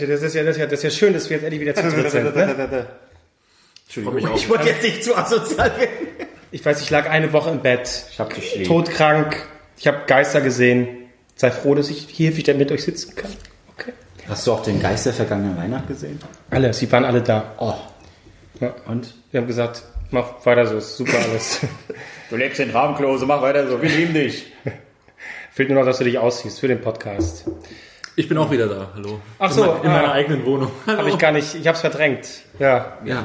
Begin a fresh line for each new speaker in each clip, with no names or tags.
Das ist ja, das ist ja, das ist ja schön, dass wir jetzt endlich wieder zu dritt sind. Ne?
Entschuldigung.
Ich wollte jetzt nicht zu asozial werden.
Ich weiß, ich lag eine Woche im Bett,
Ich hab lieb.
todkrank. Ich habe Geister gesehen. Sei froh, dass ich hier wieder mit euch sitzen kann. Okay.
Hast du auch den Geist der vergangenen Weihnacht gesehen?
Alle, sie waren alle da.
Oh.
Ja.
Und?
Wir haben gesagt, mach weiter so, ist super alles.
Du lebst in Traumklose, mach weiter so, wir lieben dich.
Fehlt nur noch, dass du dich ausziehst für den Podcast.
Ich bin auch wieder da. Hallo.
Ach
in
so,
mein- in
ah.
meiner eigenen Wohnung.
Habe ich gar nicht, ich habe es verdrängt. Ja.
Ja.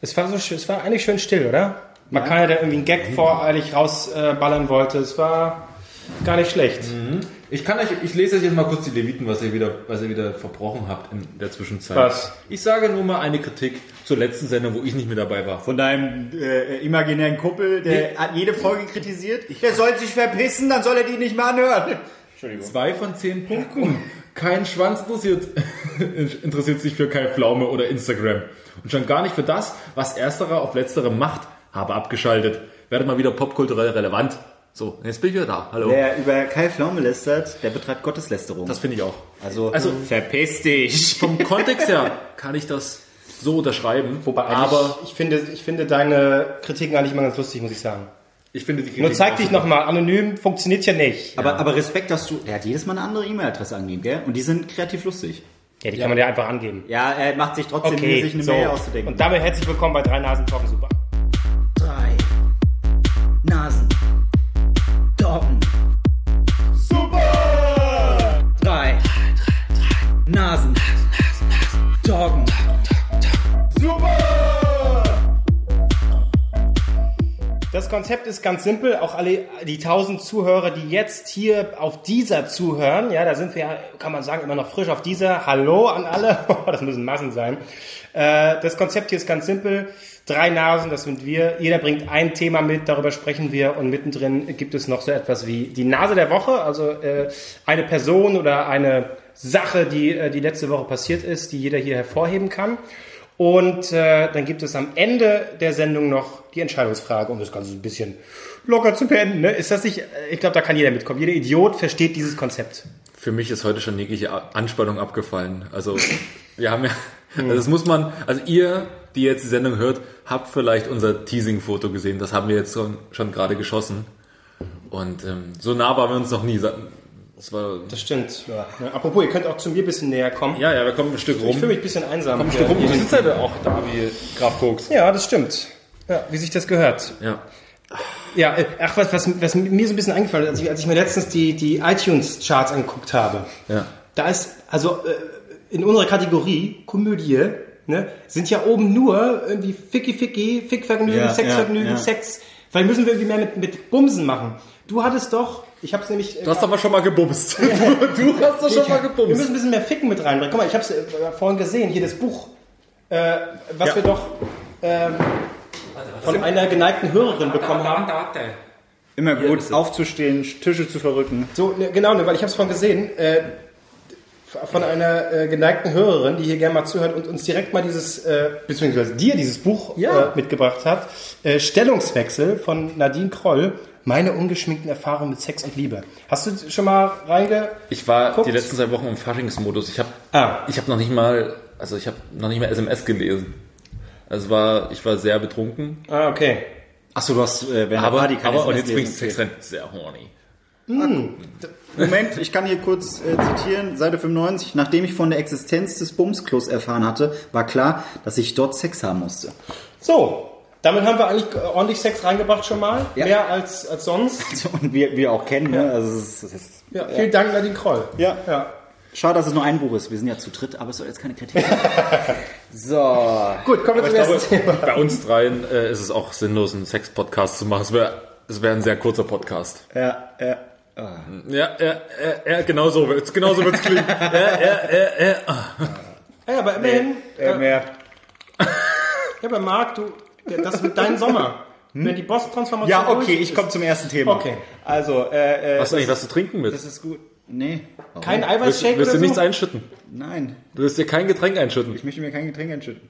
Es war so, schön- es war eigentlich schön still, oder? Man kann ja da irgendwie einen Gag voreilig rausballern wollte. Es war gar nicht schlecht.
Ich kann euch, ich lese euch jetzt mal kurz die Leviten, was ihr wieder, was ihr wieder verbrochen habt in der Zwischenzeit.
Was?
Ich sage nur mal eine Kritik zur letzten Sendung, wo ich nicht mit dabei war.
Von deinem äh, imaginären Kumpel, der hat jede Folge kritisiert. Der soll sich verpissen, dann soll er die nicht mehr anhören. Entschuldigung.
Zwei von zehn Punkten. Kein Schwanz interessiert, interessiert sich für Kai Pflaume oder Instagram. Und schon gar nicht für das, was ersterer auf letzterem macht. Habe abgeschaltet. Werde mal wieder popkulturell relevant. So, jetzt bin ich wieder da. Hallo.
Wer über Kai Pflaume lästert, der betreibt Gotteslästerung.
Das finde ich auch.
also,
Also-
verpiss dich.
Vom Kontext her kann ich das so unterschreiben.
Wobei,
aber
ich finde, ich finde deine Kritiken eigentlich immer ganz lustig, muss ich sagen.
Ich finde die Kritik
Nur zeig dich nochmal, anonym funktioniert ja nicht.
Aber, aber Respekt, dass du. Der hat jedes Mal eine andere E-Mail-Adresse angegeben, gell? Und die sind kreativ lustig.
Ja, die kann man ja einfach angeben.
Ja, er macht sich trotzdem Mühe,
Okay,
sich eine
so.
Mail auszudenken.
Und damit herzlich willkommen bei Drei Nasen Talken Super.
drei Nasen. Doggen. Super! Drei. Nasen. Doggen.
Das Konzept ist ganz simpel. Auch alle die tausend Zuhörer, die jetzt hier auf dieser zuhören, ja, da sind wir ja, kann man sagen, immer noch frisch auf dieser. Hallo an alle. Das müssen Massen sein. Äh, Das Konzept hier ist ganz simpel. Drei Nasen, das sind wir. Jeder bringt ein Thema mit, darüber sprechen wir. Und mittendrin gibt es noch so etwas wie die Nase der Woche. Also äh, eine Person oder eine Sache, die äh, die letzte Woche passiert ist, die jeder hier hervorheben kann. Und dann gibt es am Ende der Sendung noch die Entscheidungsfrage, um das Ganze ein bisschen locker zu beenden. Ne? Ist das nicht, ich glaube, da kann jeder mitkommen. Jeder Idiot versteht dieses Konzept.
Für mich ist heute schon jegliche Anspannung abgefallen. Also, wir haben ja, also das muss man, also ihr, die jetzt die Sendung hört, habt vielleicht unser Teasing-Foto gesehen. Das haben wir jetzt schon, schon gerade geschossen. Und ähm, so nah waren wir uns noch nie. Das war,
Das stimmt. Ja. apropos, ihr könnt auch zu mir ein bisschen näher kommen.
ja, ja, wir kommen ein Stück
Ich
rum.
fühle mich ein bisschen einsam.
Ein Stück rum. Du sitzt halt auch da wie Graf Koks.
Ja, das stimmt. Ja, wie sich das gehört.
Ja.
Ja, äh, ach, was, was, was mir so ein bisschen eingefallen ist, als ich, als ich mir letztens die, die iTunes-Charts angeguckt habe.
Ja.
Da ist, also äh, in unserer Kategorie Komödie, ne, sind ja oben nur irgendwie Ficky Ficky, Fickvergnügen,
Ja,
Sexvergnügen,
ja.
Sex. Weil müssen wir irgendwie mehr mit, mit Bumsen machen. Du hattest doch, ich hab's nämlich. äh,
Du hast aber schon mal gebumst. Du, du hast doch schon mal
wir
gebumst.
müssen ein bisschen mehr Ficken mit reinbringen. Guck mal, ich hab's vorhin gesehen, hier das Buch, äh, was wir doch ähm, von einer geneigten Hörerin bekommen haben.
Immer gut, aufzustehen, Tische zu verrücken.
So, ne, genau, ne, weil ich habe es vorhin gesehen, äh, von einer äh, geneigten Hörerin, die hier gerne mal zuhört und uns direkt mal dieses, äh, beziehungsweise dir dieses Buch
Ja.
äh, mitgebracht hat. Äh, Stellungswechsel von Nadine Kroll. Meine ungeschminkten Erfahrungen mit Sex und Liebe. Hast du schon mal reinge...
Ich war
Guckt.
die letzten zwei Wochen im Faschingsmodus. Ich habe
Ah.
ich habe noch nicht mal, also ich habe noch nicht mal SMS gelesen. Also war, ich war sehr betrunken.
Ah, okay.
Achso, du hast äh, während
Aber,
der Party keine
aber und jetzt bringst du. Sex rein. Sehr horny.
Moment, ich kann hier kurz äh, zitieren, Seite 95. Nachdem ich von der Existenz des Bumsklos erfahren hatte, war klar, dass ich dort Sex haben musste.
So, damit haben wir eigentlich ordentlich Sex reingebracht schon mal.
Ja.
Mehr als, als sonst.
Und wir, wir auch kennen, ne? Also es ist, es ist,
Ja, vielen Dank, Nadine Kroll.
ja.
Ja.
Schade, dass es nur ein Buch ist. Wir sind ja zu dritt, aber es soll jetzt keine Kritik sein. so.
Gut, kommen wir zum ersten Thema.
bei uns dreien äh, ist es auch sinnlos, einen Sex-Podcast zu machen. Es wäre es wär ein sehr kurzer Podcast.
Ja, ja.
Ja, ja, ja, ja genau so wird's, genau so wird's klingen. Ja, ja, ja, ja.
Ja, aber immerhin,
Äh, mehr.
ja, aber Marc, du, das wird dein Sommer. Wenn die Boss-Transformation
Ja, okay,
durch
ich komme zum ersten Thema.
Okay.
Also, äh, äh,
du eigentlich was zu trinken mit?
das ist gut. Nee. Warum?
Kein Eiweißshake
wirst
oder
du nichts
so?
einschütten?
Nein,
Du wirst dir kein Getränk einschütten.
ich möchte mir kein Getränk einschütten.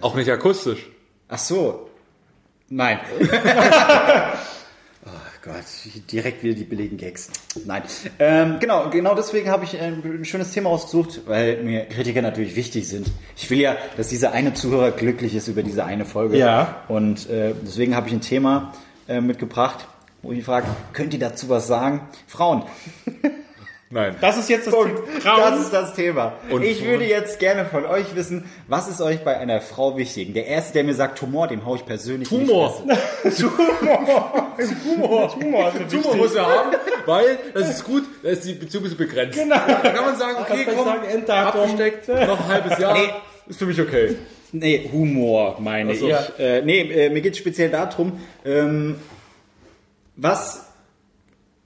Auch nicht akustisch.
Ach so. Nein. Gott, direkt wieder die billigen Gags. Nein. Ähm, genau, genau deswegen habe ich ein, ein schönes Thema ausgesucht, weil mir Kritiker natürlich wichtig sind. Ich will ja, dass dieser eine Zuhörer glücklich ist über diese eine Folge.
Ja.
Und äh, deswegen habe ich ein Thema äh, mitgebracht, wo ich frage, könnt ihr dazu was sagen? Frauen.
Nein.
Das ist jetzt das
Punkt.
Frauen.
Das ist das Thema.
Und
ich würde jetzt gerne von euch wissen, was ist euch bei einer Frau wichtig? Der erste, der mir sagt Tumor, dem hau ich persönlich
Tumor.
Humor. Humor ist
Tumor muss er haben, weil das ist gut, da ist die Beziehung begrenzt.
Genau.
Da kann man sagen, okay, komm,
sagen, Enddatum.
abgesteckt, noch ein halbes Jahr,
Nee.
ist für mich okay.
Nee, Humor meine
Ach so.
ich. Äh, nee, äh, mir geht es speziell darum, ähm, was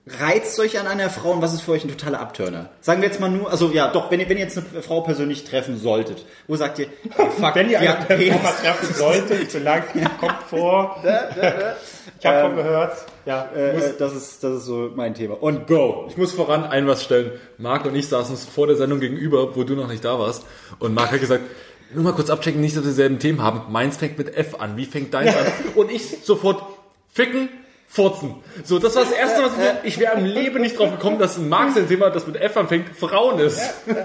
reizt euch an einer Frau und was ist für euch ein totaler Abturner? Sagen wir jetzt mal nur, also ja, doch, wenn ihr, wenn ihr jetzt eine Frau persönlich treffen solltet, wo sagt ihr, hey, fuck,
Wenn ihr eine
Penis.
mal treffen solltet, zu lang, kommt vor. Ich habe von gehört. Ja.
Äh, äh, das, ist, das ist so mein Thema. Und go!
Ich muss voran ein was stellen. Marc und ich saßen uns vor der Sendung gegenüber, wo du noch nicht da warst. Und Marc hat gesagt, nur mal kurz abchecken, nicht, dass wir dieselben Themen haben. Meins fängt mit F an. Wie fängt deins an? Und ich sofort ficken, furzen. So, das war das Erste, was mir, ich wäre im Leben nicht drauf gekommen, dass ein Marc sein Thema, das mit F anfängt, Frauen ist.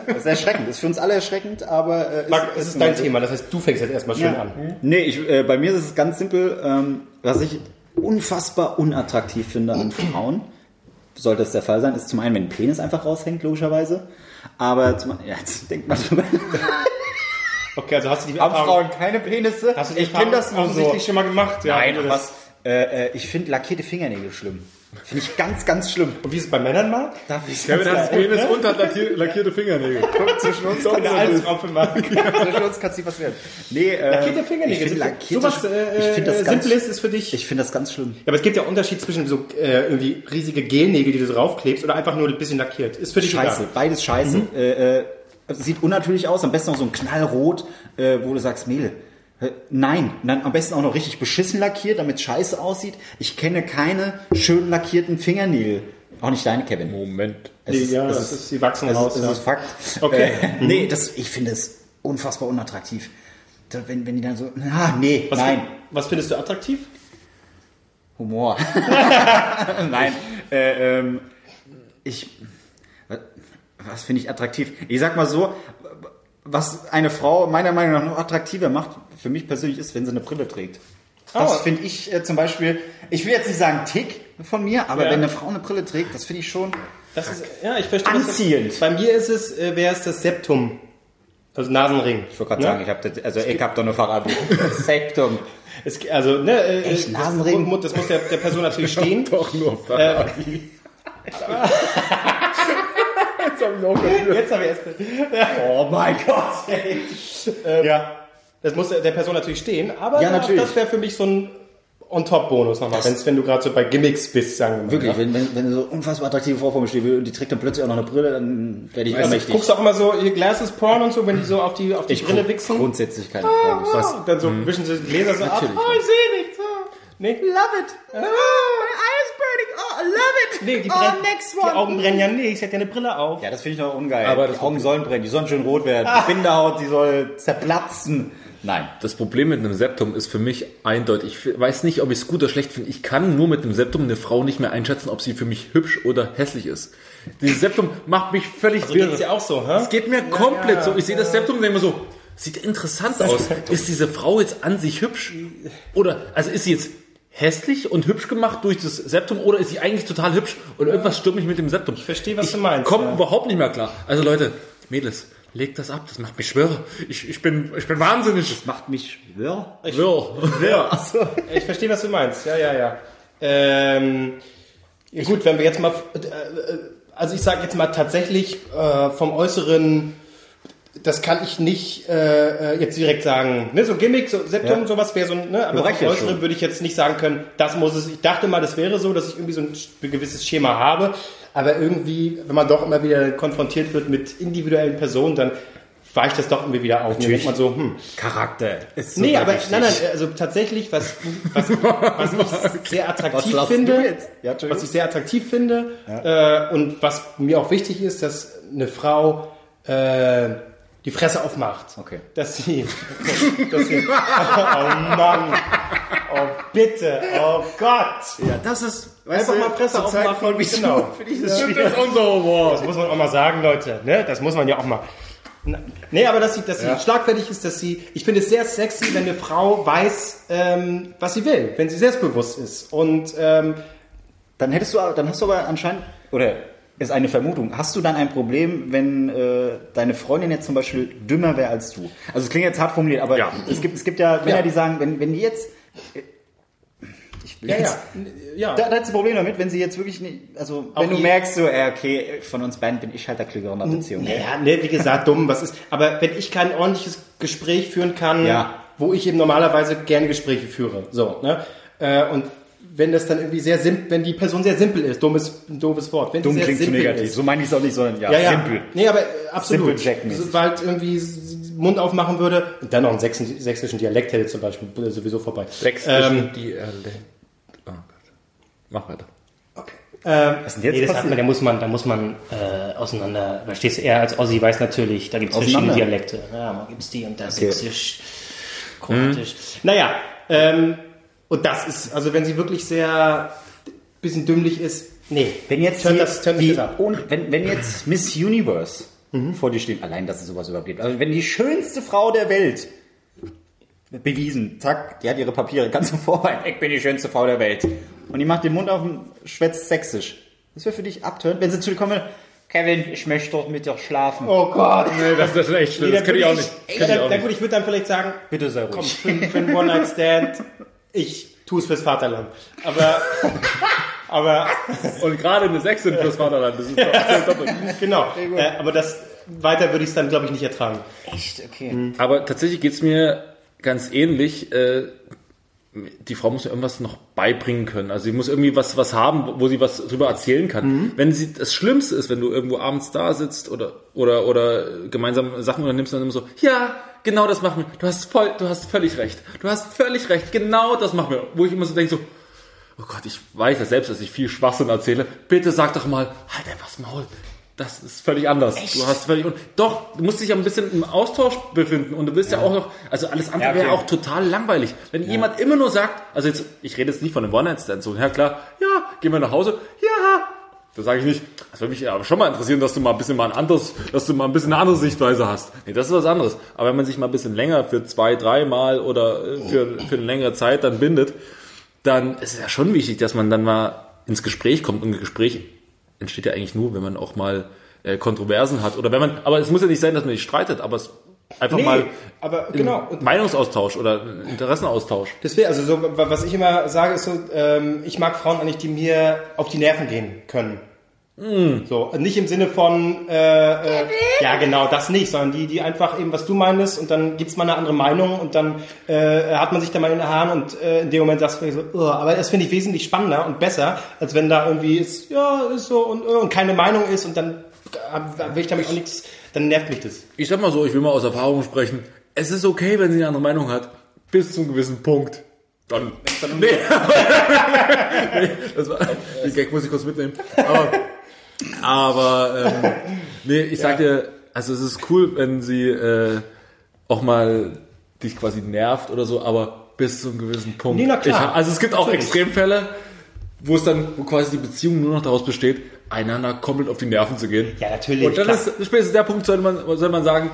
Das ist erschreckend. Das ist für uns alle erschreckend, aber äh,
Marc, es ist dein Thema, das heißt, du fängst jetzt erstmal schön
Ja.
an.
Nee, ich, äh, bei mir ist es ganz simpel, ähm, was ich unfassbar unattraktiv finde an Frauen, sollte es der Fall sein, ist zum einen, wenn ein Penis einfach raushängt, logischerweise. Aber zum ja, jetzt denkt man drüber.
Okay, also hast du die
Haben Frauen keine Penisse?
hast du die
ich finde das nur so.
offensichtlich schon mal gemacht? Ja,
Nein, was? Äh, äh, ich finde lackierte Fingernägel schlimm. Finde ich ganz, ganz schlimm.
Und wie es bei Männern, Marc?
Darf ich
Kevin hat Penis und hat lackier- lackierte Fingernägel.
zwischen uns
So eine Alstraufe, Marc.
zwischen uns kann es nicht was werden. Nee, äh,
Lackierte Fingernägel.
Ich finde lackierte,
Sowas äh,
ich finde das
äh,
ganz,
Simples ist für dich.
ich finde das ganz schlimm.
Ja, aber es gibt ja Unterschied zwischen so äh, irgendwie riesige Gelnägel, die du draufklebst, oder einfach nur ein bisschen lackiert. Ist für dich
Scheiße,
egal.
beides scheiße. Äh, äh, sieht unnatürlich aus, am besten noch so ein Knallrot, äh, wo du sagst, Mädel, äh, nein. Dann am besten auch noch richtig beschissen lackiert, damit es scheiße aussieht. Ich kenne keine schön lackierten Fingernägel. Auch nicht deine, Kevin.
Moment.
Es
Nee,
ist-
ja,
es
das
ist-
ist, die wachsen raus.
ist, es
ja.
ist Fakt.
Okay.
Äh, nee, das, ich finde es unfassbar unattraktiv. Wenn, wenn die dann so, ah, nee,
was,
nein.
was findest du attraktiv?
Humor. Nein. Äh, ähm, ich. Was finde ich attraktiv? Ich sag mal so, was eine Frau meiner Meinung nach noch attraktiver macht, für mich persönlich ist, wenn sie eine Brille trägt. Das
Oh.
finde ich äh, zum Beispiel, ich will jetzt nicht sagen Tick von mir, aber
Ja.
wenn eine Frau eine Brille trägt, das finde ich schon.
Das ist, ja, ich verstehe.
Anziehend.
Bei mir ist es, äh, wäre es das Septum. Also Nasenring.
Ich wollte gerade
Ne?
sagen, ich habe also ich habe doch nur verraten. Sektum.
Es, also, ne, äh,
Echt,
das-
Nasenring?
Das, das muss der, der Person natürlich stehen.
Doch nur Ferrari. Jetzt hab ich auch kapiert.
Jetzt habe ich erst.
Oh mein Gott. Ey.
Ja. Das muss der Person natürlich stehen, aber
Ja, natürlich.
das wäre für mich so ein On-Top-Bonus nochmal, wenn's, wenn du gerade so bei Gimmicks bist, sagen wir mal.
Wirklich,
Ja.
wenn, wenn, wenn so unfassbar attraktive Frau vor mir steht und die trägt dann plötzlich auch noch eine Brille, dann werde ich
Weißt du, guckst du auch immer so, ihr Glasses Porn und so, wenn die so auf die, auf die Brille
guck
wichsen?
Grundsätzlich keine.
Was? Und dann so wischen sie die Gläser so ab.
Natürlich.
Oh, ich sehe nichts. Oh. Nee.
Love it. Oh, is burning. Oh, I love it.
Nee, die,
oh,
brennen,
next
die
one.
Augen brennen ja nicht, sie hat ja eine Brille auf.
Ja, das finde ich noch ungeil.
Aber
die Augen sollen brennen, die sollen schön rot werden. Die Bindehaut, die soll zerplatzen. Nein.
Das Problem mit einem Septum ist für mich eindeutig. Ich weiß nicht, ob ich es gut oder schlecht finde. Ich kann nur mit einem Septum eine Frau nicht mehr einschätzen, ob sie für mich hübsch oder hässlich ist. Dieses Septum macht mich völlig
So geht's dir auch so, hä?
Es geht mir komplett so. Ich sehe das Septum und denke mir so, sieht interessant aus. Ist diese Frau jetzt an sich hübsch? Oder, also ist sie jetzt hässlich und hübsch gemacht durch das Septum oder ist sie eigentlich total hübsch und irgendwas stimmt mich mit dem Septum? Ich
verstehe, was du meinst,
Kommt
ja.
überhaupt nicht mehr klar. Also Leute, Mädels, legt das ab, das macht mich schwör. Ich, ich, bin, ich bin wahnsinnig.
Macht mich wirr.
Wirr.
Achso.
Ich verstehe, was du meinst. Ja, ja, ja. Ähm, ja gut, wenn wir jetzt mal, äh, äh, also ich sage jetzt mal tatsächlich äh, vom Äußeren, das kann ich nicht äh, äh, jetzt direkt sagen. Ne, so Gimmick, so Septum,
Ja.
sowas wäre so, ein- ne, aber vom
ja
Äußeren würde ich jetzt nicht sagen können, das muss es. Ich dachte mal, das wäre so, dass ich irgendwie so ein gewisses Schema habe, aber irgendwie, wenn man doch immer wieder konfrontiert wird mit individuellen Personen, dann weicht das doch irgendwie wieder auf. Und denkt man so, hm,
Charakter. Ist
Nee,
super
aber
wichtig.
nein, nein, also tatsächlich, was, was, was ich sehr attraktiv
lachst
finde?
Ja,
was ich sehr attraktiv finde äh, und was mir auch wichtig ist, dass eine Frau äh, die Fresse aufmacht.
Okay.
Dass sie, dass sie oh Mann, oh bitte. Oh Gott.
Ja, das ist, weißt
Einfach
du,
mal Fresse aufmachen,
Miss
genau.
Finde ich das
ist unser Humor.
Das muss man auch mal sagen, Leute. Ne? Das muss man ja auch mal. Nee, aber dass sie, dass sie schlagfertig ist, dass sie. Ich finde es sehr sexy, wenn eine Frau weiß, ähm, was sie will, wenn sie selbstbewusst ist. Und ähm,
Dann hättest du, dann hast du aber anscheinend, oder ist eine Vermutung, hast du dann ein Problem, wenn äh, deine Freundin jetzt zum Beispiel dümmer wäre als du? Also es klingt jetzt hart formuliert, aber
Ja.
es gibt, es gibt ja Männer,
Ja.
die sagen, wenn, wenn die jetzt, ich will
ja,
jetzt,
ja, ja.
Da, da du ein Problem damit, wenn sie jetzt wirklich nicht, also
Auch
wenn du merkst, so, äh, okay, von uns beiden bin ich halt der Klügere in der Beziehung.
Naja, ne, wie gesagt, dumm, was ist. Aber wenn ich kein ordentliches Gespräch führen kann,
Ja.
wo ich eben normalerweise gerne Gespräche führe, so, ne? Äh, und wenn das dann irgendwie sehr simpel, wenn die Person sehr simpel ist, dummes, ein doofes Wort, wenn
Dumm
die sehr
klingt zu
simpel
negativ.
ist,
So meine ich es auch nicht, sondern ja,
ja, ja.
simpel.
Nee, aber äh, absolut.
Simple Jack-mäßig.
Sobald irgendwie Mund aufmachen würde und dann noch einen sächsischen, sächsischen Dialekt hätte zum Beispiel, wäre sowieso vorbei.
Sächsischen Dialekt. Oh Gott. Mach weiter.
Okay. Ähm,
Was ist denn jetzt
nee, das hat
passiert?
man, da muss man, da muss man äh, auseinander. Verstehst du, er als Ossi weiß natürlich, da gibt es verschiedene
Auseinander?
Dialekte. Ja, mal gibt's die und da
Okay.
sächsisch, kroatisch. Naja, ähm, und das ist, also wenn sie wirklich sehr bisschen dümmlich ist, nee.
Wenn jetzt
turn
die,
das, turn
die,
das ab.
und wenn, wenn jetzt Miss Universe vor dir steht, allein, dass es sowas überhaupt gibt, also wenn die schönste Frau der Welt bewiesen, zack, die hat ihre Papiere ganz so vorbei, ich bin die schönste Frau der Welt. Und die macht den Mund auf und schwätzt sächsisch. Das wäre für dich abtönt, wenn sie zu dir kommen, Kevin, ich möchte doch mit dir schlafen.
Oh Gott.
Nee, das, das ist echt schlimm.
Nee,
das
dann
kann ich auch nicht.
ich-
Kann ich
Na
auch
na
nicht.
gut, ich würde dann vielleicht sagen,
Bitte sei
komm,
ruhig.
für, für einen One-Night-Stand, ich tue es fürs Vaterland. Aber, aber,
Und gerade eine Sechsin fürs Vaterland. Das ist doch doppelt.
genau. Äh, aber das, weiter würde ich es dann, glaube ich, nicht ertragen.
Echt? Okay.
Aber tatsächlich geht's mir ganz ähnlich. Äh, die Frau muss mir irgendwas noch beibringen können. Also sie muss irgendwie was, was haben, wo sie was drüber erzählen kann. Wenn sie, das Schlimmste ist, wenn du irgendwo abends da sitzt oder, oder, oder gemeinsam Sachen unternimmst und dann immer so, ja, genau das machen wir. Du hast voll, du hast völlig recht. Du hast völlig recht. Genau das machen wir. Wo ich immer so denke so, oh Gott, ich weiß ja selbst, dass ich viel Schwachsinn erzähle. Bitte sag doch mal, halt einfach das Maul. Das ist völlig anders. Du hast völlig, und doch, du musst dich ja ein bisschen im Austausch befinden und du willst ja, auch noch, also alles andere
Ja, okay.
wäre auch total langweilig. Wenn jemand immer nur sagt, also jetzt, ich rede jetzt nicht von einem One-Night-Stand, so, ja klar, ja, gehen wir nach Hause, ja, da sage ich nicht, das würde mich aber schon mal interessieren, dass du mal ein bisschen mal ein anderes, dass du mal ein bisschen eine andere Sichtweise hast. Nee, das ist was anderes. Aber wenn man sich mal ein bisschen länger für zwei, drei Mal oder äh, für, für eine längere Zeit dann bindet, dann ist es ja schon wichtig, dass man dann mal ins Gespräch kommt. Und ein Gespräch entsteht ja eigentlich nur, wenn man auch mal äh, Kontroversen hat. Oder wenn man, aber es muss ja nicht sein, dass man sich streitet, aber es einfach
Nee,
mal
aber genau.
Meinungsaustausch oder Interessenaustausch.
Deswegen, also so, was ich immer sage, ist so, ähm, ich mag Frauen eigentlich, die mir auf die Nerven gehen können. So, nicht im Sinne von, äh, äh, ja genau, das nicht, sondern die, die einfach eben, was du meinst und dann gibt's mal eine andere Meinung und dann äh, hat man sich da mal in den Haaren und äh, in dem Moment sagst du so, oh, aber das finde ich wesentlich spannender und besser, als wenn da irgendwie ist, ja, ist so und, äh, und keine Meinung ist und dann äh, will ich damit auch nichts, dann nervt mich das.
Ich sag mal so, ich will mal aus Erfahrung sprechen. Es ist okay, wenn sie eine andere Meinung hat, bis zu einem gewissen Punkt. Dann, nee. nee, das war, den Gag muss ich kurz mitnehmen. Aber, aber ähm, nee, ich sag dir, also es ist cool, wenn sie äh, auch mal dich quasi nervt oder so, aber bis zu einem gewissen Punkt.
Nee, na klar.
Ich, also es gibt auch
Natürlich.
Extremfälle, wo es dann, wo quasi die Beziehung nur noch daraus besteht, einander komplett auf die Nerven zu gehen.
Ja, natürlich,
Und dann
klar.
ist spätestens der Punkt, soll man, soll man sagen,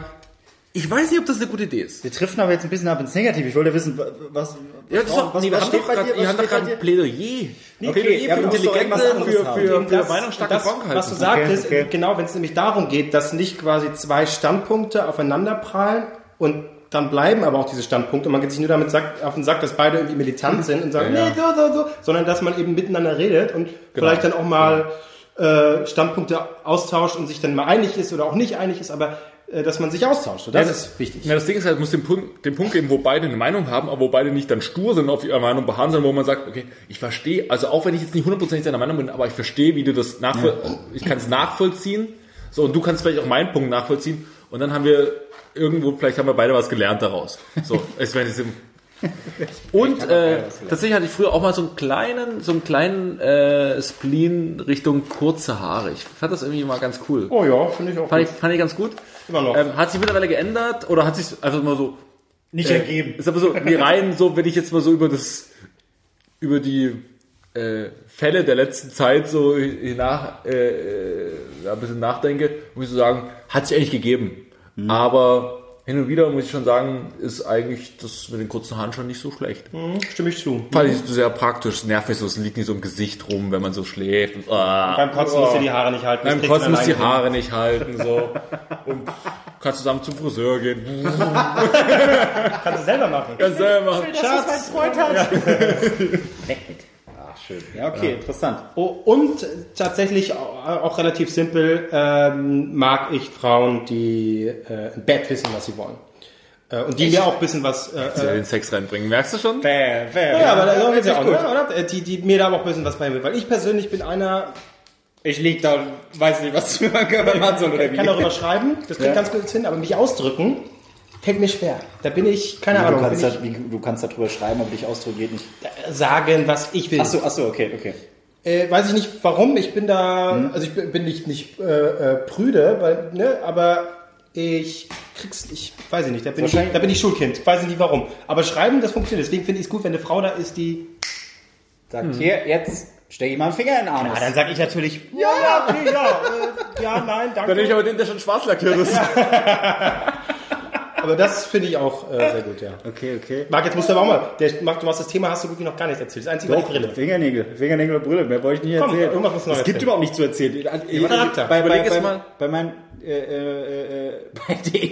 ich weiß nicht, ob das eine gute Idee ist.
Wir driften aber jetzt ein bisschen ab ins Negative. Ich wollte wissen, wa- was,
Ja, ist doch,
was,
nee, wir
was
haben
steht bei
grad,
dir? Was
habt doch gerade ein? Plädoyer.
Okay,
Plädoyer
ja,
für
anderes
für,
haben.
für, für meinungsstarke Frauen
Was du
halten.
sagtest,
okay.
genau, wenn es nämlich darum geht, dass nicht quasi zwei Standpunkte aufeinander prallen und dann bleiben aber auch diese Standpunkte und man geht sich nur damit sagt, auf den Sack, dass beide irgendwie militant sind und sagen,
Ja,
nee, so, so, so, sondern dass man eben miteinander redet und vielleicht dann auch mal äh, Standpunkte austauscht und sich dann mal einig ist oder auch nicht einig ist, aber äh, dass man sich austauscht. Das
Ja,
ist wichtig.
Ja, das Ding ist halt, es muss den Punkt, den Punkt geben, wo beide eine Meinung haben, aber wo beide nicht dann stur sind auf ihrer Meinung beharren, sondern wo man sagt, okay, ich verstehe, also auch wenn ich jetzt nicht hundertprozentig deiner Meinung bin, aber ich verstehe, wie du das nachvoll, ich kann es nachvollziehen, so, und du kannst vielleicht auch meinen Punkt nachvollziehen, und dann haben wir irgendwo, vielleicht haben wir beide was gelernt daraus. So, es wäre jetzt im, und äh, tatsächlich hatte ich früher auch mal so einen kleinen, so einen kleinen äh, Spleen Richtung kurze Haare. Ich fand das irgendwie mal ganz cool.
Oh ja, finde ich auch.
Fand ich, fand ich ganz gut.
Immer noch.
Ähm, hat sich mittlerweile geändert oder hat sich einfach mal so
Nicht ergeben.
ist aber so wie rein so, wenn ich jetzt mal so über das über die äh, Fälle der letzten Zeit so nach, äh, äh, ein bisschen nachdenke, muss ich so sagen, hat sich eigentlich gegeben.
Mhm.
Aber hin und wieder muss ich schon sagen, ist eigentlich das mit den kurzen Haaren schon nicht so schlecht.
Stimme ich zu.
Fand ich sehr praktisch, nervig so, es liegt nicht so im Gesicht rum, wenn man so schläft. Und, ah,
Beim Kotzen musst du die Haare nicht halten. das
Beim Kotzen musst du die. Haare nicht halten, so. Und kannst zusammen zum Friseur gehen.
Kannst du selber machen.
Kannst selber machen.
Schatz, Freund hat. Weg mit. Schön. Ja, okay, interessant.
Oh, und tatsächlich auch, relativ simpel ähm, mag ich Frauen, die äh, im Bett wissen, was sie wollen. Äh, und die mir auch ein bisschen was... Äh,
Ja, den Sex reinbringen. Merkst du schon?
Bäh, bäh.
ja, aber da geht's ja auch,
gut.
ne, oder? Äh, Die, die mir da auch ein bisschen was bei mir. Weil ich persönlich bin einer,
Ich lieg da und weiß nicht, was du mir Körper machen soll oder
ich kann darüber schreiben, das kriegt
Ja.
ganz gut hin, aber mich ausdrücken fällt mir schwer. Da bin ich, keine
Du
Ahnung,
kannst,
bin
da, wie, du kannst darüber schreiben, aber dich ausdrücken geht nicht.
ich, sagen, was ich will.
Achso, achso, okay, okay.
Äh, weiß ich nicht warum, ich bin da,
Mhm.
also ich bin nicht, nicht äh, äh, prüde, weil, ne, aber ich krieg's, ich weiß ich nicht, da bin, ich, da bin ich Schulkind, weiß ich nicht warum. Aber schreiben, das funktioniert, deswegen finde ich es gut, wenn eine Frau da ist, die,
Sagt hier, jetzt steck ihm mal einen Finger in den Anus.
ah, dann sage ich natürlich, ja, ja, okay, ja, äh, ja, nein,
Dann nehme ich
danke.
aber den, der schon schwarz lackiert ist.
Aber das finde ich auch äh, sehr gut, ja.
Okay, okay.
Marc, jetzt musst du aber auch mal, der, Marc, du hast das Thema, hast du wirklich noch gar nicht erzählt, das einzige war die Brille.
Fingernägel, Fingernägel und Brille, mehr wollte ich nicht
Komm,
erzählen.
irgendwas musst du noch
es gibt
erzählen.
überhaupt nichts zu erzählen. Ich,
Charakter.
bei, bei, bei,
mal.
bei meinen, äh, äh, äh, bei den,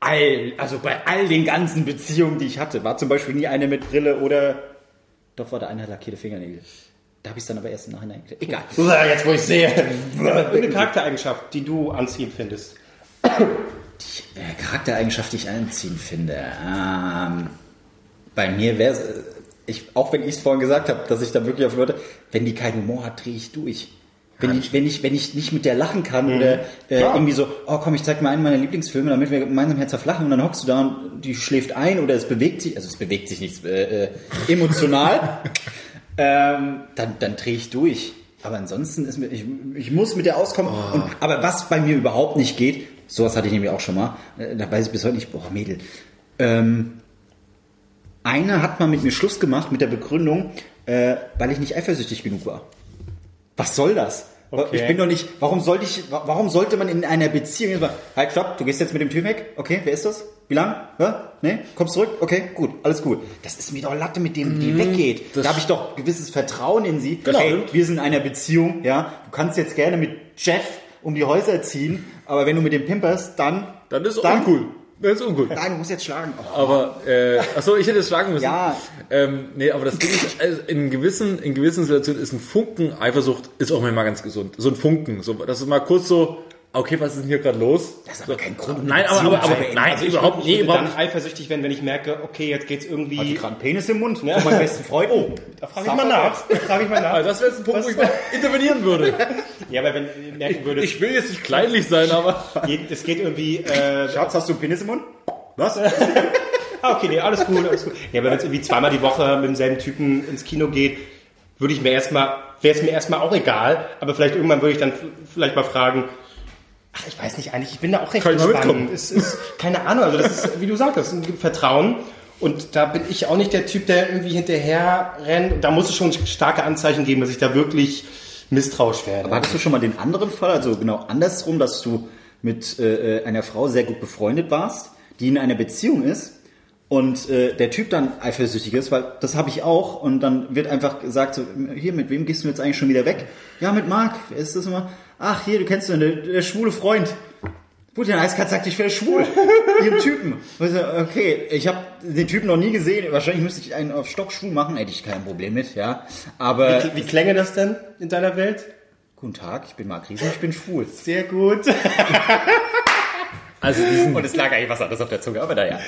all, also bei all den ganzen Beziehungen, die ich hatte, war zum Beispiel nie eine mit Brille oder, doch war da eine lackierte Fingernägel. Da habe ich es dann aber erst im Nachhinein gedacht. Egal.
Jetzt, wo ich sehe. Eine Charaktereigenschaft, die du anziehend findest.
Äh, Charaktereigenschaft, die ich anziehend finde. Ähm, bei mir wäre es, ich, auch wenn ich es vorhin gesagt habe, dass ich da wirklich auf Leute, wenn die keinen Humor hat, drehe ich durch. Wenn ich, wenn, ich, wenn ich nicht mit der lachen kann oder äh, irgendwie so, oh komm, ich zeig mal einen meiner Lieblingsfilme, damit wir gemeinsam Herz zerflachen und dann hockst du da und die schläft ein oder es bewegt sich, also es bewegt sich nichts äh, äh, emotional, ähm, dann, dann drehe ich durch. Aber ansonsten ist mir, ich, ich muss mit der auskommen. Und, aber was bei mir überhaupt nicht geht, sowas hatte ich nämlich auch schon mal, äh, da weiß ich bis heute nicht, boah, Mädel. Ähm, einer hat mal mit mir Schluss gemacht mit der Begründung, äh, weil ich nicht eifersüchtig genug war. Was soll das?
Okay.
Ich bin doch nicht, warum sollte ich, wa- warum sollte man in einer Beziehung jetzt mal, halt, stopp, du gehst jetzt mit dem Typ weg, okay, wer ist das? Wie lang? Ja? Nee? Kommst zurück? Okay, gut, alles gut. Das ist mir doch Latte, mit dem die weggeht. Da habe ich doch gewisses Vertrauen in sie.
Genau.
Hey, wir sind in einer Beziehung, ja. Du kannst jetzt gerne mit Jeff um die Häuser ziehen, aber wenn du mit dem pimperst, dann...
Dann ist uncool. Das ist uncool.
Nein, du musst jetzt schlagen. Oh.
Aber, äh, achso, ich hätte es schlagen müssen.
Ja.
Ähm, nee, aber das Ding ist, also in gewissen, in gewissen Situationen ist ein Funken Eifersucht, ist auch manchmal ganz gesund. So ein Funken. So, das ist mal kurz so, okay, was ist denn hier gerade los?
Das ist aber kein Grund, um
Nein, aber, aber, aber nein,
Also ich
überhaupt
würde,
nicht.
ich würde
Überhaupt
dann
nicht.
eifersüchtig werden, wenn ich merke, okay, jetzt geht's irgendwie.
Hat die gerade einen Penis im Mund?
Ja.
Von meinem besten Freund? Oh,
Da frage ich mal nach. Da frage ich mal nach.
Also das wäre jetzt ein Punkt, wo ich mal intervenieren würde.
Ja, aber wenn du merken würdest,
Ich will jetzt nicht kleinlich sein, aber.
es geht irgendwie. Äh,
Schatz, hast du einen Penis im Mund? Was?
ah, okay, nee, alles gut, alles gut. Ja, aber wenn es irgendwie zweimal die Woche mit demselben Typen ins Kino geht, würde ich mir erstmal, wäre es mir erstmal auch egal, aber vielleicht irgendwann würde ich dann vielleicht mal fragen, ach, ich weiß nicht, eigentlich, ich bin da auch recht
Kann
gespannt. Es ist, keine Ahnung, also das ist, wie du sagtest, ein Vertrauen. Und da bin ich auch nicht der Typ, der irgendwie hinterher rennt. Da muss es schon starke Anzeichen geben, dass ich da wirklich misstrauisch werde.
Aber hattest du schon mal den anderen Fall, also genau andersrum, dass du mit äh, einer Frau sehr gut befreundet warst, die in einer Beziehung ist und äh, der Typ dann eifersüchtig ist, weil das habe ich auch und dann wird einfach gesagt, so, hier, mit wem gehst du jetzt eigentlich schon wieder weg? Ja, mit Marc, wer ist das immer? Ach, hier, du kennst ihn, der, der schwule Freund. Gut, der eiskalt sagt, ich wäre schwul. Ihrem Typen. Und ich so, Okay, ich habe den Typen noch nie gesehen. Wahrscheinlich müsste ich einen auf Stock schwul machen. Hätte ich kein Problem mit, ja. Aber,
wie, wie klänge das denn in deiner Welt?
guten Tag, ich bin Marc Riesen, ich bin schwul.
Sehr gut.
Also diesen,
Und es lag eigentlich was anderes auf der Zunge, aber naja.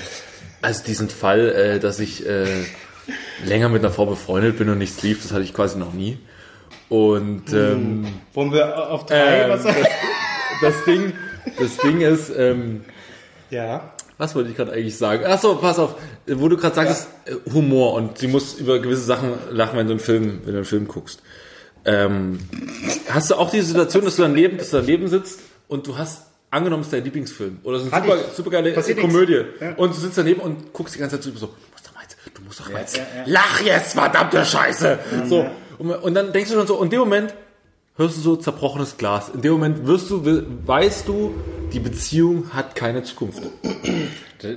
also diesen Fall, äh, dass ich äh, länger mit einer Frau befreundet bin und nichts lief, das hatte ich quasi noch nie. Und ähm,
Wollen wir auf drei?
ähm,
was?
das, das Ding, das Ding ist, ähm,
Ja.
was wollte ich gerade eigentlich sagen? Achso, pass auf, wo du gerade sagtest, äh, Humor und sie muss über gewisse Sachen lachen, wenn du einen Film, wenn du einen Film guckst. Ähm, hast du auch die Situation, dass du daneben, dass du daneben sitzt und du hast angenommen, es ist dein Lieblingsfilm oder es ist eine super, geile
Passiert.
Komödie
Ja.
und du sitzt daneben und guckst die ganze Zeit so, muss doch mal jetzt, du musst doch jetzt, lach jetzt, verdammte Scheiße. So, und dann denkst du schon so, und in dem Moment hörst du so zerbrochenes Glas. In dem Moment wirst du, weißt du, die Beziehung hat keine Zukunft.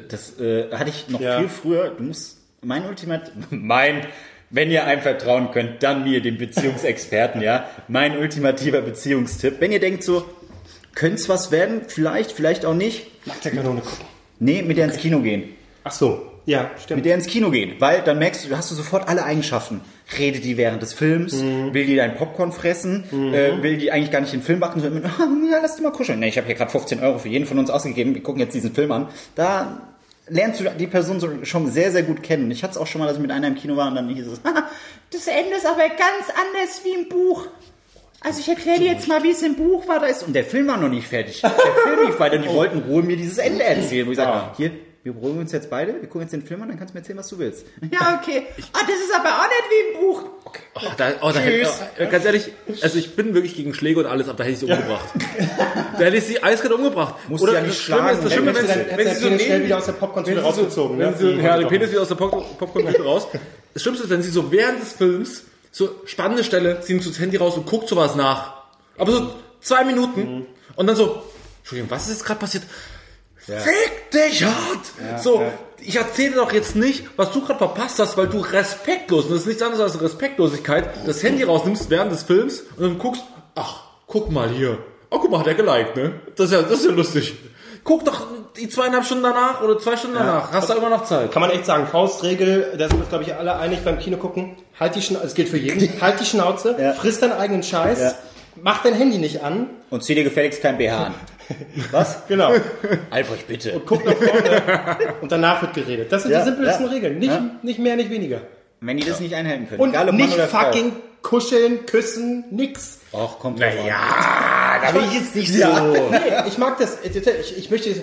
Das äh, hatte ich noch
Ja.
viel früher. Du musst mein Ultimat, mein, wenn ihr einem vertrauen könnt, dann mir, dem Beziehungsexperten, ja. Mein ultimativer Beziehungstipp. Wenn ihr denkt so, könnte was werden, vielleicht, vielleicht auch nicht.
Nach der Kanone gucken.
Nee, mit der ins Kino gehen.
Ach so, ja, stimmt.
Mit der ins Kino gehen, weil dann merkst du, du hast du sofort alle Eigenschaften. Redet die während des Films, will die dein Popcorn fressen, äh, will die eigentlich gar nicht den Film machen, sondern mit, ja, lass die mal kuscheln. Nee, ich habe hier gerade 15 Euro für jeden von uns ausgegeben, wir gucken jetzt diesen Film an. Da lernst du die Person so schon sehr, sehr gut kennen. Ich hatte es auch schon mal, dass ich mit einer im Kino war und dann hieß es, "Ah, das Ende ist aber ganz anders wie im Buch. Also ich erkläre dir jetzt mal, wie es im Buch war. Da ist, und der Film war noch nicht fertig. Der Film lief weiter und die wollten in Ruhe mir dieses Ende erzählen. Wo ich sage, hier, wir beruhigen uns jetzt beide, wir gucken jetzt den Film an, dann kannst du mir erzählen, was du willst. Ja, okay. Ah, das ist aber auch nicht wie im Buch. Okay.
Oh, da, oh, da hätte, äh, ganz ehrlich, also ich bin wirklich gegen Schläge und alles, aber da hätte ich sie umgebracht. da hätte ich sie eiskalt umgebracht.
Musst du ja nicht
das Schlimme ist, das Schlimme,
Hättest
wenn sie, wenn so
schnell
neben,
wieder aus der Popcorn-Tüte
wenn sie
rausgezogen,
so,
ne?
wenn sie, ja, den Penis wieder aus der Pop- Popcorn-Tüte raus. Das Schlimmste ist, wenn sie so während des Films, so spannende Stelle, sie nimmt so das Handy raus und guckt sowas nach. Aber so zwei Minuten
Mhm.
und dann so, Entschuldigung, was ist jetzt gerade passiert? Fick dich hart! so, ich erzähle doch jetzt nicht, was du gerade verpasst hast, weil du respektlos, und das ist nichts anderes als Respektlosigkeit, das Handy rausnimmst während des Films und dann guckst, ach, guck mal hier. Oh, guck mal, hat er geliked, ne? Das ist ja, das ist ja lustig. Guck doch die zweieinhalb Stunden danach oder zwei Stunden danach. Hast du immer noch Zeit.
Kann man echt sagen, Faustregel, da sind wir uns, glaube ich, alle einig beim Kino gucken. Halt die Schnauze, das gilt für jeden. Halt die Schnauze,
Ja.
friss deinen eigenen Scheiß,
Ja.
mach dein Handy nicht an.
Und zieh dir gefälligst kein BH an. Was?
Genau.
Albrecht, bitte.
Guck nach vorne und danach wird geredet. Das sind
Ja,
die simpelsten
ja.
Regeln. Nicht,
Ja.
nicht mehr, nicht weniger.
Wenn die das nicht einhalten können.
Und
egal ob
nicht fucking kuscheln, küssen, nix.
Frau. Och, kommt an.
Ja,
da bin ich jetzt nicht
Ja,
so.
nee, ich mag das. Ich, ich möchte.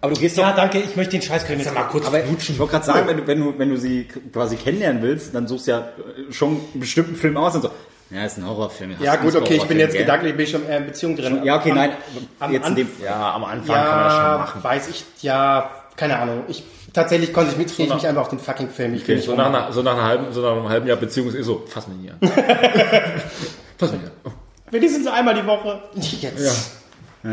Aber du gehst doch
Ja, danke, ich möchte den Scheißcreme jetzt mal kurz.
Aber ich wollte gerade sagen, wenn du, wenn, du, wenn du sie quasi kennenlernen willst, dann suchst du ja äh, schon einen bestimmten Film aus und so. Ja, ist ein Horrorfilm. Hast
Ja, gut, okay, ich bin jetzt
gell?
gedanklich bin ich schon eher in Beziehung drin.
Ja, okay,
Am-
nein.
am
jetzt in dem,
Anf-
ja, am Anfang kann man das schon
Ja,
machen.
weiß ich, ja, keine Ahnung. Ich, tatsächlich konzentriere ich mich einfach auf den fucking Film. Ich
Okay, so
nicht
nach, einer, so nach, einer halben, so nach einem halben Jahr Beziehung ist eh so, fass mich nie an. fass mich an. Oh.
Wenigstens so einmal die Woche. Jetzt. Ja.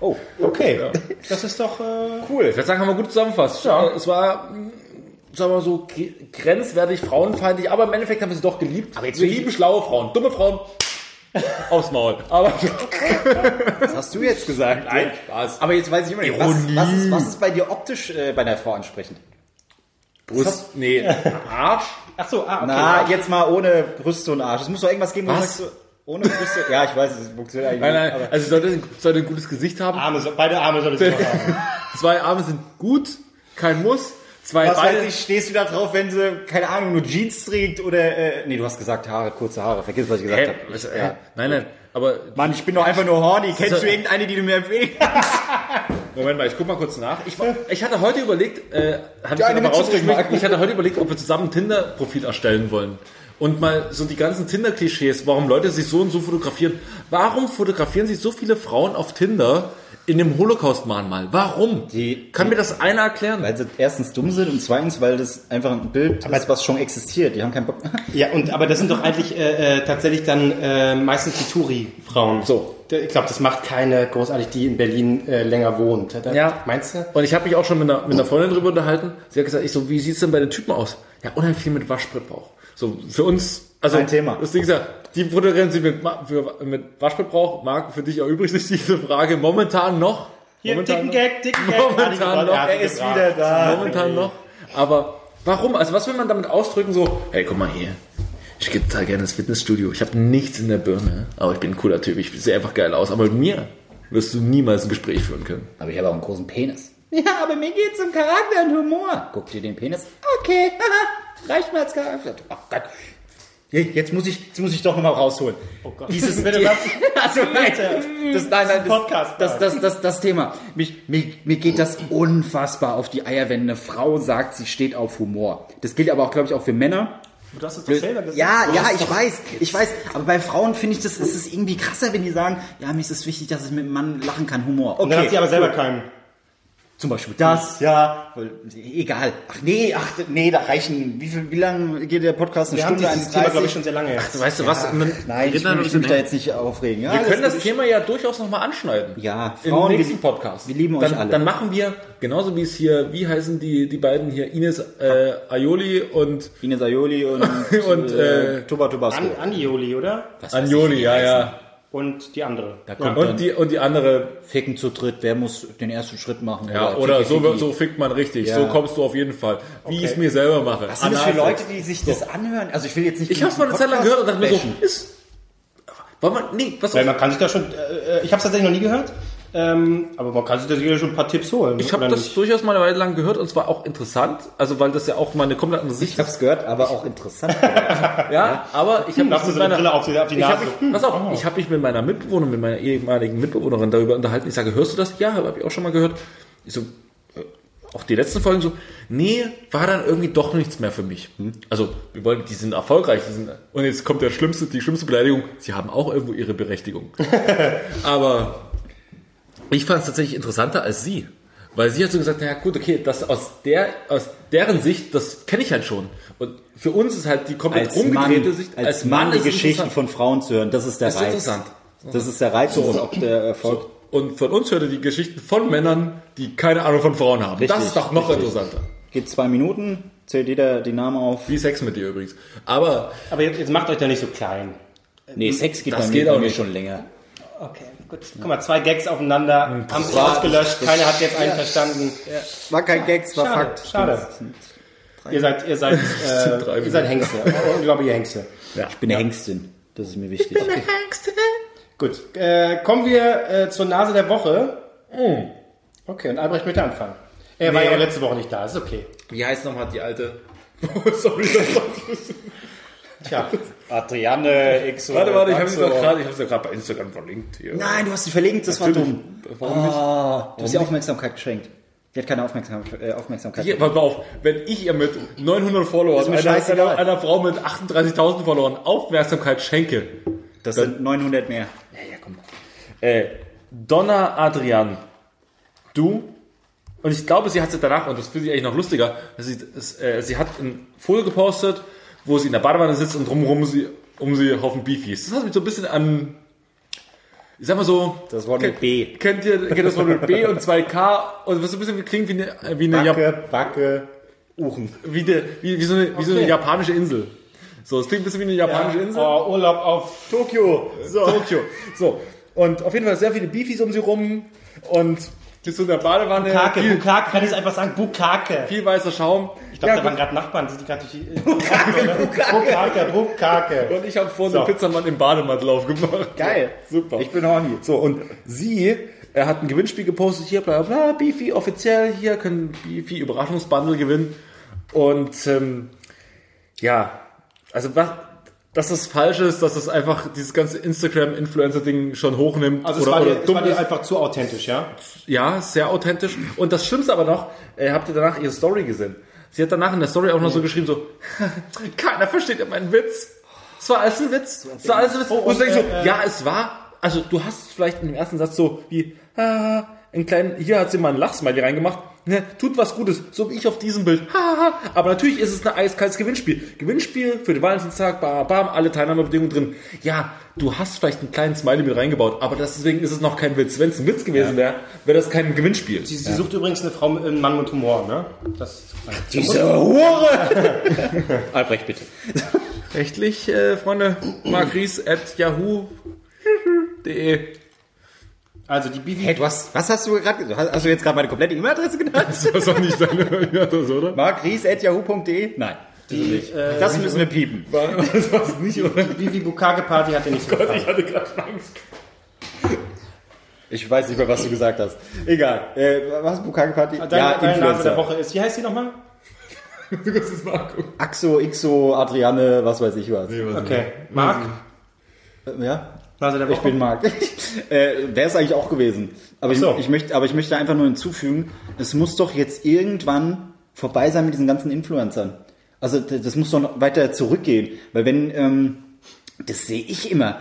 Oh,
Okay, das ist doch. Äh,
Cool. Ich würde sagen, haben wir gut zusammenfasst.
Ja.
Äh, Es war, mh, sagen wir mal so, gre- grenzwertig, frauenfeindlich, aber im Endeffekt haben wir sie doch geliebt.
Aber jetzt
wir lieben schlaue Frauen. Dumme Frauen, aufs Maul. Aber
was hast du jetzt gesagt?
Nein, Spaß.
Aber jetzt weiß ich immer nicht, was, was, ist, was ist bei dir optisch äh, bei einer Frau ansprechend?
Brust, nee, Arsch.
ach so, ah, okay.
Na, jetzt mal ohne Brüste und Arsch. Es muss doch irgendwas geben, wo du
Was?
sagst, so, ohne Brüste. Ja, ich weiß, es funktioniert eigentlich
Nein, nein,
nicht, aber-
also sollte, sollte ein gutes Gesicht haben.
Arme, beide Arme soll es doch haben.
Zwei Arme sind gut, kein Muss. Zwei
Was
Beine.
weiß ich, stehst du da drauf, wenn sie, keine Ahnung, nur Jeans trägt oder, äh, nee, du hast gesagt Haare, kurze Haare, vergiss, was ich gesagt habe. Ich,
äh,
ja.
Nein, nein, aber
Mann, ich bin doch einfach nur horny. Kennst
So-
du irgendeine, die du mir empfehlen kannst?
Moment mal, ich guck mal kurz nach. Ich, war- ich hatte heute überlegt, äh, ich,
eine
aber
mitzubringen,
rausgeschmeckt, ich hatte heute überlegt, ob wir zusammen ein Tinder-Profil erstellen wollen. Und mal so die ganzen Tinder-Klischees, warum Leute sich so und so fotografieren. Warum fotografieren sich so viele Frauen auf Tinder in dem Holocaust-Mahnmal? Warum?
Die-
Kann mir das einer erklären?
Weil sie erstens dumm sind und zweitens, weil das einfach ein Bild ist, was schon existiert. Die haben keinen Bock.
Ja, und aber das sind doch eigentlich äh, äh, tatsächlich dann äh, meistens die Touri-Frauen.
So.
Ich glaube, das macht keine großartig, die in Berlin äh, länger wohnt. Da,
Ja.
Meinst du?
Und ich habe mich auch schon mit einer, mit einer Freundin drüber unterhalten. Sie hat gesagt, ich so, wie sieht's denn bei den Typen aus? Ja, unheimlich viel mit Waschbrettbauch. So, für uns, also,
Kein Thema.
Das Ding ist ja, die fotografieren sie mit, für, mit Waschbrettbauch. Marc, für dich erübrigt sich diese Frage momentan noch.
Hier,
momentan
dicken Gag, dicken Gag.
Momentan noch.
Er ist wieder da.
Momentan noch. Aber warum? Also was will man damit ausdrücken? So, hey, guck mal hier. Ich gehe total gerne ins Fitnessstudio. Ich habe nichts in der Birne, aber ich bin ein cooler Typ. Ich sehe einfach geil aus. Aber mit mir wirst du niemals ein Gespräch führen können.
Aber ich habe auch einen großen Penis. Ja, aber mir geht's um Charakter und Humor. Guck dir den Penis. Okay, haha, reicht mir als Charakter. Oh Gott. Je- Jetzt muss ich, jetzt muss ich doch nochmal rausholen. Oh
Gott.
Dieses,
Bitte was?
also nein, das, nein, nein, das,
Podcast.
das, das, das, das Thema. Mich, mir, mir geht das unfassbar auf die Eier, wenn eine Frau sagt, sie steht auf Humor. Das gilt aber auch, glaube ich, auch für Männer.
Du hast es doch selber gesagt.
Ja, ja, ich weiß, ich weiß. Aber bei Frauen finde ich das, ist es irgendwie krasser, wenn die sagen, ja, mir ist es wichtig, dass ich mit einem Mann lachen kann, Humor.
Und dann hat sie aber selber keinen.
Zum Beispiel das, ja, egal. Ach nee, ach nee, da reichen, wie viel, wie lange geht der Podcast? Eine
Wir haben
Stunde,
dieses Thema, glaube ich,
1,30?
schon sehr lange jetzt.
Weißt du was? Man
Nein, ich
erinnern
will
uns
mich da jetzt nicht aufregen. Ja,
Wir können das. Thema ja durchaus nochmal anschneiden.
Ja,
Im
Frauen,
nächsten
wir-
Podcast.
wir lieben
dann,
euch alle.
Dann machen wir, genauso wie es hier, wie heißen die, die beiden hier, Ines äh, Aioli und
Ines Aioli und,
Und,
äh,
äh,
Tuba Tubasco.
An, Anioli, oder?
Anjoli, ja, ja.
Und die andere.
Da kommt
Und
dann
die, und die andere,
Ficken zu dritt, wer muss den ersten Schritt machen?
ja, oder
Ficky,
so, so fickt man richtig.
Ja.
So kommst du auf jeden Fall. Wie ich es mir selber mache.
Was sind das für. Leute, die sich das anhören? Also ich will jetzt nicht...
Ich habe es mal eine Zeit lang gehört und dachte mir so, ist, wollen wir, nee, was
Weil man kann sich da schon, äh, ich habe es tatsächlich noch nie gehört, ähm, aber man kann sich da sicher schon ein paar Tipps holen.
Ich habe
oder
das
nicht?
durchaus mal eine Weile lang gehört und zwar auch interessant, also weil das ja auch mal eine komplett andere Sicht
Ich hab's gehört, aber auch interessant.
Ja, aber ich habe
du so eine Brille auf die, auf die
ich
Nase?
hab mich, pass auf, ich habe mich mit meiner Mitbewohnerin, mit meiner ehemaligen Mitbewohnerin darüber unterhalten. Ich sage, hörst du das? Ja, habe ich auch schon mal gehört. Ich so, äh, auch die letzten Folgen so, nee, war dann irgendwie doch nichts mehr für mich. Also, wir wollen, die sind erfolgreich, die sind, und jetzt kommt der schlimmste, die schlimmste Beleidigung, sie haben auch irgendwo ihre Berechtigung. Aber ich fand es tatsächlich interessanter als sie. Weil sie hat so gesagt, naja gut, okay, das aus der, aus deren Sicht, das kenne ich halt schon. Und für uns ist halt die komplett
als Mann,
umgedrehte Sicht,
als, Mann die
ist es
Geschichten von Frauen zu hören, das ist der
Das ist
Reiz.
interessant.
Das ist der Reiz und auch der Erfolg.
Und von uns hört er die Geschichten von Männern, die keine Ahnung von Frauen haben.
Richtig,
das ist doch noch
richtig.
interessanter.
Geht zwei Minuten, zählt jeder die Namen auf.
Wie Sex mit dir übrigens. Aber
Aber jetzt, jetzt macht euch da nicht so klein.
Nee, Sex geht
Das
bei
geht
mir,
auch
mir
nicht.
schon länger.
Okay, gut. Guck mal, zwei Gags aufeinander, haben sich
war-
ausgelöscht, keiner hat jetzt einen verstanden.
War kein Gags, war
Schade,
Fakt.
schade. Ihr seid, ihr seid,
drei
äh, ihr seid Hengste. Ich glaube, ihr Hengste.
Ich bin eine Hengstin. Das ist mir wichtig.
Gut, äh, kommen wir äh, zur Nase der Woche. Okay, und Albrecht möchte anfangen. Er war
Nee.
ja auch letzte Woche nicht da, ist okay.
wie heißt nochmal die alte? Sorry, das war
Tja,
Adriane X.
Warte, warte, ich habe sie doch gerade, sie bei Instagram verlinkt hier.
Nein, du hast sie verlinkt, das war dumm.
Warum nicht?
Ah, du hast die Aufmerksamkeit geschenkt. Die hat keine Aufmerksamkeit. Äh, Aufmerksamkeit.
Hier, pass mal auf, wenn ich ihr mit 900 Followern, einer, einer, einer Frau mit 38.000 Followern Aufmerksamkeit schenke,
das sind 900 mehr.
Ja, ja, komm. Äh, Donna Adrian, du, und ich glaube, sie hat es danach, und das finde ich eigentlich noch lustiger, sie, es, äh, sie hat ein Foto gepostet, wo sie in der Badewanne sitzt und drumherum sie, um sie Haufen Beefies. Das hat mich so ein bisschen an, ich sag mal so,
Das Wort mit B.
kennt ihr, kennt ihr das Wort mit B und 2K, und was so ein bisschen klingt wie eine, wie eine, Jap
Backe, Backe, Uchen.
wie, eine, wie, wie, so eine, wie so eine
Okay.
japanische Insel. So, es klingt ein bisschen wie eine japanische Insel.
oh, Urlaub auf
Tokio. So.
Tokio. So. Und auf jeden Fall sehr viele Beefies um sie rum und die so in der Badewanne.
Bukake.
viel,
Bukake, kann ich einfach sagen, Bukake.
viel weißer Schaum.
Ich glaube,
Ja,
da waren gerade Nachbarn, die sind gerade durch die... Bukake, Bukake.
und ich habe vorhin
So.
den Pizzamann im Bademantel aufgemacht.
Geil.
Super.
Ich bin horny.
So, und sie, er hat ein Gewinnspiel gepostet, hier, bla, bla, Beefy offiziell, hier können Beefy Überraschungsbundle gewinnen. Und, ähm, ja, also was, dass das falsch ist, dass das einfach dieses ganze Instagram-Influencer-Ding schon hochnimmt.
Also es
oder,
war,
oder
dir, es
dumm
war dir einfach zu authentisch, ja?
Ja, sehr authentisch. Und das Schlimmste aber noch, äh, habt ihr danach ihre Story gesehen? Sie hat danach in der Story auch noch so geschrieben, so, keiner versteht ja meinen Witz. Es war alles ein Witz. Es war alles ein Witz.
Oh,
und, ich so,
äh, äh,
ja, es war, also du hast vielleicht im ersten Satz so wie, ah, einen kleinen, hier hat sie mal einen Lachsmiley reingemacht, ne, tut was Gutes, so wie ich auf diesem Bild, haha. Aber natürlich ist es ein eiskaltes Gewinnspiel. Gewinnspiel für den Valentinstag, bam, bam, alle Teilnahmebedingungen drin. Ja, du hast vielleicht einen kleinen Smiley mit reingebaut, aber deswegen ist es noch kein Witz. Wenn es ein Witz gewesen wäre, wäre das kein Gewinnspiel.
Sie, sie sucht übrigens eine Frau, mit- einen Mann mit Humor, ne? Das
Diese Hure! Albrecht, bitte.
Rechtlich, äh, Freunde, markries at yahoo.de.
Also die Bibi...
Hey, du hast, was hast du gerade gesagt? Hast hast du jetzt gerade meine komplette E-Mail-Adresse genannt?
Das ist doch nicht deine Adresse, oder?
markries.yahoo.de? Nein.
Die, äh,
Das müssen wir piepen.
Das war's nicht, oder?
die Bibi Bukake Party hat dir nicht so gefallen.
Ich hatte gerade Angst.
Ich weiß nicht mehr, was du gesagt hast. Egal. Äh, was? Bukake Party?
Deine Nase der
Influencer.
Woche ist, wie heißt die nochmal?
Du kannst es nachgucken.
Axo, Ixo, Adriane, was weiß ich was.
Okay. Marc?
Äh, Ja?
Nase der Woche?
Ich bin Marc. äh, der ist eigentlich auch gewesen. Aber,
so.
ich, ich möchte, aber ich möchte einfach nur hinzufügen, es muss doch jetzt irgendwann vorbei sein mit diesen ganzen Influencern. Also das muss doch noch weiter zurückgehen. Weil wenn, ähm, das sehe ich immer.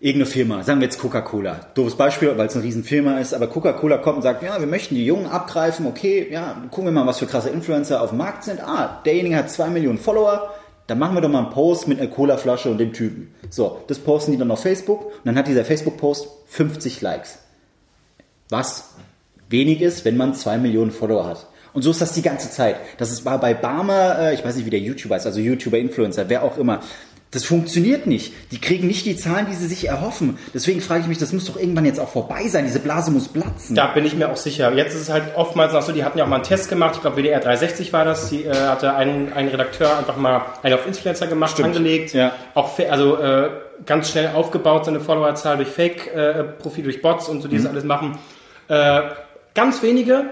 irgendeine Firma, sagen wir jetzt Coca-Cola, doofes Beispiel, weil es eine Riesenfirma ist, aber Coca-Cola kommt und sagt, ja, wir möchten die Jungen abgreifen, okay, ja, gucken wir mal, was für krasse Influencer auf dem Markt sind. Ah, derjenige hat zwei Millionen Follower, dann machen wir doch mal einen Post mit einer Cola-Flasche und dem Typen. So, das posten die dann auf Facebook und dann hat dieser Facebook-Post 50 Likes. Was wenig ist, wenn man zwei Millionen Follower hat. Und so ist das die ganze Zeit. Das ist, war bei Barmer, äh, ich weiß nicht, wie der YouTuber ist, also YouTuber, Influencer, wer auch immer. Das funktioniert nicht. Die kriegen nicht die Zahlen, die sie sich erhoffen. Deswegen frage ich mich, das muss doch irgendwann jetzt auch vorbei sein. Diese Blase muss platzen.
Da bin ich mir auch sicher. Jetzt ist es halt oftmals noch so, die hatten ja auch mal einen Test gemacht. Ich glaube, WDR 360 war das. Die äh, hatte ein, ein Redakteur einfach mal einen auf Influencer gemacht,
Stimmt.
angelegt.
Ja.
Auch also äh, ganz schnell aufgebaut, seine Followerzahl durch Fake-Profil, durch Bots und so, die das alles machen. Äh, ganz wenige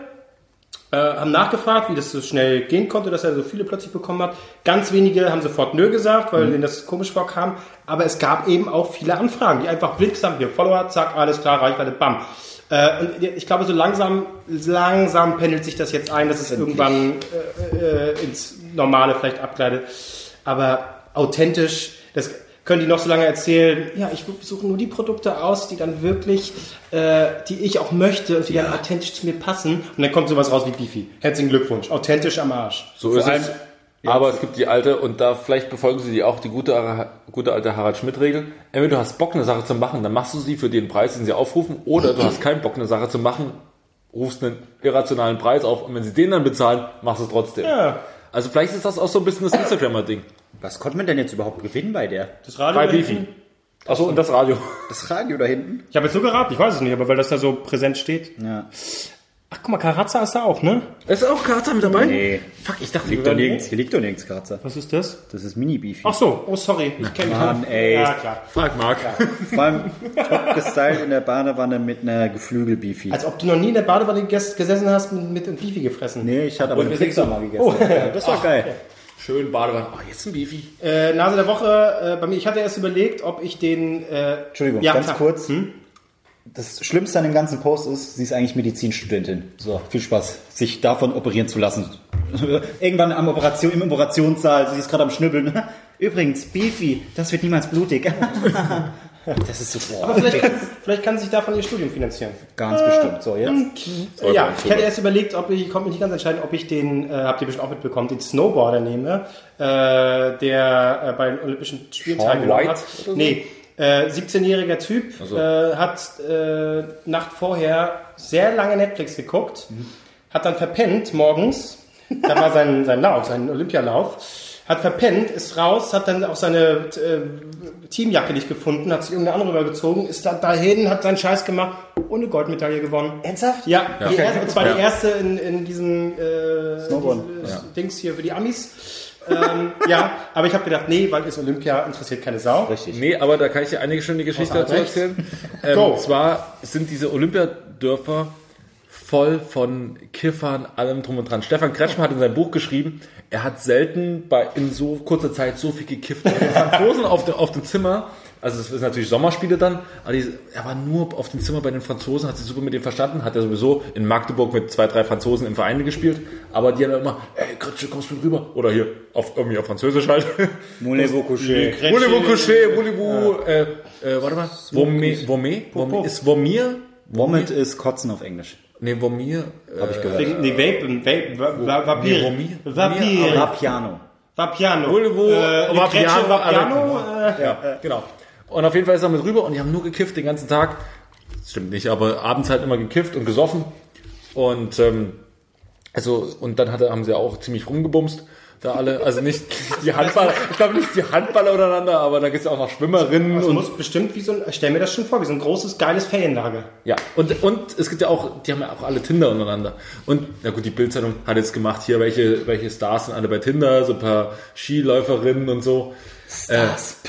äh, haben nachgefragt, wie das so schnell gehen konnte, dass er so viele plötzlich bekommen hat. Ganz wenige haben sofort Nö gesagt, weil denen das komisch vorkam. Aber es gab eben auch viele Anfragen, die einfach blick sagen, wir Follower, zack, alles klar, Reichweite, bam. Äh, und ich glaube, so langsam, langsam pendelt sich das jetzt ein, dass es irgendwann äh, äh, ins Normale vielleicht abgleitet. Aber authentisch, das können die noch so lange erzählen, ja, ich suche nur die Produkte aus, die dann wirklich, äh, die ich auch möchte und die dann authentisch zu mir passen. Und dann kommt sowas raus wie Beefy. Herzlichen Glückwunsch. Authentisch am Arsch.
So
Vor
ist
allem-
es. Aber es gibt die alte, und da vielleicht befolgen sie die auch, die gute, gute alte Harald Schmidt-Regel. Entweder du hast Bock, eine Sache zu machen, dann machst du sie für den Preis, den sie aufrufen, oder du hast keinen Bock, eine Sache zu machen, rufst einen irrationalen Preis auf, und wenn sie den dann bezahlen, machst du es trotzdem.
Ja.
Also vielleicht ist das auch so ein bisschen das Instagrammer-Ding.
Was konnte man denn jetzt überhaupt gewinnen bei der?
Das Radio
Bei
hinten?
Achso, und das Radio.
Das Radio da hinten?
Ich habe jetzt nur geraten, ich weiß es nicht, aber weil das da so präsent steht.
Ja.
Ach, guck mal, Karazza ist da auch, ne?
Ist auch Kater mit dabei?
Nee.
Fuck, ich dachte,
Liegt doch nirgends, hier liegt doch nirgends Kratzer.
Was ist das?
Das ist Mini-Beefy.
Ach so, oh sorry, ich kenne
Mann, ey.
Ja, klar.
Frag Marc.
Vor allem top gestylt in der Badewanne mit einer Geflügel-Beefy.
Als ob du noch nie in der Badewanne ges gesessen hast und mit einem Beefy gefressen.
Nee, ich hatte aber
Und
eine
wir
Pizza mal gegessen.
Oh.
Ja, das war geil.
Schön Badewanne. Oh, jetzt ein Beefy.
Äh, Nase der Woche, äh, bei mir, ich hatte erst überlegt, ob ich den... Äh,
Entschuldigung,
ja,
ganz
klar.
kurz. Das Schlimmste an dem ganzen Post ist, sie ist eigentlich Medizinstudentin. So, viel Spaß, sich davon operieren zu lassen. Irgendwann am Operation, im Operationssaal, sie ist gerade am Schnübbeln. Übrigens, Beefy, das wird niemals blutig. Das ist so, boah,
Vielleicht kann, vielleicht kann sie sich davon ihr Studium finanzieren.
ganz bestimmt. So, jetzt.
Äh, ja, ich hatte erst überlegt, ob ich, ich konnte mich nicht ganz entscheiden, ob ich den, äh, habt ihr bestimmt auch mitbekommen, den Snowboarder nehme, äh, der äh, bei den Olympischen Spielen
Sean
teilgenommen
White
hat. Nee, äh, 17-jähriger Typ,
so.
äh, hat äh, Nacht vorher sehr lange Netflix geguckt, hat dann verpennt morgens, da war sein, sein Lauf, sein Olympialauf, hat verpennt, ist raus, hat dann auch seine äh, Teamjacke nicht gefunden, hat sich irgendeine andere übergezogen, ist dann dahin, hat seinen Scheiß gemacht und eine Goldmedaille gewonnen.
Ernsthaft?
Ja, Die erste, und zwar
Ja.
die erste in, in diesem äh,
Snowboard.
dieses Dings hier für die Amis. ähm, ja, aber ich habe gedacht, nee, weil ist Olympia, interessiert keine Sau.
Richtig.
Nee, aber da kann ich dir einige schöne Geschichten
Außer
dazu erzählen. Ähm,
Go.
Und zwar sind diese Olympiadörfer voll von Kiffern, allem drum und dran. Stefan Kretschmer hat in seinem Buch geschrieben, er hat selten bei, in so kurzer Zeit so viel gekifft. Franzosen auf, dem- auf dem Zimmer, also es ist natürlich Sommerspiele dann, aber die, er war nur auf dem Zimmer bei den Franzosen, hat sich super mit denen verstanden, hat er sowieso in Magdeburg mit zwei, drei Franzosen im Verein gespielt, aber die haben immer, ey, Kretsche, kommst du mit rüber? Oder hier, auf, irgendwie auf Französisch halt.
Voulez-vous coucher?
Voulez-vous coucher, voulez-vous, äh, äh, warte mal, Vomé, Vomé, ist Vomir?
Vomit ist Kotzen auf Englisch.
Nee, Vomir,
Habe ich gehört.
Wegen, nee, Vapen, Vape, Va- Va- Vapir.
Nee,
Vapir.
Rapiano.
Vapiano.
Voulez-vous,
Äh,
Vapiano,
Kretsche Vapiano.
also-
Äh,
ja, genau. Und auf jeden Fall ist er mit rüber und die haben nur gekifft den ganzen Tag. Das stimmt nicht, aber abends halt immer gekifft und gesoffen. Und, ähm, also, und dann hatte, haben sie auch ziemlich rumgebumst. Da alle, also nicht die Handballer, ich glaube nicht die Handballer untereinander, aber da gibt es auch noch Schwimmerinnen
das
und
muss bestimmt wie so ein, ich stell mir das schon vor, wie so ein großes, geiles Ferienlager.
Ja, und, und es gibt ja auch, die haben ja auch alle Tinder untereinander. Und, na gut, die Bildzeitung hat jetzt gemacht, hier, welche, welche Stars sind alle bei Tinder, so ein paar Skiläuferinnen und so. Stars. Äh,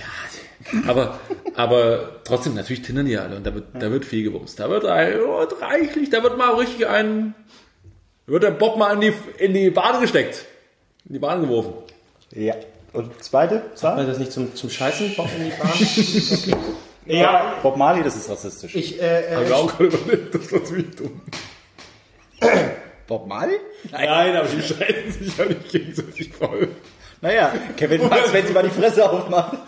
ja, aber, aber trotzdem, natürlich tindern die alle und da wird, da wird viel gewumst. Da wird, oh, reichlich, da wird mal richtig ein, wird der Bob mal in die, in die Bahn gesteckt. In die Bahn geworfen.
Ja. Und zweite? Zwei?
War das nicht zum, zum Scheißen? Bock in die Bahn? Okay. Ja,
Bob Marley, das ist rassistisch.
ich, äh, äh,
Hab ich auch gerade überlegt, das war ziemlich dumm.
Bob Marley?
Nein, aber die scheiden sich ja nicht gegenseitig voll.
Naja, Kevin Max, wenn sie mal die Fresse aufmachen.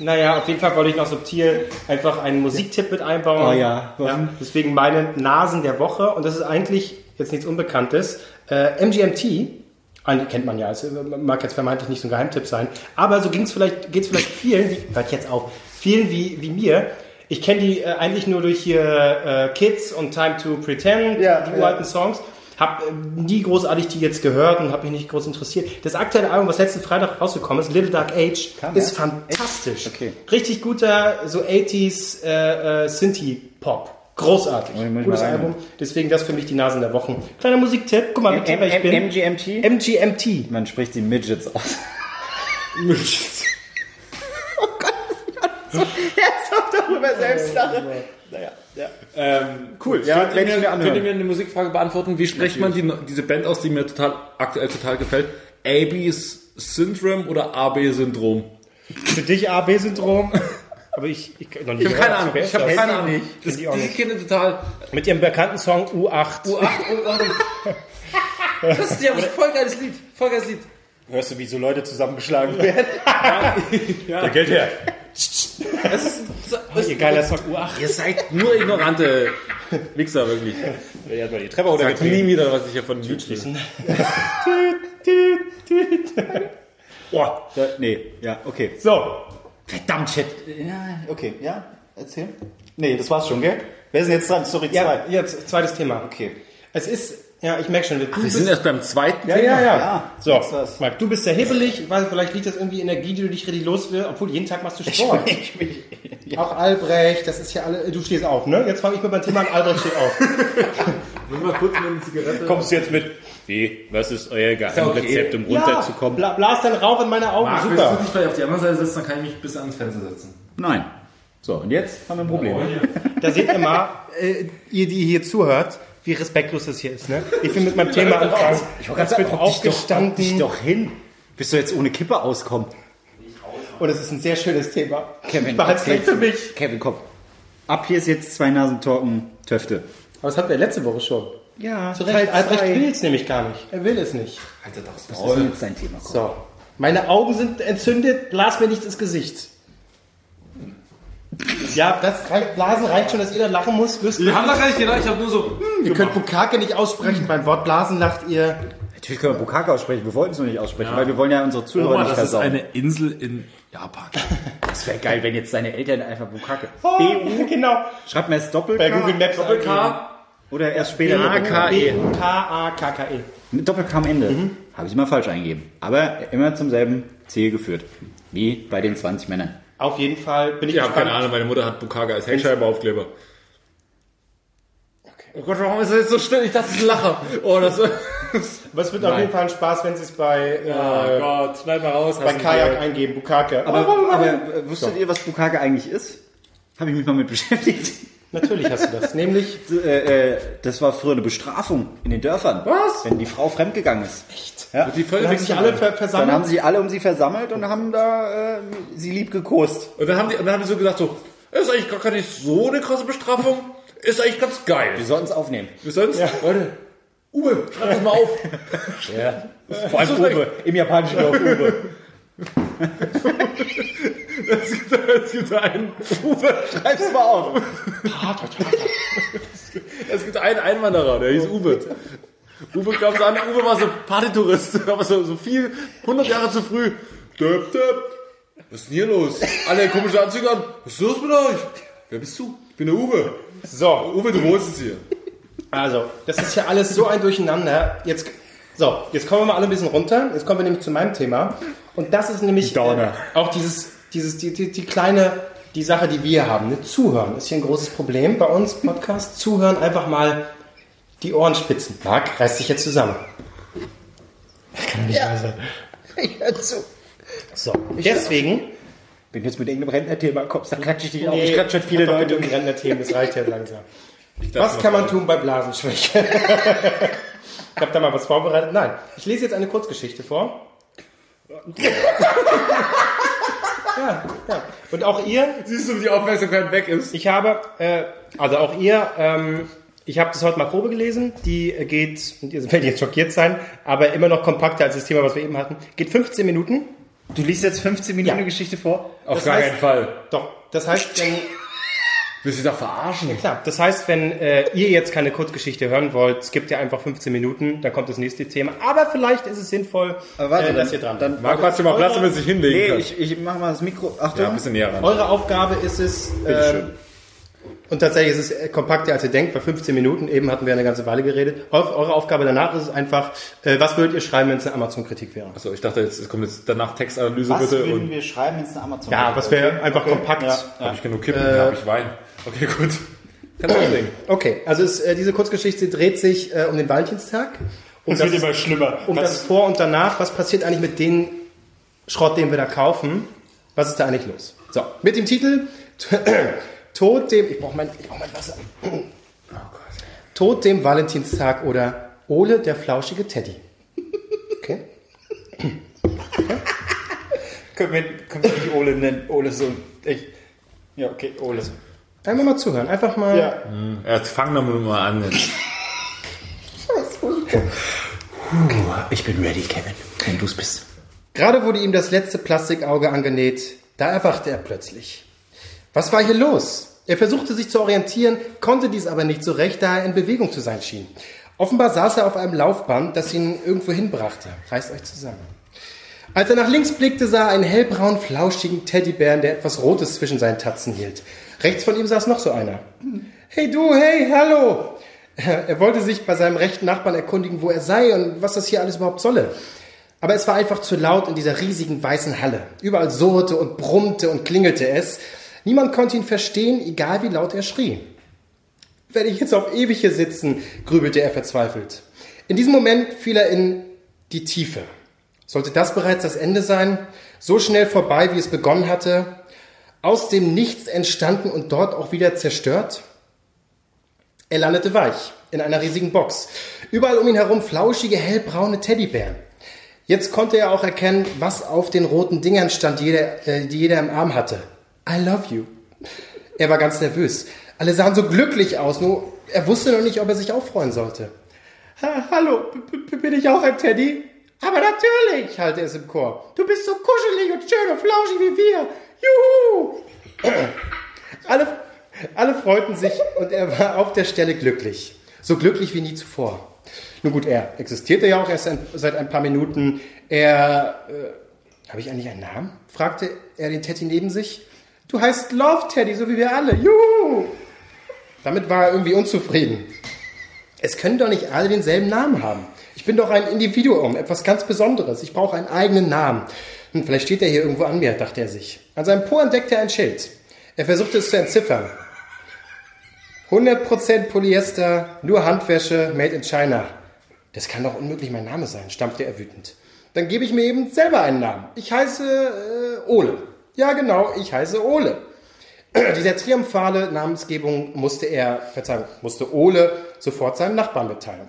Naja, auf jeden Fall wollte ich noch subtil einfach einen Musiktipp mit einbauen.
Oh ja,
ja. Deswegen meine Nasen der Woche. Und das ist eigentlich jetzt nichts Unbekanntes. Äh, MGMT, kennt man ja, es mag jetzt vermeintlich nicht so ein Geheimtipp sein. Aber so ging es vielleicht, geht es vielleicht vielen, wie, hört jetzt auf, vielen wie, wie mir. Ich kenne die äh, eigentlich nur durch hier äh, Kids und Time to Pretend,
Ja,
die
ja.
uralten Songs. Hab äh, nie großartig die jetzt gehört und habe mich nicht groß interessiert. Das aktuelle Album, was letzten Freitag rausgekommen ist, Little Dark Age,
Kam,
ist
ja?
fantastisch.
Okay.
Richtig guter, so 80s äh, äh, Synthie-Pop. Großartig. Gutes Album. Deswegen das für mich die Nasen der Wochen. Kleiner Musiktipp. Guck mal, wie clever ich bin.
MGMT?
MGMT.
Man spricht die Midgets aus. Ernsthaft darüber selbst lache. Naja, ja.
Ähm,
Cool, ja,
könnt, ihr mir, könnt ihr mir eine Musikfrage beantworten? Wie spricht man die, diese Band aus, die mir total aktuell total gefällt? AB's Syndrome oder AB-Syndrom?
Für dich AB-Syndrom. Aber ich, ich, noch nie
Ich habe keine Ahnung. Ich habe keine Ahnung. Das,
die auch
diese
nicht.
Kinder total.
Mit ihrem bekannten Song U8.
U8, U8. Das ist ja ein voll geiles Lied. Voll geiles Lied.
Hörst du, wie so Leute zusammengeschlagen werden?
Der Geld her.
Das ist, das,
Ihr geiler Song U8.
ihr seid nur ignorante Wichser, wirklich.
Erstmal die Treppe
Sagt nie wieder, was ich hier von Lied schließe.
Boah. Nee, ja, okay.
So.
Verdammt, shit. Ja, okay, ja, erzähl. Nee, das war's schon, gell? Wer ist denn jetzt dran? Sorry,
Ja,
zwei.
jetzt zweites Thema.
Okay.
Es ist, ja, ich merke schon, du
Wir
bist,
sind erst beim zweiten
ja, ja, ja,
Ja,
So. Marc, du bist sehr hibbelig. Ich weiß, vielleicht liegt das irgendwie Energie, die du dich richtig los will, obwohl jeden Tag machst du Sport.
Ich bin,
Auch Albrecht, das ist ja alle, du stehst auf, ne? Jetzt fange ich mit meinem Thema an, Albrecht steht auf.
Nimm mal kurz eine Zigarette.
Kommst du jetzt mit, wie, was ist euer Geheimrezept, um
Ja,
runterzukommen?
bla, blas deinen Rauch in meine Augen,
Marc, willst du
super.
dich vielleicht auf die andere Seite setzen, dann kann ich mich bis ans Fenster setzen.
Nein. So, und jetzt haben wir ein Problem.
Da seht ihr mal, äh, ihr, die hier zuhört, wie respektlos das hier ist, ne? Ich will mit meinem Thema anfangen. Es wird aufgestanden
Dich doch hin. Bist du jetzt ohne Kippe auskommen?
und es ist ein sehr schönes Thema.
Kevin,
ich
erzähl's
für mich.
Kevin, komm. Ab hier ist jetzt zwei Nasen Torken Töfte.
Aber das hatten wir letzte Woche schon.
Ja,
Zu Recht, Albrecht will es nämlich gar nicht. Er will es nicht.
Alter, das
Das ist jetzt dein Thema. Komm.
So. Meine Augen sind entzündet, blas mir nicht ins Gesicht. Ja, das reicht, Blasen reicht schon, dass ihr da lachen muss. Wisst ihr?
Wir haben da gar nicht gedacht, ich habe nur so.
Ihr könnt Bukake nicht aussprechen, beim Wort Blasen lacht ihr.
Natürlich können wir Bukake aussprechen. Wir wollten es nur nicht aussprechen, weil wir wollen ja unsere Zuhörer
Oma,
nicht
das ist
versauen.
eine Insel in Japan.
das wäre geil, wenn jetzt deine Eltern einfach Bukake.
Oh, genau.
Schreibt mir das Doppel
Bei Google Maps
Doppel K.
oder erst später
A-K-E.
K-A-K-K-E.
Mit Doppel K am Ende. Habe ich mal falsch eingegeben. Aber immer zum selben Ziel geführt. Wie bei den 20 Männern.
Auf jeden Fall bin ich
Ich habe keine. Ahnung, meine Mutter hat Bukake als Heckscheibeaufkleber. Oh Gott, warum ist das jetzt so still? Ich dachte, es ist ein Lacher. Oh, das
Aber es wird auf
Nein.
jeden Fall ein Spaß, wenn Sie es bei,
Oh
äh,
Gott, schneid mal raus.
bei Kajak eingeben. Bukake.
Aber,
Oh,
aber äh, wusstet ihr, was Bukake eigentlich ist? Habe ich mich mal mit beschäftigt.
Natürlich hast du das. Nämlich,
Äh, äh, das war früher eine Bestrafung in den Dörfern.
Was?
Wenn die Frau fremdgegangen ist.
echt?
Ja.
Die Folge
Dann haben sich alle ver
Dann
versammelt.
haben sie alle um sie versammelt und haben da äh, sie lieb gekost.
Und dann haben die, und dann haben die so gesagt so, ist eigentlich gar keine so eine krasse Bestrafung. Ist eigentlich ganz geil.
Wir sollten es aufnehmen.
Wir sonst, Leute, Uwe, schreib das mal auf.
Vor allem Uwe. Im Japanischen auch Uwe.
Es gibt, es gibt einen,
Uwe, schreib's mal auf.
es gibt einen Einwanderer, der hieß Uwe. Uwe kam so an, Uwe war so Partytourist, aber so, so viel, 100 Jahre zu früh. Döp, döp. Was ist denn hier los? Alle komische Anzüge an. Was ist los mit euch? Wer bist du? Ich bin der Uwe.
So,
Uwe, du wohnst jetzt hier.
also, das ist ja alles so ein Durcheinander. Jetzt, so, jetzt kommen wir mal alle ein bisschen runter. Jetzt kommen wir nämlich zu meinem Thema. Und das ist nämlich äh, auch dieses, dieses, die, die, die kleine, die Sache, die wir haben. Ne? Zuhören ist hier ein großes Problem bei uns, Podcast. Zuhören, einfach mal die Ohren spitzen. Marc, reiß dich jetzt zusammen. Das kann nicht wahr sein.
Ich hör zu.
So, deswegen.
Wenn du jetzt mit irgendeinem Rentnerthema kommst, dann klatsche ich dich auf.
Nee,
Ich klatsche schon viele Leute.
genug Rentnerthemen, das reicht ja langsam. Was kann man tun bei Blasenschwäche? ich habe da mal was vorbereitet. Nein, ich lese jetzt eine Kurzgeschichte vor. ja, ja. Und auch ihr,
Siehst du, wie die Aufmerksamkeit weg ist?
ich habe, äh, also auch ihr, ähm, ich habe das heute mal Probe gelesen. Die geht, und ihr werdet jetzt schockiert sein, aber immer noch kompakter als das Thema, was wir eben hatten. Geht 15 Minuten.
Du liest jetzt 15 Minuten
Ja.
Geschichte vor?
Auf
Das
gar
heißt-
keinen Fall.
Doch, das heißt, wenn,
Willst du dich da verarschen?
klar, das heißt, wenn äh, ihr jetzt keine Kurzgeschichte hören wollt, es gibt ja einfach 15 Minuten, dann kommt das nächste Thema. Aber vielleicht ist es sinnvoll,
Aber warte,
äh, dass
dann-
ihr dran
dann-
bleibt.
Marc, hast du mal Platz, damit sich hinlegen
Nee,
kann?
ich, ich mach mal das Mikro. Achtung.
ja, ein bisschen näher ran.
Eure Aufgabe ist es, ähm, und tatsächlich ist es äh, kompakter als ihr denkt, bei 15 Minuten, eben hatten wir eine ganze Weile geredet. Eu- Eure Aufgabe danach ist es einfach, äh, was würdet ihr schreiben, wenn es eine Amazon-Kritik wäre?
Achso, ich dachte, jetzt es kommt jetzt danach Textanalyse
Was
bitte
würden
und
wir schreiben, wenn es eine Amazon
Ja, was wäre einfach kompakt.
Ja.
habe ich genug Kippen,
Äh,
habe ich Wein. Okay, gut. Kannst du loslegen.
Okay, also es, äh, diese Kurzgeschichte dreht sich äh, um den Valentinstag. Um
Das wird immer schlimmer.
um das Vor und Danach. Was passiert eigentlich mit dem Schrott, den wir da kaufen? Was ist da eigentlich los? So, mit dem Titel Tod dem, ich brauche mein, ich brauch mein Wasser. Tod dem Valentinstag oder Ole der flauschige Teddy. Okay.
Können wir, können wir nicht Ole nennen? Ole so echt. Ja, okay, Ole.
Einfach mal zuhören, einfach mal.
Ja.
Jetzt fang doch mal an. Jetzt.
Ich bin ready, Kevin. Wenn du's bist.
Gerade wurde ihm das letzte Plastikauge angenäht, da erwachte er plötzlich. Was war hier los? Er versuchte sich zu orientieren, konnte dies aber nicht so recht, da er in Bewegung zu sein schien. Offenbar saß er auf einem Laufband, das ihn irgendwo hinbrachte. Reißt euch zusammen. Als er nach links blickte, sah er einen hellbraun, flauschigen Teddybären, der etwas Rotes zwischen seinen Tatzen hielt. Rechts von ihm saß noch so einer. Hey du, hey, hallo! Er wollte sich bei seinem rechten Nachbarn erkundigen, wo er sei und was das hier alles überhaupt solle. Aber es war einfach zu laut in dieser riesigen weißen Halle. Überall surrte und brummte und klingelte es. Niemand konnte ihn verstehen, egal wie laut er schrie. Werde ich jetzt auf ewig hier sitzen, grübelte er verzweifelt. In diesem Moment fiel er in die Tiefe. Sollte das bereits das Ende sein? So schnell vorbei, wie es begonnen hatte? Aus dem Nichts entstanden und dort auch wieder zerstört? Er landete weich in einer riesigen Box. Überall um ihn herum flauschige, hellbraune Teddybären. Jetzt konnte er auch erkennen, was auf den roten Dingern stand, die jeder, äh, die jeder im Arm hatte. I love you. Er war ganz nervös. Alle sahen so glücklich aus, nur er wusste noch nicht, ob er sich auch sollte. Ha, hallo, bin ich auch ein Teddy? Aber natürlich, halte es im Chor. Du bist so kuschelig und schön und flauschig wie wir. Juhu! Alle, alle freuten sich und er war auf der Stelle glücklich. So glücklich wie nie zuvor. Nun gut, er existierte ja auch erst ein, seit ein paar Minuten. Er. Äh, Habe ich eigentlich einen Namen? fragte er den Teddy neben sich. Du heißt Love Teddy, so wie wir alle. Juhu! Damit war er irgendwie unzufrieden. Es können doch nicht alle denselben Namen haben. Ich bin doch ein Individuum, etwas ganz Besonderes. Ich brauche einen eigenen Namen. Hm, vielleicht steht er hier irgendwo an mir, dachte er sich. An seinem Po entdeckte er ein Schild. Er versuchte es zu entziffern. 100% Polyester, nur Handwäsche, made in China. Das kann doch unmöglich mein Name sein, stampfte er wütend. Dann gebe ich mir eben selber einen Namen. Ich heiße äh, Ole. Ja, genau, ich heiße Ole. Dieser triumphale Namensgebung musste er, Verzeihung, musste Ole sofort seinem Nachbarn mitteilen.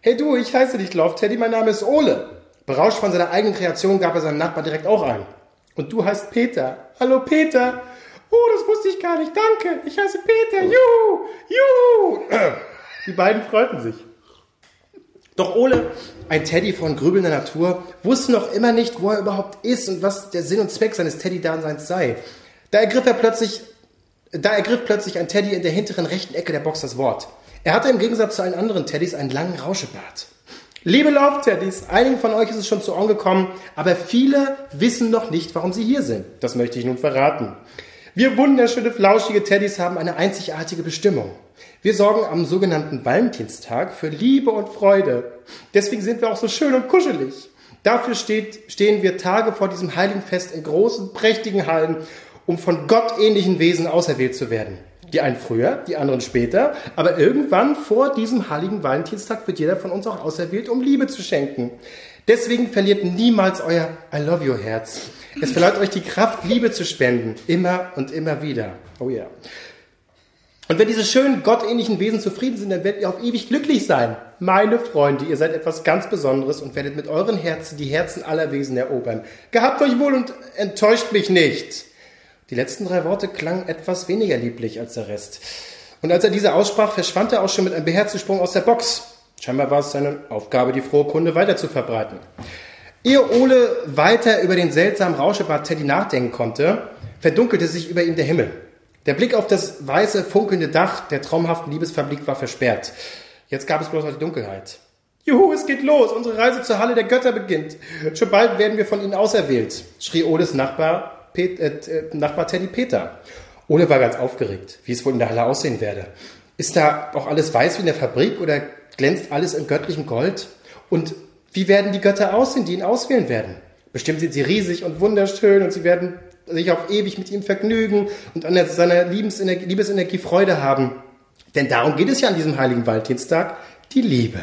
Hey du, ich heiße dich Love Teddy, mein Name ist Ole. Berauscht von seiner eigenen Kreation gab er seinem Nachbarn direkt auch ein. Und du heißt Peter. Hallo Peter. Oh, das wusste ich gar nicht. Danke. Ich heiße Peter. Juhu. Juhu. Die beiden freuten sich. Doch Ole, ein Teddy von grübelnder Natur, wusste noch immer nicht, wo er überhaupt ist und was der Sinn und Zweck seines Teddy-Daseins sei. Da ergriff er plötzlich, da ergriff plötzlich ein Teddy in der hinteren rechten Ecke der Box das Wort. Er hatte im Gegensatz zu allen anderen Teddys einen langen Rauschebart. Liebe Love-Teddys, einigen von euch ist es schon zu Ohren gekommen, aber viele wissen noch nicht, warum sie hier sind. Das möchte ich nun verraten. Wir wunderschöne, flauschige Teddys haben eine einzigartige Bestimmung. Wir sorgen am sogenannten Valentinstag für Liebe und Freude. Deswegen sind wir auch so schön und kuschelig. Dafür steht, stehen wir Tage vor diesem heiligen Fest in großen, prächtigen Hallen, um von gottähnlichen Wesen auserwählt zu werden. Die einen früher, die anderen später, aber irgendwann vor diesem heiligen Valentinstag wird jeder von uns auch auserwählt, um Liebe zu schenken. Deswegen verliert niemals euer I love you Herz. Es verleiht euch die Kraft, Liebe zu spenden. Immer und immer wieder. Oh ja. Und wenn diese schönen gottähnlichen Wesen zufrieden sind, dann werdet ihr auf ewig glücklich sein. Meine Freunde, ihr seid etwas ganz Besonderes und werdet mit euren Herzen die Herzen aller Wesen erobern. Gehabt euch wohl und enttäuscht mich nicht. Die letzten drei Worte klangen etwas weniger lieblich als der Rest. Und als er diese aussprach, verschwand er auch schon mit einem beherzten Sprung aus der Box. Scheinbar war es seine Aufgabe, die frohe Kunde weiter zu verbreiten. Ehe Ole weiter über den seltsamen Rauschebart Teddy nachdenken konnte, verdunkelte sich über ihm der Himmel. Der Blick auf das weiße, funkelnde Dach der traumhaften Liebesfabrik war versperrt. Jetzt gab es bloß noch die Dunkelheit. Juhu, es geht los. Unsere Reise zur Halle der Götter beginnt. Schon bald werden wir von ihnen auserwählt, schrie Oles Nachbar, Pet, äh, Nachbar Teddy Peter. Ole war ganz aufgeregt, wie es wohl in der Halle aussehen werde. Ist da auch alles weiß wie in der Fabrik oder glänzt alles in göttlichem Gold? Und wie werden die Götter aussehen, die ihn auswählen werden? Bestimmt sind sie riesig und wunderschön und sie werden sich auf ewig mit ihm vergnügen und an seiner Liebesenergie, Liebesenergie Freude haben. Denn darum geht es ja an diesem heiligen Valentinstag, die Liebe.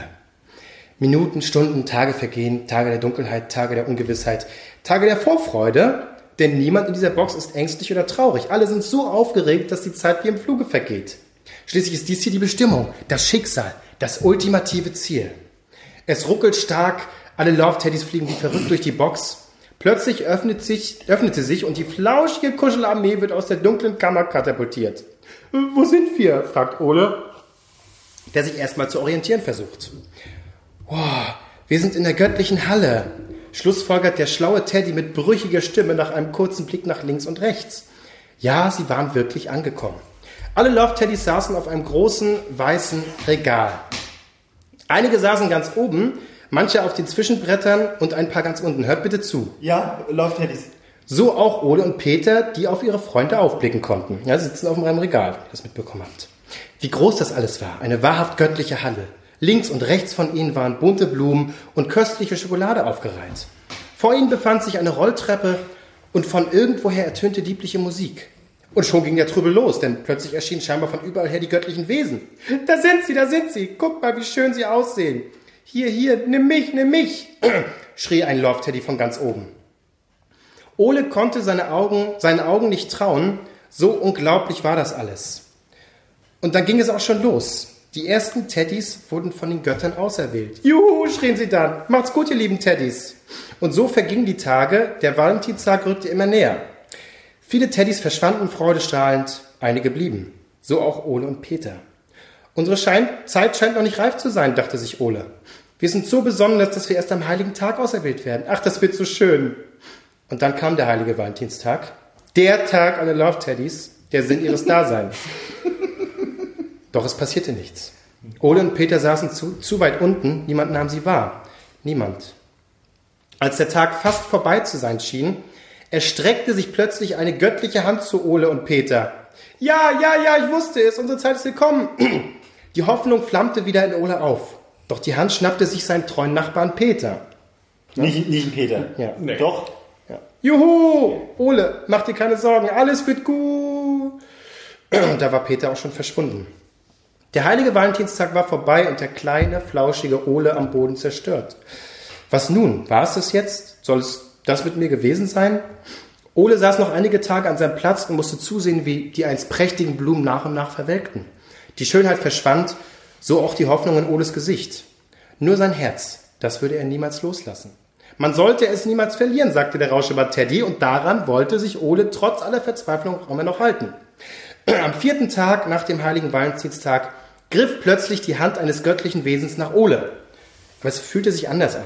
Minuten, Stunden, Tage vergehen, Tage der Dunkelheit, Tage der Ungewissheit, Tage der Vorfreude, denn niemand in dieser Box ist ängstlich oder traurig. Alle sind so aufgeregt, dass die Zeit wie im Fluge vergeht. Schließlich ist dies hier die Bestimmung, das Schicksal, das ultimative Ziel. Es ruckelt stark, alle Love-Teddys fliegen wie verrückt durch die Box. Plötzlich öffnet sich, öffnete sich und die flauschige Kuschelarmee wird aus der dunklen Kammer katapultiert. Wo sind wir? fragt Ole, der sich erstmal zu orientieren versucht. Oh, wir sind in der göttlichen Halle, schlussfolgert der schlaue Teddy mit brüchiger Stimme nach einem kurzen Blick nach links und rechts. Ja, sie waren wirklich angekommen. Alle Love Teddys saßen auf einem großen weißen Regal. Einige saßen ganz oben, manche auf den Zwischenbrettern und ein paar ganz unten. Hört bitte zu.
Ja, Love Teddys.
So auch Ole und Peter, die auf ihre Freunde aufblicken konnten. Ja, sie sitzen auf einem Regal, wie ihr das mitbekommen habt. Wie groß das alles war. Eine wahrhaft göttliche Halle. Links und rechts von ihnen waren bunte Blumen und köstliche Schokolade aufgereiht. Vor ihnen befand sich eine Rolltreppe und von irgendwoher ertönte liebliche Musik. Und schon ging der Trübel los, denn plötzlich erschienen scheinbar von überall her die göttlichen Wesen. Da sind sie, da sind sie. Guck mal, wie schön sie aussehen. Hier, hier, nimm mich, nimm mich, schrie ein Love Teddy von ganz oben. Ole konnte seine Augen, seinen Augen nicht trauen, so unglaublich war das alles. Und dann ging es auch schon los. Die ersten Teddys wurden von den Göttern auserwählt. Juhu, schrien sie dann. Macht's gut, ihr lieben Teddys. Und so vergingen die Tage, der Valentinstag rückte immer näher. Viele Teddys verschwanden freudestrahlend, einige blieben. So auch Ole und Peter. Unsere Schein Zeit scheint noch nicht reif zu sein, dachte sich Ole. Wir sind so besonders, dass wir erst am heiligen Tag auserwählt werden. Ach, das wird so schön. Und dann kam der heilige Valentinstag. Der Tag aller Love Teddys, der Sinn ihres Daseins. Doch es passierte nichts. Ole und Peter saßen zu, zu weit unten, niemand nahm sie wahr. Niemand. Als der Tag fast vorbei zu sein schien, erstreckte sich plötzlich eine göttliche Hand zu Ole und Peter. Ja, ja, ja, ich wusste es, unsere Zeit ist gekommen. Die Hoffnung flammte wieder in Ole auf. Doch die Hand schnappte sich seinen treuen Nachbarn Peter.
Nicht, nicht ein Peter.
Ja.
Nee.
Doch.
Ja. Juhu! Ole, mach dir keine Sorgen, alles wird gut. Und da war Peter auch schon verschwunden. Der heilige Valentinstag war vorbei und der kleine, flauschige Ole am Boden zerstört. Was nun? War es das jetzt? Soll es das mit mir gewesen sein? Ole saß noch einige Tage an seinem Platz und musste zusehen, wie die einst prächtigen Blumen nach und nach verwelkten. Die Schönheit verschwand, so auch die Hoffnung in Oles Gesicht. Nur sein Herz, das würde er niemals loslassen. Man sollte es niemals verlieren, sagte der Rauschebart Teddy, und daran wollte sich Ole trotz aller Verzweiflung auch immer noch halten. Am vierten Tag nach dem heiligen Valentinstag griff plötzlich die Hand eines göttlichen Wesens nach Ole. Aber es fühlte sich anders an.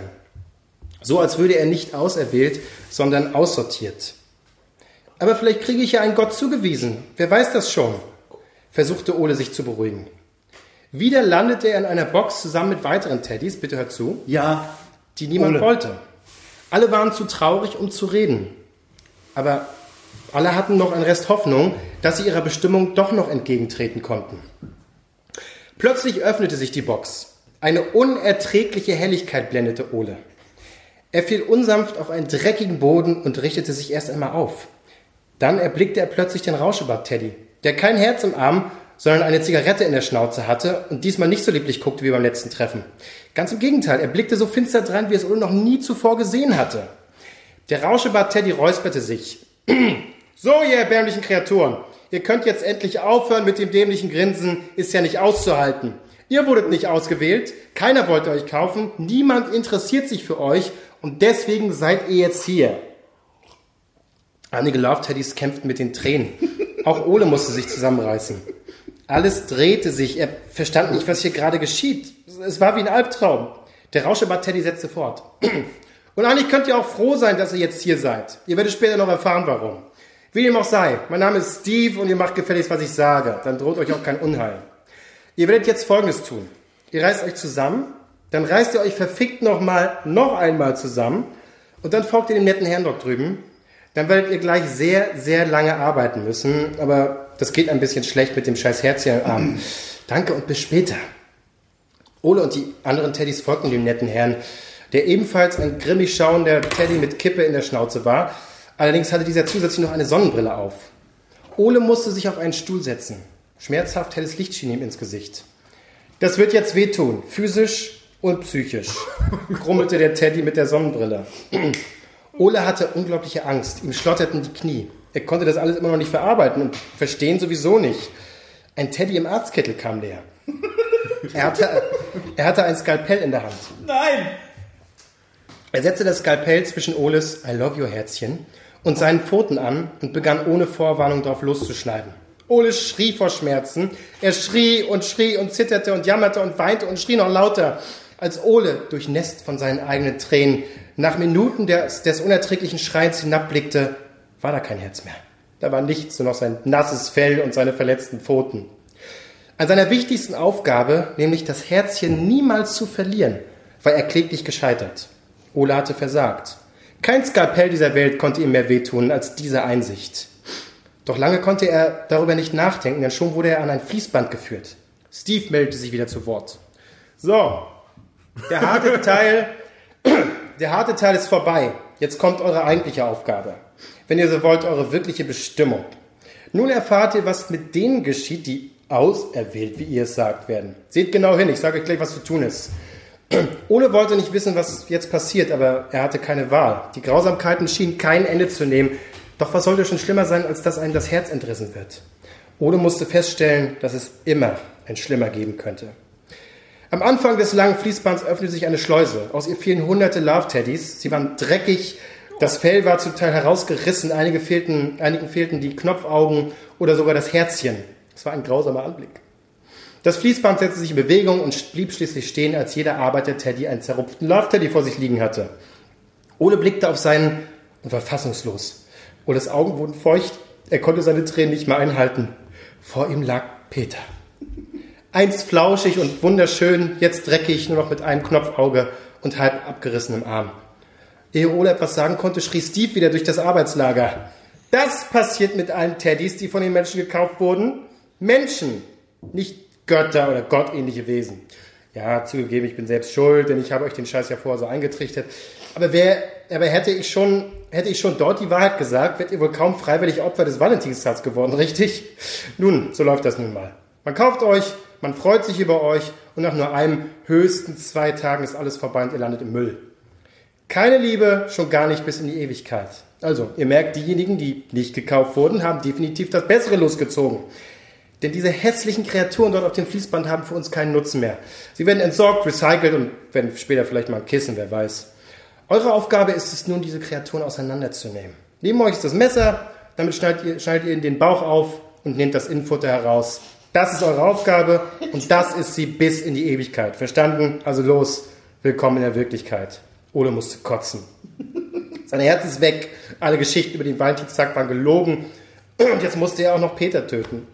So als würde er nicht auserwählt, sondern aussortiert. Aber vielleicht kriege ich ja einen Gott zugewiesen. Wer weiß das schon? versuchte Ole sich zu beruhigen. Wieder landete er in einer Box zusammen mit weiteren Teddys, bitte hör zu,
Ja.
die niemand
Ole.
wollte. Alle waren zu traurig, um zu reden. Aber alle hatten noch einen Rest Hoffnung, dass sie ihrer Bestimmung doch noch entgegentreten konnten. Plötzlich öffnete sich die Box. Eine unerträgliche Helligkeit blendete Ole. Er fiel unsanft auf einen dreckigen Boden und richtete sich erst einmal auf. Dann erblickte er plötzlich den Rauschebart-Teddy, der kein Herz im Arm, sondern eine Zigarette in der Schnauze hatte und diesmal nicht so lieblich guckte wie beim letzten Treffen. Ganz im Gegenteil, er blickte so finster drein, wie es Ole noch nie zuvor gesehen hatte. Der Rauschebart-Teddy räusperte sich. So, ihr erbärmlichen Kreaturen, ihr könnt jetzt endlich aufhören mit dem dämlichen Grinsen, ist ja nicht auszuhalten. Ihr wurdet nicht ausgewählt, keiner wollte euch kaufen, niemand interessiert sich für euch und deswegen seid ihr jetzt hier. Einige Love Teddys kämpften mit den Tränen. Auch Ole musste sich zusammenreißen. Alles drehte sich. Er verstand nicht, was hier gerade geschieht. Es war wie ein Albtraum. Der Rauschebart Teddy setzte fort. Und eigentlich könnt ihr auch froh sein, dass ihr jetzt hier seid. Ihr werdet später noch erfahren, warum. Wie dem auch sei, mein Name ist Steve und ihr macht gefälligst, was ich sage. Dann droht euch auch kein Unheil. Ihr werdet jetzt Folgendes tun. Ihr reißt euch zusammen, dann reißt ihr euch verfickt nochmal, noch einmal zusammen und dann folgt ihr dem netten Herrn dort drüben. Dann werdet ihr gleich sehr, sehr lange arbeiten müssen, aber das geht ein bisschen schlecht mit dem scheiß Herzchen am Arm. Danke und bis später. Ole und die anderen Teddys folgten dem netten Herrn, der ebenfalls ein grimmig schauender Teddy mit Kippe in der Schnauze war. Allerdings hatte dieser zusätzlich noch eine Sonnenbrille auf. Ole musste sich auf einen Stuhl setzen. Schmerzhaft helles Licht schien ihm ins Gesicht. Das wird jetzt wehtun, physisch und psychisch, grummelte der Teddy mit der Sonnenbrille. Ole hatte unglaubliche Angst, ihm schlotterten die Knie. Er konnte das alles immer noch nicht verarbeiten und verstehen sowieso nicht. Ein Teddy im Arztkittel kam näher. Er hatte, er hatte ein Skalpell in der Hand.
Nein!
Er setzte das Skalpell zwischen Oles I love you Herzchen und seinen Pfoten an und begann ohne Vorwarnung darauf loszuschneiden. Ole schrie vor Schmerzen. Er schrie und schrie und zitterte und jammerte und weinte und schrie noch lauter. Als Ole, durchnässt von seinen eigenen Tränen, nach Minuten des, des unerträglichen Schreins hinabblickte, war da kein Herz mehr. Da war nichts, nur noch sein nasses Fell und seine verletzten Pfoten. An seiner wichtigsten Aufgabe, nämlich das Herzchen niemals zu verlieren, war er kläglich gescheitert. Ole hatte versagt. Kein Skalpell dieser Welt konnte ihm mehr wehtun als diese Einsicht. Doch lange konnte er darüber nicht nachdenken, denn schon wurde er an ein Fließband geführt. Steve meldete sich wieder zu Wort. So, der harte Teil, der harte Teil ist vorbei. Jetzt kommt eure eigentliche Aufgabe. Wenn ihr so wollt, eure wirkliche Bestimmung. Nun erfahrt ihr, was mit denen geschieht, die auserwählt, wie ihr es sagt, werden. Seht genau hin, ich sage euch gleich, was zu tun ist. Ole wollte nicht wissen, was jetzt passiert, aber er hatte keine Wahl. Die Grausamkeiten schienen kein Ende zu nehmen. Doch was sollte schon schlimmer sein, als dass einem das Herz entrissen wird? Ole musste feststellen, dass es immer ein Schlimmer geben könnte. Am Anfang des langen Fließbands öffnete sich eine Schleuse. Aus ihr fielen hunderte Love-Teddys. Sie waren dreckig, das Fell war zum Teil herausgerissen, einige fehlten, einigen fehlten die Knopfaugen oder sogar das Herzchen. Es war ein grausamer Anblick. Das Fließband setzte sich in Bewegung und blieb schließlich stehen, als jeder Arbeiter Teddy einen zerrupften Love-Teddy vor sich liegen hatte. Ole blickte auf seinen und war fassungslos. Oles Augen wurden feucht, er konnte seine Tränen nicht mehr einhalten. Vor ihm lag Peter. Einst flauschig und wunderschön, jetzt dreckig, nur noch mit einem Knopfauge und halb abgerissenem Arm. Ehe Ole etwas sagen konnte, schrie Steve wieder durch das Arbeitslager. Das passiert mit allen Teddys, die von den Menschen gekauft wurden. Menschen, nicht Götter oder gottähnliche Wesen. Ja, zugegeben, ich bin selbst schuld, denn ich habe euch den Scheiß ja vorher so eingetrichtert. Aber wer, aber hätte ich schon, hätte ich schon dort die Wahrheit gesagt, wärt ihr wohl kaum freiwillig Opfer des Valentinstags geworden, richtig? Nun, so läuft das nun mal. Man kauft euch, man freut sich über euch und nach nur einem, höchstens zwei Tagen ist alles vorbei und ihr landet im Müll. Keine Liebe, schon gar nicht bis in die Ewigkeit. Also, ihr merkt, diejenigen, die nicht gekauft wurden, haben definitiv das Bessere losgezogen. Denn diese hässlichen Kreaturen dort auf dem Fließband haben für uns keinen Nutzen mehr. Sie werden entsorgt, recycelt und werden später vielleicht mal ein Kissen, wer weiß. Eure Aufgabe ist es nun, diese Kreaturen auseinanderzunehmen. Neben euch ist das Messer, damit schneidet ihr, schneidet ihr in den Bauch auf und nehmt das Innenfutter heraus. Das ist eure Aufgabe und das ist sie bis in die Ewigkeit. Verstanden? Also los, willkommen in der Wirklichkeit. Ole musste kotzen. Sein Herz ist weg. Alle Geschichten über den Valentinstag waren gelogen. Und jetzt musste er auch noch Peter töten.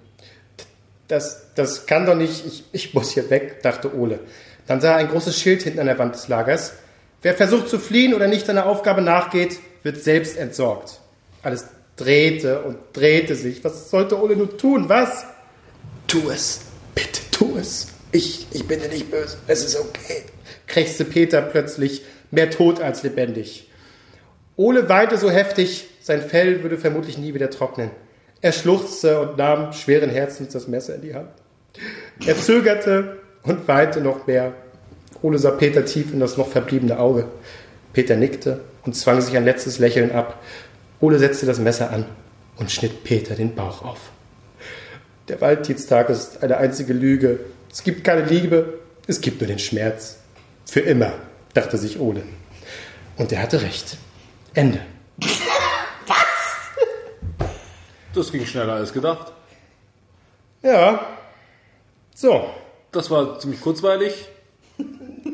Das, das kann doch nicht, ich, ich muss hier weg, dachte Ole. Dann sah er ein großes Schild hinten an der Wand des Lagers. Wer versucht zu fliehen oder nicht seiner Aufgabe nachgeht, wird selbst entsorgt. Alles drehte und drehte sich. Was sollte Ole nur tun? Was? Tu es. Bitte tu es. Ich, ich bin dir nicht böse. Es ist okay. krächzte Peter plötzlich, mehr tot als lebendig. Ole weinte so heftig, sein Fell würde vermutlich nie wieder trocknen. Er schluchzte und nahm schweren Herzens das Messer in die Hand. Er zögerte und weinte noch mehr. Ole sah Peter tief in das noch verbliebene Auge. Peter nickte und zwang sich ein letztes Lächeln ab. Ole setzte das Messer an und schnitt Peter den Bauch auf. Der Walddienstag ist eine einzige Lüge. Es gibt keine Liebe, es gibt nur den Schmerz. Für immer, dachte sich Ole. Und er hatte recht. Ende.
Das ging schneller als gedacht.
Ja. So.
Das war ziemlich kurzweilig.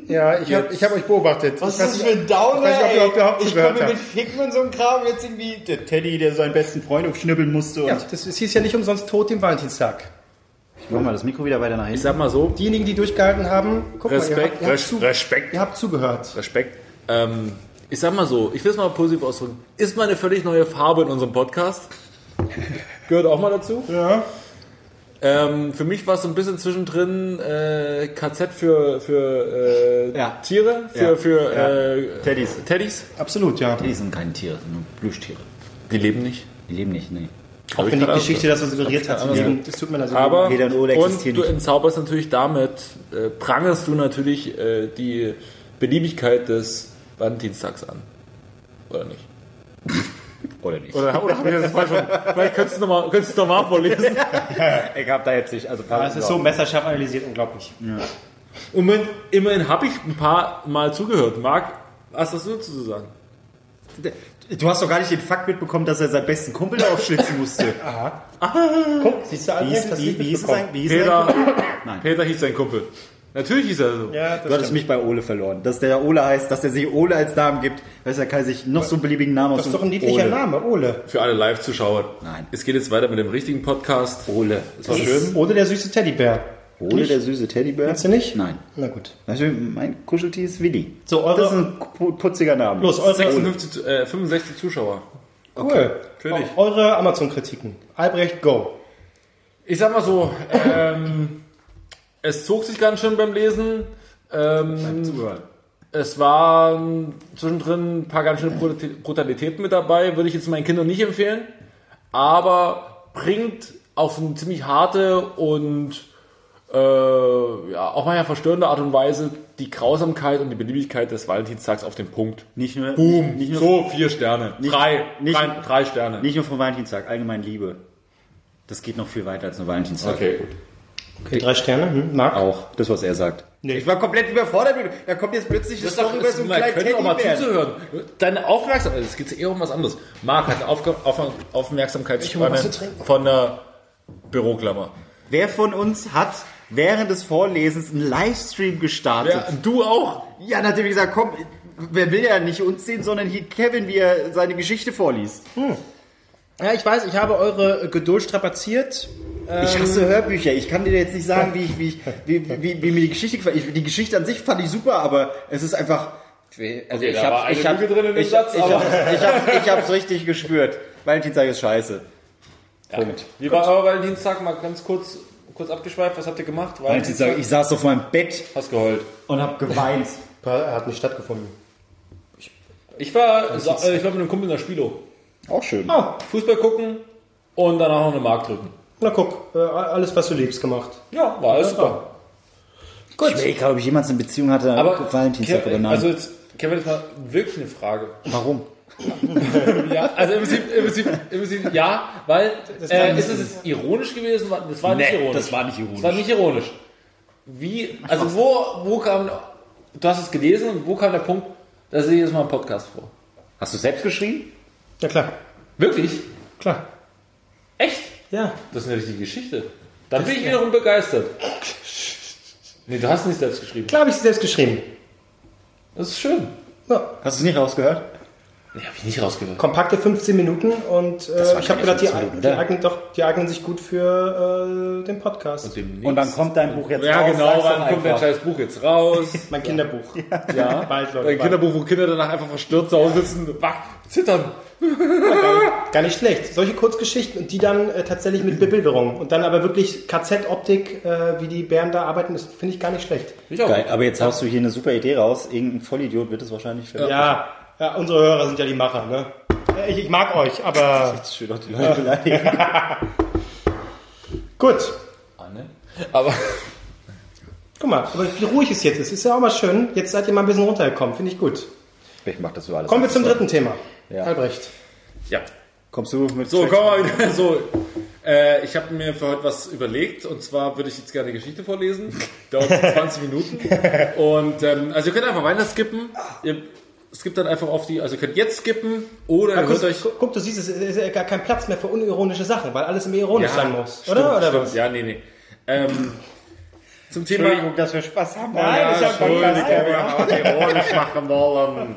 Ja, ich habe ich hab euch beobachtet.
Was
Ich
ist das für ein Downer,
Ich weiß nicht, ob ihr- überhaupt.
Ich komme mit Ficken und so einem Kram jetzt irgendwie der Teddy, der seinen besten Freund aufschnippeln musste. Und
Ja, das, es hieß ja nicht umsonst tot dem Valentinstag.
Ich mach mal das Mikro wieder weiter nach
Ich
hinten.
sag mal so,
Diejenigen, die durchgehalten haben, guck
Respekt,
mal, ihr habt, ihr, habt
Res-
zu,
Respekt.
ihr habt zugehört.
Respekt. Ähm, ich sag mal so, ich will es mal positiv ausdrücken. Ist mal eine völlig neue Farbe in unserem Podcast. Gehört auch mal dazu.
Ja.
Ähm, für mich war es so ein bisschen zwischendrin äh, KZ für, für äh,
Ja.
Tiere, für,
Ja.
für
Ja.
Äh,
Teddys.
Teddys.
Absolut, ja.
Die sind keine Tiere, sind nur Plüschtiere.
Die leben nicht.
Die leben nicht, nee.
Auch wenn die
gerade
Geschichte das so suggeriert hat. Deswegen, das tut mir leid.
Aber
Peter und Ole
und du
nicht.
entzauberst natürlich damit, äh, prangerst du natürlich äh, die Beliebigkeit des Valentinstags an. Oder nicht?
Oder nicht.
Oder, oder habe ich das falsch? Vielleicht könntest du nochmal könntest du noch mal vorlesen.
Ich hab da jetzt nicht, also
Ja, es ist so messerscharf analysiert, unglaublich.
Immerhin, immerhin habe ich ein paar Mal zugehört. Marc, was hast du dazu zu sagen?
Du hast doch gar nicht den Fakt mitbekommen, dass er seinen besten Kumpel aufschlitzen musste.
Guck, siehst du,
Wie
das
wie, wie hieß es? Wie hieß es
Peter,
eigentlich? Nein.
Peter hieß sein Kumpel. Natürlich hieß er so.
Ja, das
Du hattest mich bei Ole verloren. Dass der Ole heißt, dass der sich Ole als Namen gibt. Weißt du, er kann sich noch so einen beliebigen Namen
Das ist doch ein niedlicher Name, Ole.
Für alle Live-Zuschauer.
Nein.
Es geht jetzt weiter mit dem richtigen Podcast.
Ole.
Das war schön.
Ole der süße Teddybär.
Ole,
Nicht?
der süße Teddybär?
Kennst du nicht?
Nein.
Na gut.
Also, mein Kuscheltier ist Willi.
So, eure-
Das ist ein pu- putziger Name.
Los, eure,
56, äh, 65 Zuschauer.
cool.
natürlich.
eure Amazon-Kritiken. Albrecht, go.
Ich sag mal so, ähm, es zog sich ganz schön beim Lesen. Ähm, es waren zwischendrin ein paar ganz schöne Brut- Brutalitäten mit dabei, würde ich jetzt meinen Kindern nicht empfehlen, aber bringt auf eine ziemlich harte und äh, ja, auch manchmal verstörende Art und Weise die Grausamkeit und die Beliebigkeit des Valentinstags auf den Punkt.
Nicht nur,
Boom,
nicht, nur,
so vier Sterne. drei,
nicht-
drei, drei Sterne.
nicht nur vom Valentinstag, allgemein Liebe. Das geht noch viel weiter als nur Valentinstag.
Okay, gut.
Okay, drei Sterne. Hm, Marc?
Auch, das, was er sagt.
Nee.
Ich war komplett überfordert. Da kommt jetzt plötzlich das Story über so einen kleinen
könnte auch mal zuzuhören. Deine Aufmerksamkeit, es geht eher um was anderes. Marc hat eine Aufga- Auf Aufmerksamkeitsspanne
Ich hol was zu trinken.
von der Büroklammer.
Wer von uns hat während des Vorlesens einen Livestream gestartet?
Ja, du auch.
Ja, nachdem ich gesagt, komm, wer will ja nicht uns sehen, sondern hier Kevin, wie er seine Geschichte vorliest.
Ja, ich weiß, ich habe eure Geduld strapaziert.
Ich hasse Hörbücher. Ich kann dir jetzt nicht sagen, wie, ich, wie, ich, wie, wie, wie mir die Geschichte gefällt. Ich, die Geschichte an sich fand ich super, aber es ist einfach. Also ich
da war
habe ich hab,
Lüge drin in dem
ich,
Satz,
ich,
aber-
hab, ich, hab, ich hab's richtig gespürt. Valentinstag ist scheiße. Punkt.
Wie war euer Valentinstag? Mal ganz kurz, kurz abgeschweift. Was habt ihr gemacht?
Valentinstag, ich saß auf meinem Bett
Hast geheult.
und habe geweint.
Er hat nicht stattgefunden.
Ich war, äh, ich war mit einem Kumpel in der Spilo.
Auch schön.
Oh,
Fußball gucken und danach noch eine Mark drücken.
Na guck, äh, alles, was du liebst, gemacht.
Ja, war alles super.
Gut.
Ich überlege gerade, ob ich jemals eine Beziehung hatte
Aber
Valentinstag oder nein.
also jetzt, Kevin, jetzt mal wirklich eine Frage.
Warum?
Ja, also im Prinzip, im Prinzip, im Prinzip ja, weil
Das
äh, ist es jetzt ironisch gewesen? Das war nicht
Nee,
ironisch.
das war nicht ironisch.
Das war nicht ironisch. Wie, also wo, wo kam, du hast es gelesen und wo kam der Punkt, dass ich jetzt mal einen Podcast vor?
Hast du selbst geschrieben?
Ja, klar.
Wirklich?
Klar. Ja.
Das ist eine richtige Geschichte. Dann bin ich wiederum begeistert. Nee, du hast nicht selbst geschrieben.
Klar habe ich sie selbst geschrieben.
Das ist schön.
Ja.
Hast du es nicht rausgehört?
Nee, hab ich nicht rausgehört.
Kompakte 15 Minuten und äh, ich habe gedacht, die,
15 Minuten,
die, eignen, doch, die eignen sich gut für äh, den Podcast.
Und dann kommt dein Buch jetzt
ja,
raus.
genau,
sag's doch
dann kommt dein scheiß Buch jetzt raus.
Mein Kinderbuch.
Ja,
Bald, Leute,
Ein
bald.
Kinderbuch, wo Kinder danach einfach verstört zu Hause sitzen, wach, zittern.
Gar nicht schlecht. Solche Kurzgeschichten und die dann äh, tatsächlich mit Bebilderung und dann aber wirklich KZ-Optik, äh, wie die Bären da arbeiten, das finde ich gar nicht schlecht.
Ich auch.
Geil, aber jetzt haust du hier eine super Idee raus. Irgendein Vollidiot wird es wahrscheinlich finden.
Ja, ja, unsere Hörer sind ja die Macher, ne? Äh, Ich, ich mag euch, aber
Schön doch die Leute beleidigen.
gut.
Anne. Aber
Guck mal, aber wie ruhig es jetzt ist, ist ja auch mal schön. Jetzt seid ihr mal ein bisschen runtergekommen, finde ich gut.
Ich mach das so alles.
Kommen wir zum dritten Thema.
Ja.
Albrecht.
ja.
Kommst du mit
So, kommen wir wieder. So, äh, ich habe mir für heute was überlegt und zwar würde ich jetzt gerne eine Geschichte vorlesen. Dauert 20 Minuten. Und ähm, also ihr könnt einfach weiter skippen. Ihr skippt dann einfach auf die, also ihr könnt jetzt skippen oder ihr
Guck,
hört euch.
guck, du siehst, es ist ja gar kein Platz mehr für unironische Sachen, weil alles immer ironisch sein muss.
stimmt,
oder? Oder
stimmt.
was?
Ja, nee, nee. Ähm, zum Thema...
Entschuldigung, dass wir Spaß haben.
Nein, das ist ja ein Podcast.
ironisch machen wollen.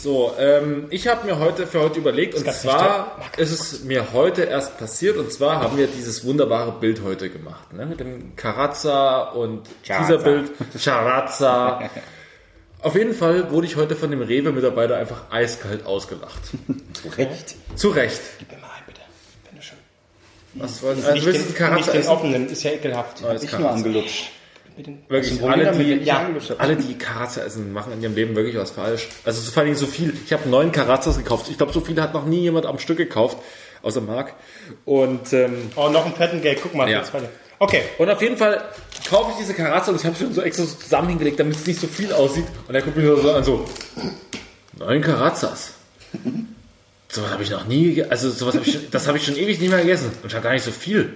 So, ähm, ich habe mir heute für heute überlegt, und zwar ist es mir heute erst passiert, und zwar haben wir dieses wunderbare Bild heute gemacht, ne? mit dem Karazza und dieser Bild, Charazza. Auf jeden Fall wurde ich heute von dem Rewe-Mitarbeiter einfach eiskalt ausgelacht.
Zu Recht.
Zu Recht.
Gib mir mal ein, bitte. Wenn du schon.
Was
nicht,
also, du
den, nicht den offenen, ist ja ekelhaft.
Ist
Ich
Karazza.
nur angelutscht.
Wirklich,
Problem
alle
damit,
die,
ich
ja,
hab?
alle, die Karazza essen, machen in ihrem Leben wirklich was falsch. Also so- vor allem so viel. Ich habe neun Karazzas gekauft. Ich glaube, so viele hat noch nie jemand am Stück gekauft, außer Marc. Und, ähm,
Oh, noch einen fetten Gag. Guck mal.
Ja.
Okay.
und auf jeden Fall kaufe ich diese Karazza und ich habe schon so extra so zusammen hingelegt, damit es nicht so viel aussieht. Und er guckt mich nur so an, so, neun Karazzas. Sowas habe ich noch nie, also sowas habe ich, schon- das habe ich schon ewig nicht mehr gegessen. Und schon gar nicht so viel.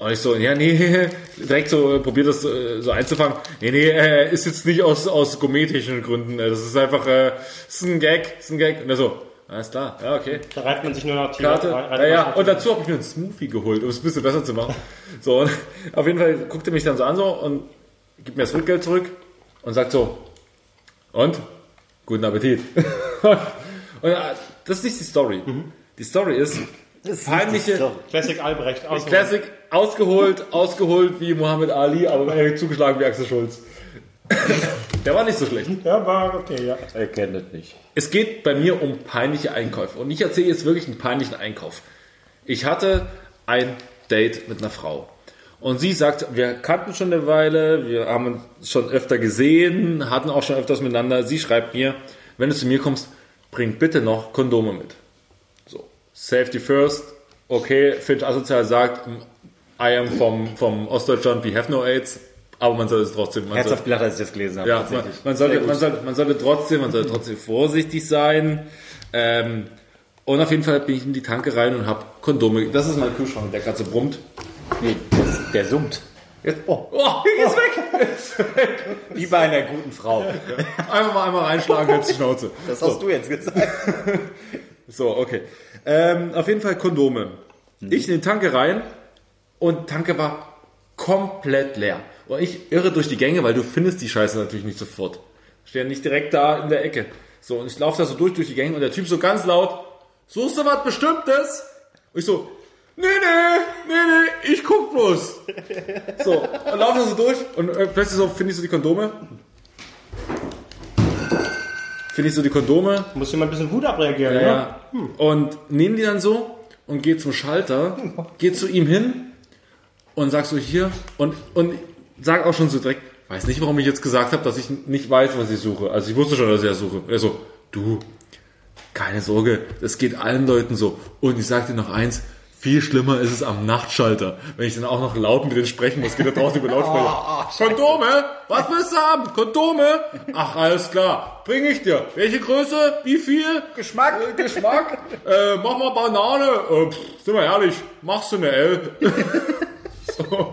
Und ich so, ja, nee, direkt so probiert das äh, so einzufangen. Nee, nee, äh, ist jetzt nicht aus, aus gourmettechnischen Gründen. äh, Das ist einfach, äh, ist ein Gag, ist ein Gag. Und er so, alles klar, ja, okay.
Da reibt man sich nur noch
Karte. Ja, ja. Und dazu habe ich mir einen Smoothie geholt, um es ein bisschen besser zu machen. So, und auf jeden Fall guckt er mich dann so an so und gibt mir das Rückgeld zurück und sagt so, und? Guten Appetit. und das ist nicht die Story. Die Story ist, peinliche,
Classic Albrecht. Aus
Classic, ausgeholt, ausgeholt wie Muhammad Ali, aber zugeschlagen wie Axel Schulz. Der war nicht so schlecht.
Ja, war okay, ja.
Ich kenne das nicht.
Es geht bei mir um peinliche Einkäufe. Und ich erzähle jetzt wirklich einen peinlichen Einkauf. Ich hatte ein Date mit einer Frau. Und sie sagt, wir kannten schon eine Weile, wir haben uns schon öfter gesehen, hatten auch schon öfters miteinander. Sie schreibt mir, wenn du zu mir kommst, bring bitte noch Kondome mit. Safety first. Okay, Finch Asozial sagt, I am vom, vom Ostdeutschland, we have no AIDS. Aber man soll es trotzdem, man
Herzhaft gelacht, als ich das gelesen habe.
ja, man, man, sollte, man, sollte, man sollte trotzdem, man sollte trotzdem vorsichtig sein. Ähm, und auf jeden Fall bin ich in die Tanke rein und habe Kondome. Das ist mein Kühlschrank, der gerade so brummt.
Nee, der, der summt.
Jetzt, oh, oh, ist weg.
Wie bei einer guten Frau.
Einfach mal einmal reinschlagen, jetzt die Schnauze.
Das hast du jetzt gesagt.
So, okay. Ähm, auf jeden Fall Kondome. Ich in die Tanke rein und Tanke war komplett leer. Und ich irre durch die Gänge, weil du findest die Scheiße natürlich nicht sofort. Stehen nicht direkt da in der Ecke. So, und ich laufe da so durch, durch die Gänge und der Typ so ganz laut, suchst du was Bestimmtes? Und ich so, nee, nee, nee, nee, ich guck bloß. So, und laufe da so durch und äh, plötzlich so, finde ich so die Kondome. Finde ich so die Kondome.
Muss jemand ein bisschen Wut abreagieren,
Ja,
ne?
ja. Und nehmen die dann so und geht zum Schalter, geht zu ihm hin und sagt so hier und, und sag auch schon so direkt, weiß nicht, warum ich jetzt gesagt habe, dass ich nicht weiß, was ich suche. Also ich wusste schon, dass ich das suche. Er so, du, keine Sorge, das geht allen Leuten so. Und ich sag dir noch eins, viel schlimmer ist es am Nachtschalter. Wenn ich dann auch noch laut mit denen sprechen muss, geht da draußen über Lautsprecher. Kondome? Was willst du haben? Kondome? Ach, alles klar. Bring ich dir. Welche Größe? Wie viel?
Geschmack.
Äh, Geschmack? äh, mach mal Banane. Äh, pff, sind wir ehrlich, machst du eine L? so.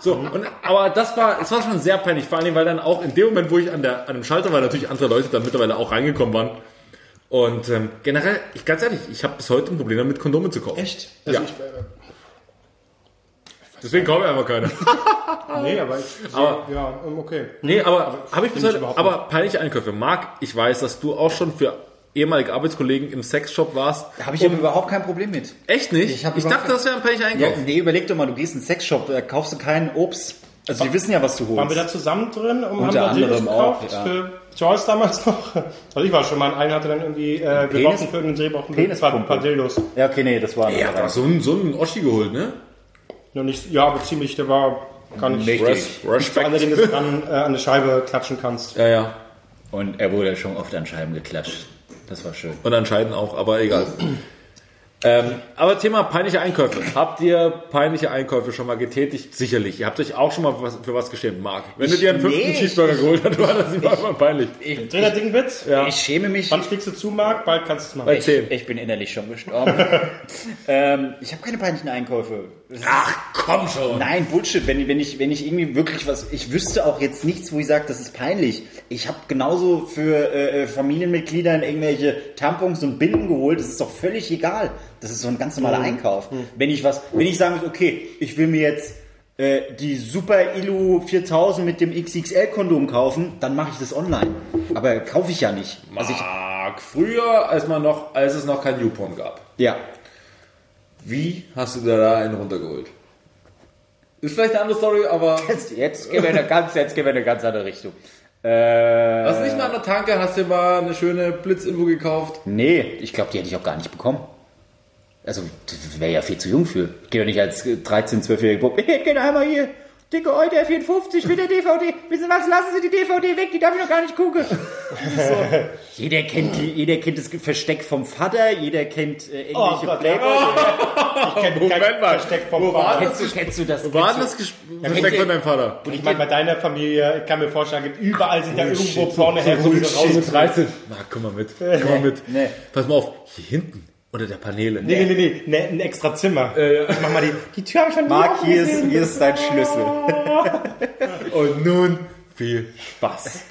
So, und, aber das war, es war schon sehr peinlich, vor allem, weil dann auch in dem Moment, wo ich an, der, an dem Schalter war, natürlich andere Leute dann mittlerweile auch reingekommen waren. Und ähm, generell, ich ganz ehrlich, ich habe bis heute ein Problem damit, Kondome zu kaufen.
Echt? Also
Ja.
ich, äh,
Deswegen kaufe ich einfach keine.
nee, aber ich,
Aber-
ja, ähm, okay.
Nee, aber habe ich bis heute, aber peinliche Einkäufe. Marc, ich weiß, dass du auch schon für ehemalige Arbeitskollegen im Sexshop warst.
Da habe ich aber überhaupt kein Problem mit.
Echt nicht?
Ich
ich dachte, das wäre ein peinlicher
Ja,
Einkauf.
nee, überleg doch mal, du gehst in einen Sexshop, da kaufst du kein Obst. Also die wissen ja, was du holst.
Waren wir da zusammen drin und
Unter
haben da Dildos
anderem auch,
gekauft
ja.
für Joyce damals noch? Also ich war schon mal, ein hatte dann irgendwie, äh, wir
Penis-
brauchten für einen Dreh brauchten wir ein paar, ein paar Dildos.
ja, okay, nee, das war
Ja, aber so einen, so einen Oschi geholt, ne?
Nur nicht, ja, aber ziemlich, der war gar nicht allem,
Respekt.
den du dran äh, an eine Scheibe klatschen kannst.
Ja, ja.
Und er wurde schon oft an Scheiben geklatscht. Das war schön.
Und anscheinend auch, aber egal. Ähm, aber Thema peinliche Einkäufe. Habt ihr peinliche Einkäufe schon mal getätigt? Sicherlich. Ihr habt euch auch schon mal was, für was geschämt, Marc. Wenn du dir einen fünften
nee.
Cheeseburger geholt hast, war das immer mal peinlich.
Ich,
Trainer dicken Witz?
Ja.
ich schäme mich.
Wann schlägst du zu, Marc? Bald kannst du es machen.
Bei
Ich,
10.
ich bin innerlich schon gestorben. ähm, ich habe keine peinlichen Einkäufe.
Ach, komm schon.
Nein, Bullshit. Wenn, wenn, ich, wenn ich irgendwie wirklich was. Ich wüsste auch jetzt nichts, wo ich sage, das ist peinlich. Ich habe genauso für äh, äh, Familienmitgliedern irgendwelche Tampons und Binden geholt. Das ist doch völlig egal. Das ist so ein ganz normaler Einkauf. Wenn ich was, wenn ich sagen muss, okay, ich will mir jetzt äh, die Super Illu 4000 mit dem XXL-Kondom kaufen, dann mache ich das online. Aber kaufe ich ja nicht. Also ich,
Mark, früher, als man noch, als es noch kein Newporn gab.
ja.
Wie hast du dir da einen runtergeholt? Ist vielleicht eine andere Story, aber
Jetzt, jetzt gehen wir in eine ganz, jetzt gehen wir in eine ganz andere Richtung. Äh,
hast du nicht mal an der Tanke, hast dir mal eine schöne Blitzinfo gekauft?
nee, ich glaube, die hätte ich auch gar nicht bekommen. Also, das wäre ja viel zu jung für. Ich gehe doch nicht als 13-, 12-jähriger Bub. Ich hätte einmal hier dicke Euter 54 mit der DVD. Wissen was, lassen Sie die DVD weg, die darf ich noch gar nicht gucken. so. Jeder kennt die, jeder kennt das Versteck vom Vater, jeder kennt äh,
Oh
englische
Gott,
Playboy.
Ich kenne kein Versteck vom
Wo war
Vater.
Kennst du, kennst du das?
Wo war das Ges- Versteck von deinem Vater?
Und ich meine, bei deiner Familie, ich kann mir vorstellen, gibt überall sind da irgendwo braune so raus
13. Marc, komm mal mit. Komm mal mit.
Nee.
Pass mal auf, hier hinten, unter der Paneele.
Nee, nee, nee, nee, ein extra Zimmer. Ich mach mal die, die Tür habe ich schon nie
Marc, hier ist, hier ist dein Schlüssel.
Und nun viel Spaß.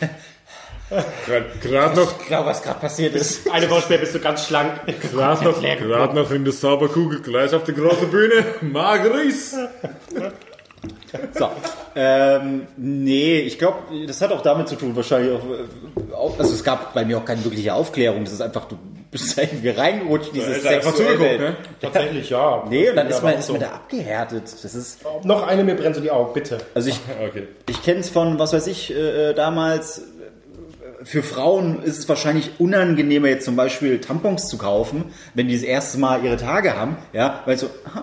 Gerade noch,
Ich glaube, was gerade passiert ist.
Eine Woche später bist du ganz schlank.
gerade noch, gerade noch in der Sauberkugel gleich auf der großen Bühne. Marc Ries.
So. Ähm, nee, ich glaube, das hat auch damit zu tun, wahrscheinlich auch, äh, auch. Also es gab bei mir auch keine wirkliche Aufklärung. Das ist einfach, du bist da irgendwie reingerutscht, dieses
einfach
sexuelle-
ne?
Tatsächlich, ja.
Nee, und dann ist man, ist man da abgehärtet. Das ist.
Noch eine, mir brennt so die Augen, bitte.
Also ich,
Okay.
ich kenne es von, was weiß ich, äh, damals. Für Frauen ist es wahrscheinlich unangenehmer, jetzt zum Beispiel Tampons zu kaufen, wenn die das erste Mal ihre Tage haben, ja, weil so, ah,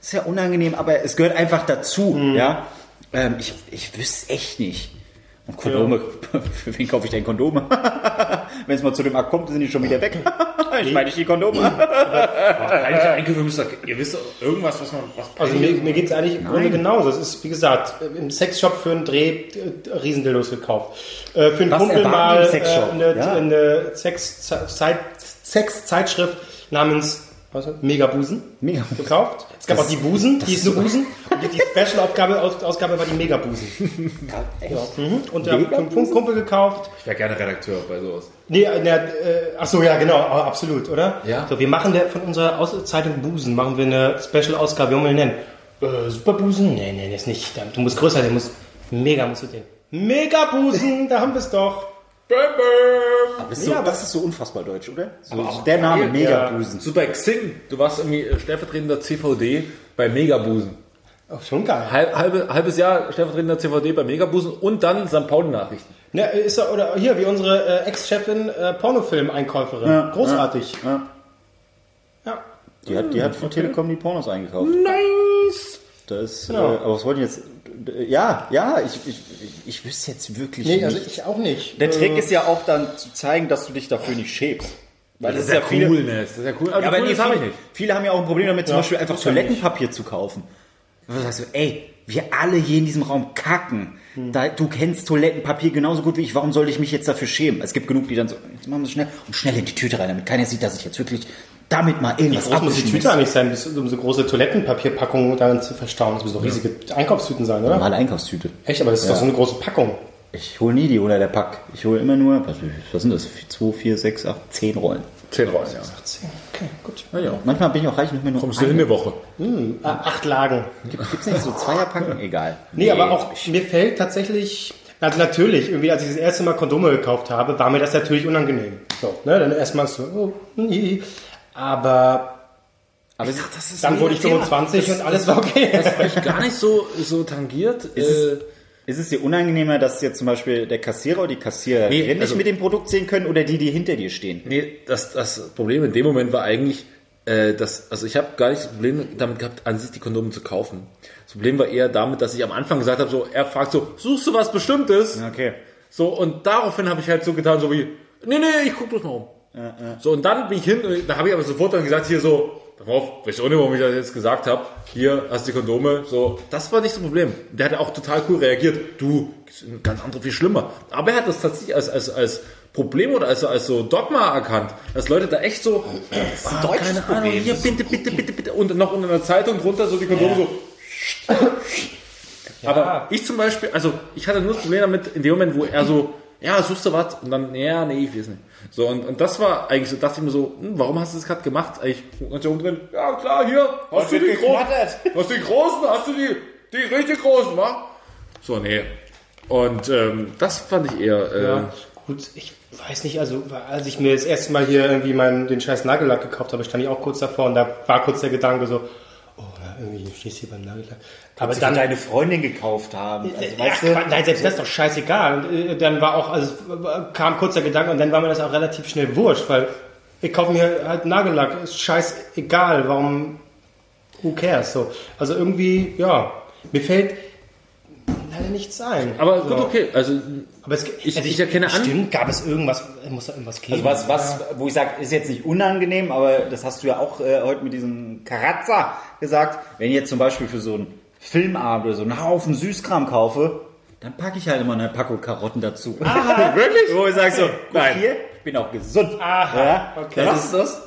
ist ja unangenehm, aber es gehört einfach dazu, ja. Ähm, ich, ich wüsste echt nicht. Und Kondome, für wen kaufe ich denn Kondome? wenn es mal zu dem Akt kommt, sind die schon wieder weg. ich meine nicht die Kondome.
Eigentlich eingeführt müsst ihr, ihr wisst doch irgendwas, was man, was
Also mir, mir geht es eigentlich im Grunde genauso. Es ist, wie gesagt, im Sexshop für einen Dreh äh, Riesendildos gekauft. Äh, für einen
Was
Kumpel mal äh,
Sexshop?
eine,
Ja.
eine Sex-Zeit- Sex-Zeitschrift namens was ist das? Megabusen
Mega.
gekauft. Es gab
Das-
auch die Busen, die ist nur Busen. Und die, Special-Ausgabe Aus, Ausgabe war die Megabusen. Mhm. Und der
Megabusen?
Kumpel gekauft.
Ich wäre gerne Redakteur bei sowas.
Nee, ne, äh, ach so, ja, genau, absolut, oder?
Ja.
So, wir machen der, von unserer Aus Zeitung Busen, machen wir eine Special-Ausgabe, wie wollen wir den nennen? Äh, Superbusen? Nee, nee, das ist nicht. Du musst größer, der muss, mega musst du den. Megabusen, da haben wir es doch.
Das ist, so,
Ja,
das ist so unfassbar deutsch, oder? So,
auch
der Name,
geil,
Megabusen.
So bei Xing, du warst irgendwie äh, stellvertretender CVD bei Megabusen.
Oh, schon geil.
Halb, halbe, halbes Jahr stellvertretender CVD bei Megabusen und dann St. Pauli-Nachrichten.
Ne, ist er, oder hier, wie unsere äh, Ex-Chefin, äh, Pornofilm-Einkäuferin. Großartig.
Ja.
Ja.
Die hat, die hat von Telekom die Pornos eingekauft.
Nice!
Das,
Genau.
äh, aber was wollte ich jetzt? Ja, ja, ich, ich, ich, wüsste jetzt wirklich
Nee, also
nicht.
ich auch nicht.
Der Trick
Äh,
ist ja auch dann zu zeigen, dass du dich dafür nicht schämst. Weil das, ist ja viele,
ne? Das ist ja cool. Aber,
Ja, aber
cool,
nee,
das habe ich
viele,
nicht.
viele haben ja auch ein Problem damit, zum
Ja,
Beispiel einfach
das.
Toilettenpapier zu kaufen. Du sagst so, ey, wir alle hier in diesem Raum kacken.
Hm.
Da, du kennst Toilettenpapier genauso gut wie ich. Warum soll ich mich jetzt dafür schämen? Es gibt genug, die dann so, jetzt machen wir es schnell und schnell in die Tüte rein, damit keiner sieht, dass ich jetzt wirklich damit mal
Wie
irgendwas
groß muss die Tüte eigentlich sein, um so große Toilettenpapierpackungen darin zu verstauen? Das müssen so riesige Einkaufstüten sein, oder?
Normale Einkaufstüte.
Echt, aber das ist doch so eine große Packung.
Ich hole nie die unter der Pack. Ich hole immer nur, was, was sind das? 2, 4, 6, 8, 10 Rollen.
Zehn Rollen, ja.
Okay, gut.
Na ja.
Manchmal bin ich auch reich und mir nur
Kommst du in
eine.
Woche.
Ah, acht Lagen.
Gibt es nicht so Zweierpacken? Egal.
Nee, aber auch mir fällt tatsächlich, also natürlich, irgendwie als ich das erste Mal Kondome gekauft habe, war mir das natürlich unangenehm. So, ne, dann erstmal so, oh, nee. Aber
Aber es ist,
Das ist
dann wurde ich
ein Thema.
25 und alles war okay.
Das habe ich gar nicht so, so tangiert.
es,
Äh,
ist es dir unangenehmer, dass jetzt zum Beispiel der Kassierer oder die Kassiererin
Nee,
nicht
also-
mit dem Produkt sehen können oder die, die hinter dir stehen?
Nee, das, das Problem in dem Moment war eigentlich, äh, dass, also ich habe gar nicht das Problem damit gehabt, an sich die Kondome zu kaufen. Das Problem war eher damit, dass ich am Anfang gesagt habe, so, er fragt so, suchst du was Bestimmtes?
Okay.
So, und daraufhin habe ich halt so getan, so wie, nee, nee, ich guck bloß mal um. So, und dann bin ich hin, da habe ich aber sofort dann gesagt, hier so, pass mal auf, weiß auch nicht, warum ich das jetzt gesagt habe, hier hast du die Kondome, so, das war nicht das Problem. Der hat auch total cool reagiert, du, das ganz andere, viel schlimmer. Aber er hat das tatsächlich als, als, als Problem oder als, als so Dogma erkannt, dass Leute da echt so, ah, keine Ahnung, hier, bitte, bitte, bitte, bitte, und noch unter einer Zeitung drunter so die Kondome so, aber ich zum Beispiel, also ich hatte nur das Problem damit, in dem Moment, wo er so, ja, suchst du was? Und dann, ja, nee, ich weiß nicht. So, und, und das war eigentlich so, dachte ich mir so, hm, warum hast du das gerade gemacht? Eigentlich, ganz hier drin, ja klar, hier, hast du die großen, hast du die großen, hast du die, Die richtig großen, wa? So, nee. Und ähm, das fand ich eher. Äh,
Ja, gut, ich weiß nicht, also als ich mir das erste Mal hier irgendwie meinen, den scheiß Nagellack gekauft habe, stand ich auch kurz davor und da war kurz der Gedanke so, oh, na, irgendwie stehst du hier beim Nagellack. Aber
dann
dann,
deine Freundin gekauft haben. Also,
ja,
weißt du,
nein, selbst das ist doch scheißegal. Und äh, dann war auch, also kam kurz der Gedanke und dann war mir das auch relativ schnell wurscht, weil ich kaufe mir halt Nagellack, ist scheißegal, warum, who cares, so. Also irgendwie, ja, mir fällt leider nichts ein.
aber
so.
gut, okay. Also
Aber es,
Ich-
also
ich erkenne an-
Stimmt, gab es irgendwas, muss da irgendwas geben.
Also was, was, wo ich sage, ist jetzt nicht unangenehm, aber das hast du ja auch äh, heute mit diesem Karazza gesagt. Wenn jetzt zum Beispiel für so einen Filmabend oder so einen Haufen Süßkram kaufe, dann packe ich halt immer eine Packung Karotten dazu.
wirklich?
Wo ich sage so,
Nein.
hier, ich bin auch gesund.
Aha,
ja,
okay.
das
was
ist,
ist das?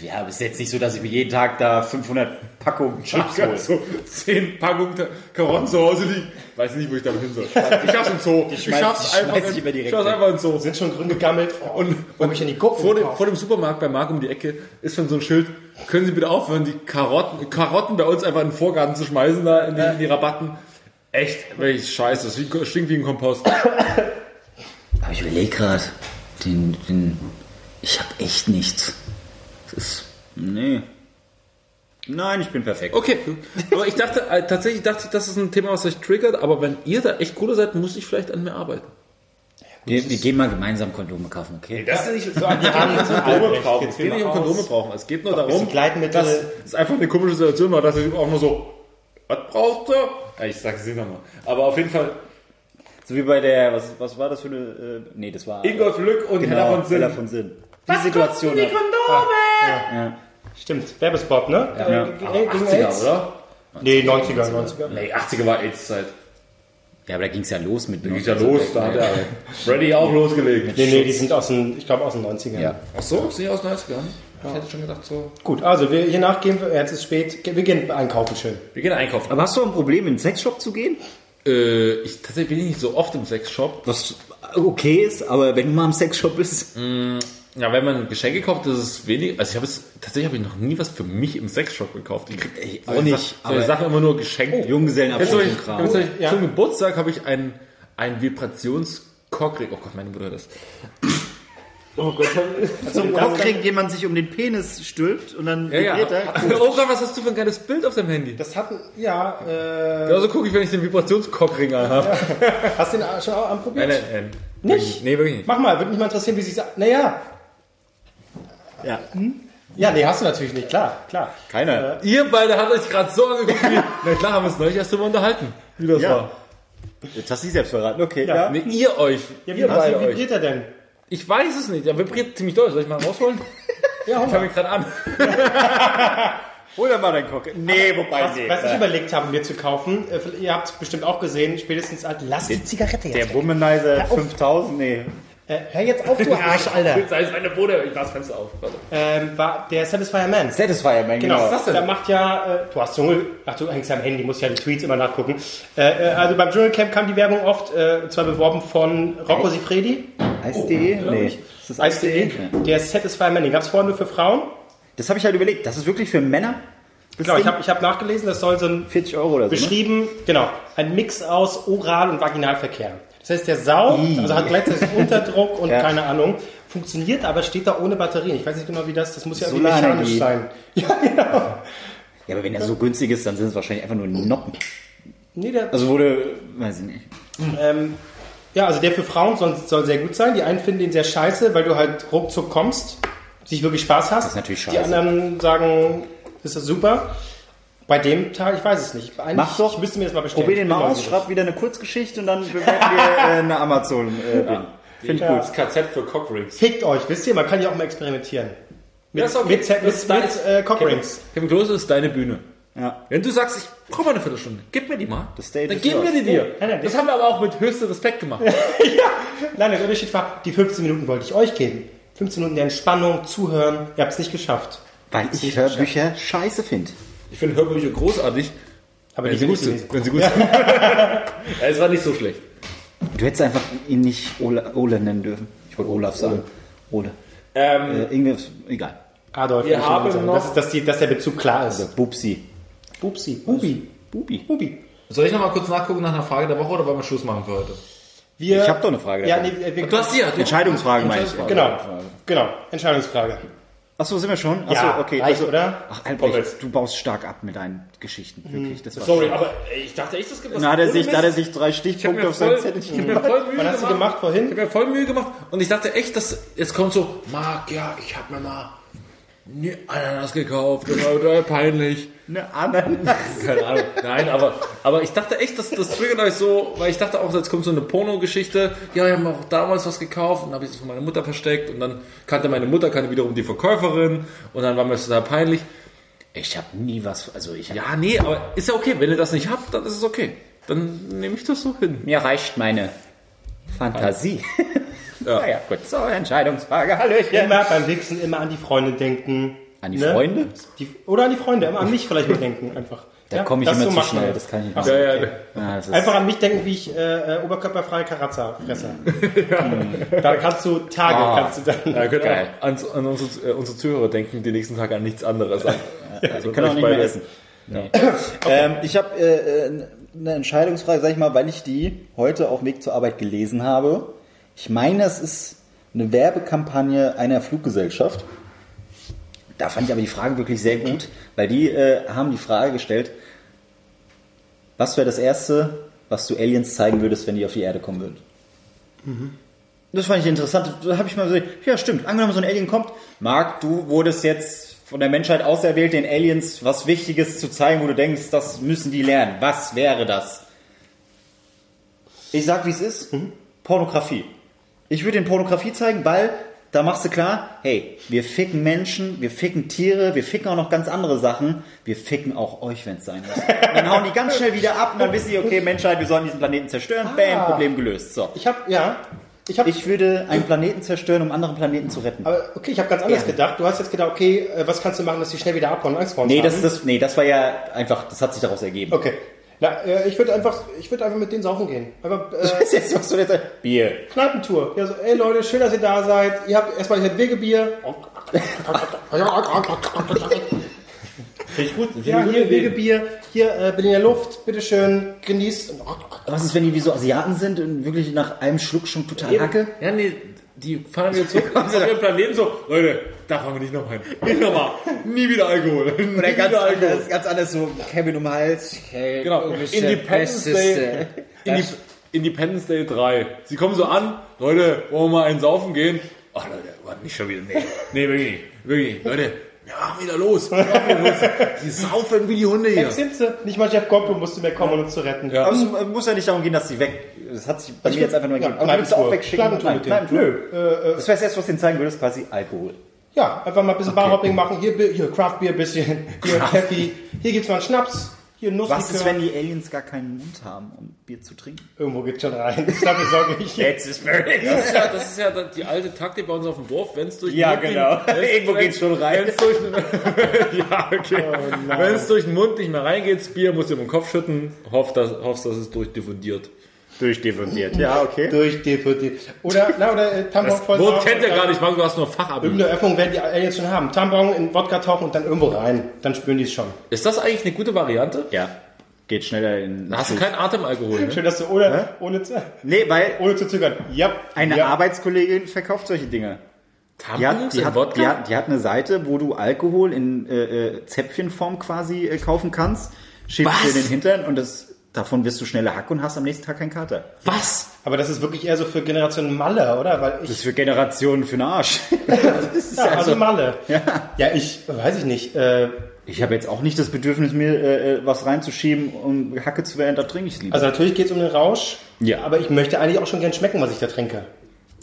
ja, aber es ist jetzt nicht so, dass ich mir jeden Tag da 500 Packungen Chips
Ich hab
hole.
so zehn Packungen Karotten zu Hause liegen. Weiß nicht, wo ich damit hin soll. Ich schaff's im Zoo. Ich schaff's einfach, in,
direkt
ich schaff's
weg.
einfach ins Zoo.
sind schon grün gegammelt. Oh,
Und,
hab ich denn die Gurken
vor dem, vor dem Supermarkt bei Marc um die Ecke ist schon so ein Schild. Können Sie bitte aufhören, die Karotten, Karotten bei uns einfach in den Vorgarten zu schmeißen, da in die, in die Rabatten. Echt, welch Scheiße. Das stinkt wie ein Kompost.
Aber ich überlege gerade, den, den, ich habe echt nichts. Das ist, nee. Nein, ich bin perfekt.
Okay, aber ich dachte, äh, tatsächlich dachte ich, das ist ein Thema, was euch triggert, aber wenn ihr da echt cooler seid, muss ich vielleicht an mir arbeiten.
Wir, wir gehen mal gemeinsam Kondome kaufen, okay?
Das ist nicht so an die Hand.
Kondome brauchen. Es geht nicht um Kondome brauchen. Es geht nur darum, dass es einfach eine komische Situation war, dass er auch nur so, was braucht er? Ja, ich sag's nicht nochmal. Aber auf jeden Fall,
So wie bei der, was, was war das für eine, äh, nee, das war
Ingolf Lück und
genau,
Hella von Sinn.
Hella von Sinn. Die Situation. hat- Ja.
Stimmt, Werbespot, ne?
Ja.
Äh, gegen
80er,
AIDS?
oder?
Nee, 90er, 90er.
Nee, 80er war AIDS-Zeit.
ja, aber da ging es ja los mit.
Da ging's ja los, da hat der Freddy auch losgelegt.
Nee, nee, die sind aus den, ich glaube aus den 90ern.
Ja.
Ach so, ist nicht aus den 90ern? Ich hätte schon gedacht so.
Gut, also wir, hier nachgehen wir, jetzt ist spät, wir gehen einkaufen schön.
Wir gehen einkaufen.
Aber hast du ein Problem, in den Sexshop zu gehen?
Äh, ich, tatsächlich bin ich nicht so oft im Sexshop.
Was okay ist, aber wenn du mal im Sexshop bist.
Ja, wenn man Geschenke kauft, das ist wenig. Also ich habe es tatsächlich habe ich noch nie was für mich im Sexshop gekauft. Ich krieg
Ey,
solche
auch nicht,
solche
aber-
Sachen immer nur geschenkt.
Junggesellenabschied
Jetzt habe
und
ich,
Kram.
jetzt habe ich
Ja.
zum Geburtstag habe ich ein ein Vibrationskockring. Oh Gott, meine Mutter hört das.
So ein Kockring, den man sich um den Penis stülpt und dann
Ja, ja.
vibriert er.
Oh Gott, was hast du für ein geiles Bild auf deinem Handy?
Das hatten, ja, äh,
Genauso gucke ich, wenn ich den Vibrationskockring anhabe.
hast du den schon auch anprobiert?
Nein, nein, nein.
Nicht?
Nee, wirklich nicht.
Mach mal, würde mich mal interessieren, wie sie sagt. Naja,
Ja.
ja, nee, hast du natürlich nicht, klar, klar.
Keiner.
Ihr beide habt euch gerade so angeguckt wie. Na klar, haben wir uns neulich erst drüber unterhalten, wie das
Ja.
war.
Jetzt hast du dich selbst verraten. Okay,
Ja.
ja.
Nee, ihr euch.
Ja, wie,
ihr beide
wie
euch.
vibriert er denn?
Ich weiß es nicht. Er vibriert ziemlich doll. Soll ich mal rausholen?
Ja,
Ich habe ihn gerade an.
Hol dir mal deinen Cockring. Nee, wobei,
was,
nee.
was ich überlegt habe, mir zu kaufen, äh, ihr habt es bestimmt auch gesehen, spätestens als, lass die Zigarette jetzt
Der
weg.
Womanizer
auf.
5000, nee.
Äh, hör jetzt auf, du Arsch, Alter.
Sei es meine Bude. Ich mach das Fenster auf. Warte.
ähm, war der Satisfier Man.
Satisfier Man,
Genau,
genau.
ist das denn?
da macht ja, äh, du hast Dschungel, ach du hängst ja am Handy, musst ja die Tweets immer nachgucken. Äh, äh, also beim Dschungelcamp kam die Werbung oft, äh, und zwar beworben von Rocco Sifredi,
Eis.de? nee. Ist das
Eis.de,
Ja.
der Satisfier Man, den gab es vorher nur für Frauen.
Das habe ich halt überlegt. Das ist wirklich für Männer? Das
Genau, ich habe ich hab nachgelesen, das soll so ein
40 Euro oder so. Ne?
beschrieben, genau, ein Mix aus Oral- und Vaginalverkehr. Das heißt, der saugt, also hat gleichzeitig Unterdruck und
Ja.
keine Ahnung, funktioniert, aber steht da ohne Batterien. Ich weiß nicht genau, wie das, das muss ja irgendwie mechanisch sein. Ja, genau.
Ja, aber wenn er so günstig ist, dann sind es wahrscheinlich einfach nur Noppen.
Nee, der,
Also wurde, weiß ich nicht.
Ähm, ja, also der für Frauen soll, soll sehr gut sein. Die einen finden den sehr scheiße, weil du halt ruckzuck kommst, sich wirklich Spaß hast.
Das ist natürlich
Die
scheiße.
anderen sagen, das ist super. Bei dem Teil, ich weiß es nicht. Eigentlich,
Mach doch.
Ich müsste mir das mal bestellen.
Probier den mal aus, schreib wieder eine Kurzgeschichte und dann bewerten wir äh, eine Amazon. Äh, Ding. Finde ich
Ja.
gut.
Das KZ für Cockrings.
Fickt euch, wisst ihr, man kann ja auch mal experimentieren. Mit,
Ja, ist okay.
mit, mit, mit,
dein-
äh, Cockrings.
Kevin Klose ist deine Bühne.
Ja.
Wenn du sagst, ich brauche mal eine Viertelstunde, gib mir die mal. Dann geben wir die dir.
nein, nein,
das haben wir aber auch mit höchstem Respekt gemacht.
Nein, der Unterschied war, die 15 Minuten wollte ich euch geben. 15 Minuten der Entspannung, zuhören. Ihr habt es nicht geschafft.
Weil ich Hörbücher scheiße finde.
Ich finde Hörbücher großartig,
Aber
wenn
die
sie gut sind. Wenn sie gut sind. ja, es war nicht so schlecht.
Du hättest einfach ihn nicht Ole, Ole nennen dürfen. Ich wollte Olaf sagen. Ole.
Ähm,
Äh, irgendwas, egal.
Adolf,
Wir haben
sagen.
noch-
Das ist, dass, die, dass der Bezug klar ist.
Bubsi.
Bubsi. Bubi.
Bubi.
Bubi.
Soll ich noch mal kurz nachgucken nach einer Frage der Woche oder wollen wir Schluss machen für heute?
Wir,
Ich hab doch eine Frage
Ja, nee, wir,
Du hast die ja. Du
Entscheidungsfragen meine ich.
Genau, genau. Entscheidungsfrage.
Achso, sind wir schon? Achso,
Ja,
okay.
reicht,
also,
oder?
Ach. Albrecht, du baust stark ab mit deinen Geschichten. Wirklich, das war
Sorry, aber ich dachte echt, das gibt was.
Na, hat er sich, da hat er sich drei
Ich
Stichpunkte auf
voll,
seinem
ich
Zettelchen
hab mir
gemacht.
voll Mühe
Wann hast du gemacht
Ich
vorhin?
habe mir voll Mühe gemacht und ich dachte echt, dass jetzt kommt so, Marc, ja, ich habe mir mal eine Ananas gekauft, das war total peinlich.
Eine Ananas.
Keine Ahnung. Nein, aber, aber ich dachte echt, dass das triggert euch so, weil ich dachte auch, jetzt kommt so eine Porno-Geschichte. Ja, ich habe mir auch damals was gekauft und habe ich es von meiner Mutter versteckt und dann kannte meine Mutter, kannte wiederum die Verkäuferin und dann war mir das total peinlich.
Ich habe nie was, also ich
Ja, nee, aber ist ja okay. Wenn ihr das nicht habt, dann ist es okay. Dann nehme ich das so hin.
mir reicht meine Fantasie.
Ja.
Naja, gut, so, Entscheidungsfrage, Hallöchen.
Immer beim Wichsen immer an die Freunde denken.
An die
Ne?
Freunde?
Die, oder an die Freunde, immer an mich vielleicht mal denken einfach.
Da komme ich
das
immer
so
zu
man
schnell, das kann ich nicht
so,
Ja, ja,
okay.
Ja,
Einfach an mich denken, wie ich äh, äh, oberkörperfreie Karazza fresse. Da kannst du Tage,
Ah.
kannst du dann.
Ja, könnt
Geil.
an, an unsere, äh, unsere Zuhörer denken, die nächsten Tage an nichts anderes. An. Also
können auch nicht mehr essen. Ähm, ich habe äh, äh, eine Entscheidungsfrage, sag ich mal, weil ich die heute auf dem Weg zur Arbeit gelesen habe. Ich meine, es ist eine Werbekampagne einer Fluggesellschaft. Da fand ich aber die Frage wirklich sehr gut, weil die äh, haben die Frage gestellt, was wäre das Erste, was du Aliens zeigen würdest, wenn die auf die Erde kommen würden? Das fand ich interessant. Da habe ich mal so, ja stimmt, angenommen so ein Alien kommt. Marc, du wurdest jetzt von der Menschheit auserwählt, den Aliens was Wichtiges zu zeigen, wo du denkst, das müssen die lernen. Was wäre das? Ich sag, wie es ist. Pornografie. Ich würde den Pornografie zeigen, weil da machst du klar, hey, wir ficken Menschen, wir ficken Tiere, wir ficken auch noch ganz andere Sachen. Wir ficken auch euch, wenn es sein muss. Und dann hauen die ganz schnell wieder ab und dann wissen die, okay, Menschheit, wir sollen diesen Planeten zerstören. Bam, Problem gelöst. So.
Ich habe ja, ich habe
Ich würde einen Planeten zerstören, um andere Planeten zu retten.
Aber okay, ich habe ganz anders
Ja.
gedacht. Du hast jetzt gedacht, okay, äh, was kannst du machen, dass die schnell wieder abhauen und Angst vor uns
Nee,
haben?
das, das, nee, das war ja einfach, das hat sich daraus ergeben.
Okay. Na, äh, ich würde einfach, ich würde einfach mit denen saufen gehen. Einfach
Das
äh,
ist jetzt, was du jetzt sagst. Bier.
Kneipentour. Ja, so, ey Leute, schön, dass ihr da seid. Ihr habt erstmal hier Wegebier.
Finde ich gut.
Ja, hier Wegebier. Hier äh, Berliner Luft. Bitteschön, genießt.
Was ist, wenn die wie so Asiaten sind und wirklich nach einem Schluck schon total hacke?
Ja, nee, die fahren wieder zurück auf ihren Planeten so, Leute, da fahren wir nicht nochmal hin. Nicht nochmal. Nie wieder Alkohol. Nie
Oder ganz
wieder Alkohol.
anders, ganz anders so Kevin um Hals. Hey,
Genau, Independence. Day, Indi Independence Day 3. Sie kommen so an, Leute, wollen wir mal einen saufen gehen? Ach Leute, warte nicht schon wieder. Nee, nee, wirklich nicht. Wirklich nicht. Leute, wir machen wieder los. Machen wieder los. Die saufen wie die Hunde hier.
Jetzt sind sie. Nicht mal Jeff Goldblum musste mehr kommen, um uns zu retten.
Ja.
Aber es muss ja nicht darum gehen, dass sie weg. Das hat sich bei mir jetzt einfach nur
ja,
ergeben. Aber du auch wegschicken.
Denen.
Kneipentour.
Nö, äh, äh,
Das wäre das erste, was du denen zeigen würdest, quasi Alkohol.
ja, einfach mal ein bisschen Barhopping machen. Hier, hier Craft Beer bisschen. Hier Kaffee. Hier gibt's mal einen Schnaps. Hier
Was ist,
Nusslikör.
wenn die Aliens gar keinen Mund haben, um Bier zu trinken?
Irgendwo geht's schon rein. Ich glaube, ich sorge nicht.
Jetzt ist
Das ist, ja, das ist ja die alte Taktik bei uns auf dem Dorf, wenn es durch den
Ja,
Mund
genau.
nicht- wenn's-
Irgendwo geht's schon rein.
wenn's durch den, ja, okay.
nein.
wenn es durch den Mund nicht mehr reingeht, das Bier musst du im Kopf schütten, hoff, dass, hoffst, dass es durchdiffundiert.
Durchdiffundiert. Ja, okay.
Durch DVD. Oder, na, oder äh, Tampon voll
Wort kennt ihr gar nicht, Marco, du hast nur Fachabi.
Irgendeine Öffnung werden die Aliens schon haben. Tampon in Wodka tauchen und dann irgendwo rein. Dann spüren die es schon.
Ist das eigentlich eine gute Variante?
Ja. Geht schneller in.
Da hast du keinen Atemalkohol, ne?
Schön, dass du ohne, ohne, zu,
Nee, weil
ohne zu zögern. Ja.
eine
ja.
Arbeitskollegin verkauft solche Dinge. Die hat, die,
in
hat,
Wodka?
die, hat, die hat eine Seite, wo du Alkohol in äh, äh, Zäpfchenform quasi äh, kaufen kannst. Schiebst dir den Hintern und das, davon wirst du schneller Hack und hast am nächsten Tag keinen Kater.
Was?
Aber das ist wirklich eher so für Generation Malle, oder? Weil
Das
ich,
ist für Generationen für den Arsch.
ja, also Malle.
Ja.
Ja, ich, weiß ich nicht. Äh,
Ich habe jetzt auch nicht das Bedürfnis, mir äh, äh, was reinzuschieben, um Hacke zu werden, da trinke ich es lieber.
also natürlich geht's um den Rausch.
Ja.
Aber ich möchte eigentlich auch schon gern schmecken, was ich da trinke.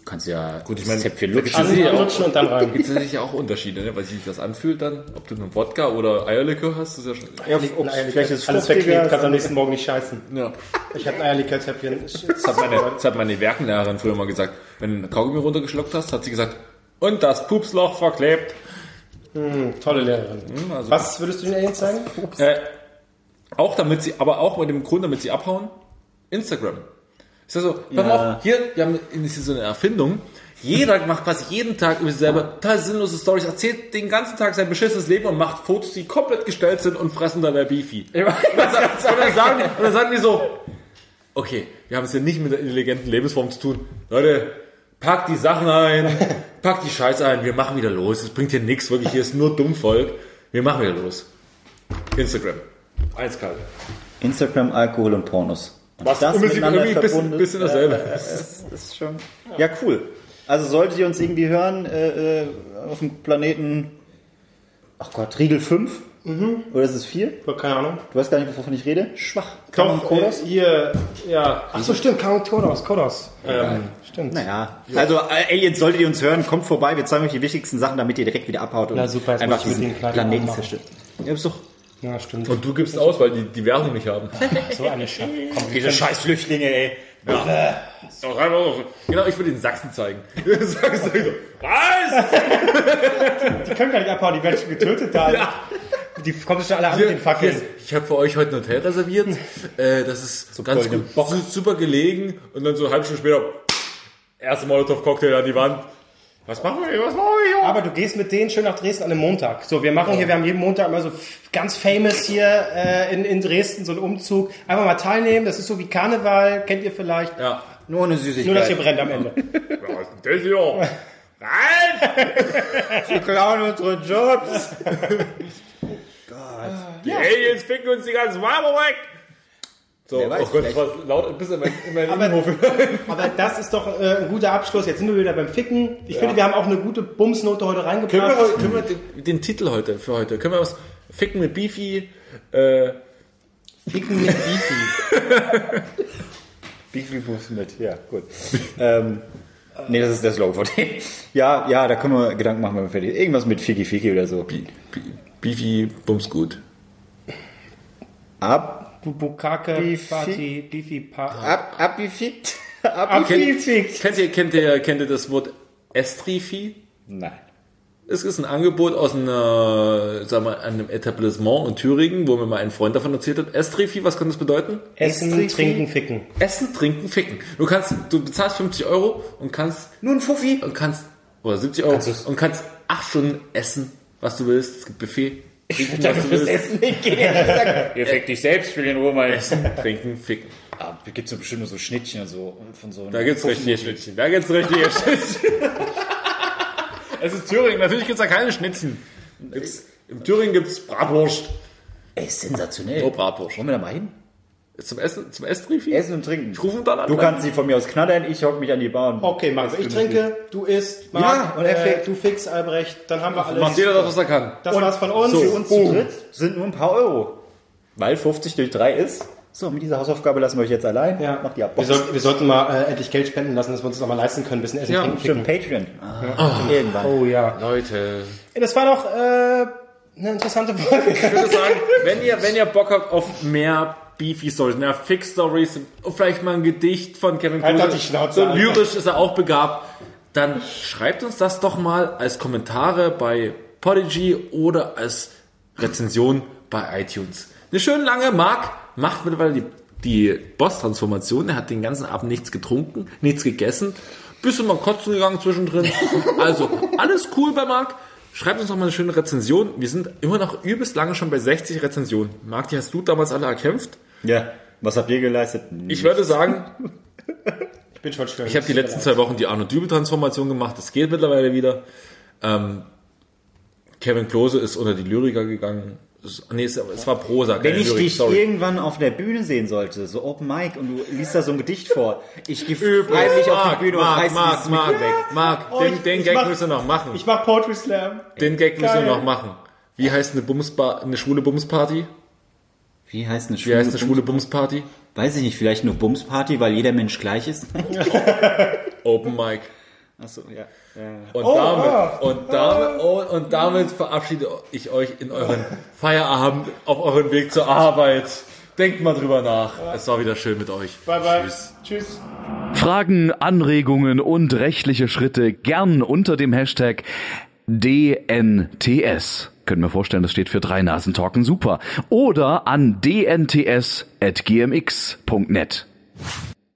Du kannst ja
Gut, ich meine,
Zäpfchen lutschen.
gibt's ja auch-
Anlutschen und dann rein.
Gibt es natürlich ja auch Unterschiede, ne? weil sich das anfühlt dann, ob du einen Wodka oder Eierlikör hast, ist ja schon.
Ja, ob- vielleicht ist es
Alles verklebt, kannst am nächsten Morgen nicht scheißen.
Ja.
Ich hatte ein Eierlikör-Zäpfchen.
Das hat meine, das hat meine Werkenlehrerin früher mal gesagt. Wenn du eine Kaugummi runtergeschluckt hast, hat sie gesagt, und das Pupsloch verklebt.
Tolle Lehrerin.
Also,
Was würdest du den Aliens sagen?
Äh, auch damit sie, aber auch mit dem Grund, damit sie abhauen, Instagram. Ist ja so, pass mal auf, hier, wir haben das so eine Erfindung. Jeder macht quasi jeden Tag über sich selber total sinnlose Stories, erzählt den ganzen Tag sein beschissenes Leben und macht Fotos, die komplett gestellt sind und fressen dabei Beefy. Und dann, sagen- und dann sagen, und dann sagen die so, okay, wir haben es ja nicht mit der intelligenten Lebensform zu tun. Leute, packt die Sachen ein, packt die Scheiße ein, wir machen wieder los. Es bringt hier nichts, wirklich, hier ist nur Dummvolk. Wir machen wieder los. Instagram. Eiskalt.
Instagram, Alkohol und Pornos. Und
Was irgendwie, irgendwie ein bisschen, bisschen dasselbe.
Das ist schon. Ja, cool. Also solltet ihr uns irgendwie hören äh, äh, auf dem Planeten. Ach Gott, Riegel 5? Oder ist es 4?
Keine Ahnung.
Du weißt gar nicht, wovon ich rede? Schwach.
Doch, äh, hier, ja. Ach so, stimmt, Kanon Kodos, Kodos. Ähm, stimmt.
Naja. Also äh, Aliens, solltet ihr uns hören, kommt vorbei. Wir zeigen euch die wichtigsten Sachen, damit ihr direkt wieder abhaut und
Na super,
einfach diesen Planeten zerstört. Ja, ist doch
Ja, stimmt.
Und du gibst aus, weil die die Währung nicht haben.
so eine Scheiße. Komm,
diese scheiß Flüchtlinge, ey.
Genau, ich würde den Sachsen zeigen. Sag so, Was?
die können gar nicht abhauen, die werden schon getötet da. Die kommen schon alle an mit den Fackeln.
Ich habe für euch heute ein Hotel reserviert. Äh, das ist ganz gut, su- super gelegen. Und dann so eine halbe Stunde später, erste Molotow-Cocktail an die Wand. Was machen wir hier? Was machen wir hier?
Aber du gehst mit denen schön nach Dresden an einem Montag. So, wir machen hier, wir haben jeden Montag immer so ganz famous hier äh, in, in Dresden so einen Umzug. Einfach mal teilnehmen, das ist so wie Karneval, kennt ihr vielleicht.
Ja.
Nur eine Süßigkeit.
Nur, dass ihr brennt am Ende.
Was ist denn das hier? Nein!
Wir klauen unsere Jobs.
Die Aliens ficken uns die ganzen Marmor weg! So,
Wer weiß,
oh Gott, war laut, bis in mein, in mein
Aber-
Innenhof.
Aber das ist doch äh, ein guter Abschluss. Jetzt sind wir wieder beim Ficken. Ich finde, wir haben auch eine gute Bumsnote heute
Können wir,
reingebracht.
können wir den, den Titel heute für heute, können wir was ficken mit Beefy, äh,
Ficken mit Beefy.
Beefy Bus mit, ja, gut. ähm, nee, das ist der Slogan von denen. Ja, ja, da können wir Gedanken machen, wenn wir fertig sind. Irgendwas mit Fiki Fiki oder so.
Be- Beefy Bums gut.
Ab,
Bukake. Party, Party.
ab, abgefickt. Ab,
Abgefickt.
Kennt ihr, kennt ihr, kennt ihr das Wort Estrifi?
Nein.
Es ist ein Angebot aus einer, sagen wir, einem Etablissement in Thüringen, wo mir mal ein Freund davon erzählt hat. Estrifi, was kann das bedeuten?
Essen,
Estrifi.
trinken, ficken.
Essen, trinken, ficken. Du kannst, du bezahlst 50 Euro und kannst,
Nur ein Fuffi.
und kannst, oder 70 Euro,
Kannst
und kannst acht Stunden essen, was du willst. Es gibt Buffet.
Dafür
was du willst.
Essen hingehen.
Ihr fickt dich selbst, ich will in Ruhe mal.
Essen, trinken, ficken.
Ah, da gibt's so bestimmt nur so Schnittchen und so. Von so
Da gibt's richtige Schnittchen. Da gibt's richtige Schnittchen. es ist Thüringen. Natürlich gibt's da keine Schnittchen. Gibt's, in Thüringen gibt's Bratwurst.
Ey, sensationell.
Oh, Bratwurst.
Wollen wir da mal hin?
Zum Essen, zum Estrifi?
Essen und trinken.
Ich rufe dann an.
Du kannst sie von mir aus knattern, ich hock mich an die Bar und
Okay, Marc, ich trinke, du isst, Marc,
Ja, und er
äh, du fix, Albrecht, dann haben wir alles.
Macht jeder das, was er kann.
Das war's von uns.
Für uns zu dritt sind nur ein paar Euro. Weil 50 durch 3 ist. So, mit dieser Hausaufgabe lassen wir euch jetzt allein.
Ja.
Macht die ab.
Wir, sollten, wir sollten mal äh, endlich Geld spenden lassen, dass wir uns das auch mal leisten können, ein bisschen Essen,
Ja,
trinken,
Stimmt. Patreon. Ah, Irgendwann.
Oh ja.
Leute.
Das war doch äh, eine interessante Folge.
Ich würde sagen, wenn ihr, wenn ihr Bock habt auf mehr Beefy Stories, mehr Fix Stories, vielleicht mal ein Gedicht von Kevin
Halt
Klose,
doch die Schnauze,
so lyrisch ist er auch begabt, dann schreibt uns das doch mal als Kommentare bei Podigy oder als Rezension bei iTunes. Eine schön lange Mark macht mittlerweile die, die Boss-Transformation. Er hat den ganzen Abend nichts getrunken, nichts gegessen, bisschen mal kotzen gegangen zwischendrin. Also alles cool bei Marc. Schreibt uns noch mal eine schöne Rezension. Wir sind immer noch übelst lange schon bei 60 Rezensionen. Marc, die hast du damals alle erkämpft.
Ja. Was habt ihr geleistet?
Ich würde sagen,
Ich bin schon stolz.
ich habe die letzten zwei Wochen die Arno Dübel Transformation gemacht. Das geht mittlerweile wieder. Ähm, Kevin Klose ist unter die Lyriker gegangen. Es- Nee, es, es war Prosa,
Wenn ich
Lyrik,
dich
sorry.
irgendwann auf der Bühne sehen sollte, so Open Mic, und du liest da so ein Gedicht vor, ich gehe freiwillig auf die Bühne und
Marc,
reiß
Marc,
dieses
Marc,
Mikro weg.
Marc,
Oh,
den,
ich-
den
ich
Gag
mach-
müssen wir noch machen.
Ich mach Poetry Slam.
Den Gag müssen wir
Geil.
noch machen. Wie heißt eine Bumsbar, eine schwule Bumsparty?
Wie heißt eine
Wie
schwule,
heißt eine schwule
Bums?
Bumsparty?
Weiß ich nicht, vielleicht nur Bumsparty, weil jeder Mensch gleich ist?
Open Mic.
Achso, ja. ja.
Und
Oh,
damit,
ah,
und damit, oh, und damit verabschiede ich euch in euren Feierabend auf euren Weg zur Arbeit. Denkt mal drüber nach. Es war wieder schön mit euch.
Bye bye.
Tschüss.
Tschüss.
Fragen, Anregungen und rechtliche Schritte gern unter dem Hashtag DNTS. Können wir vorstellen, das steht für drei Nasen talken super. Oder an dnts.gmx.net.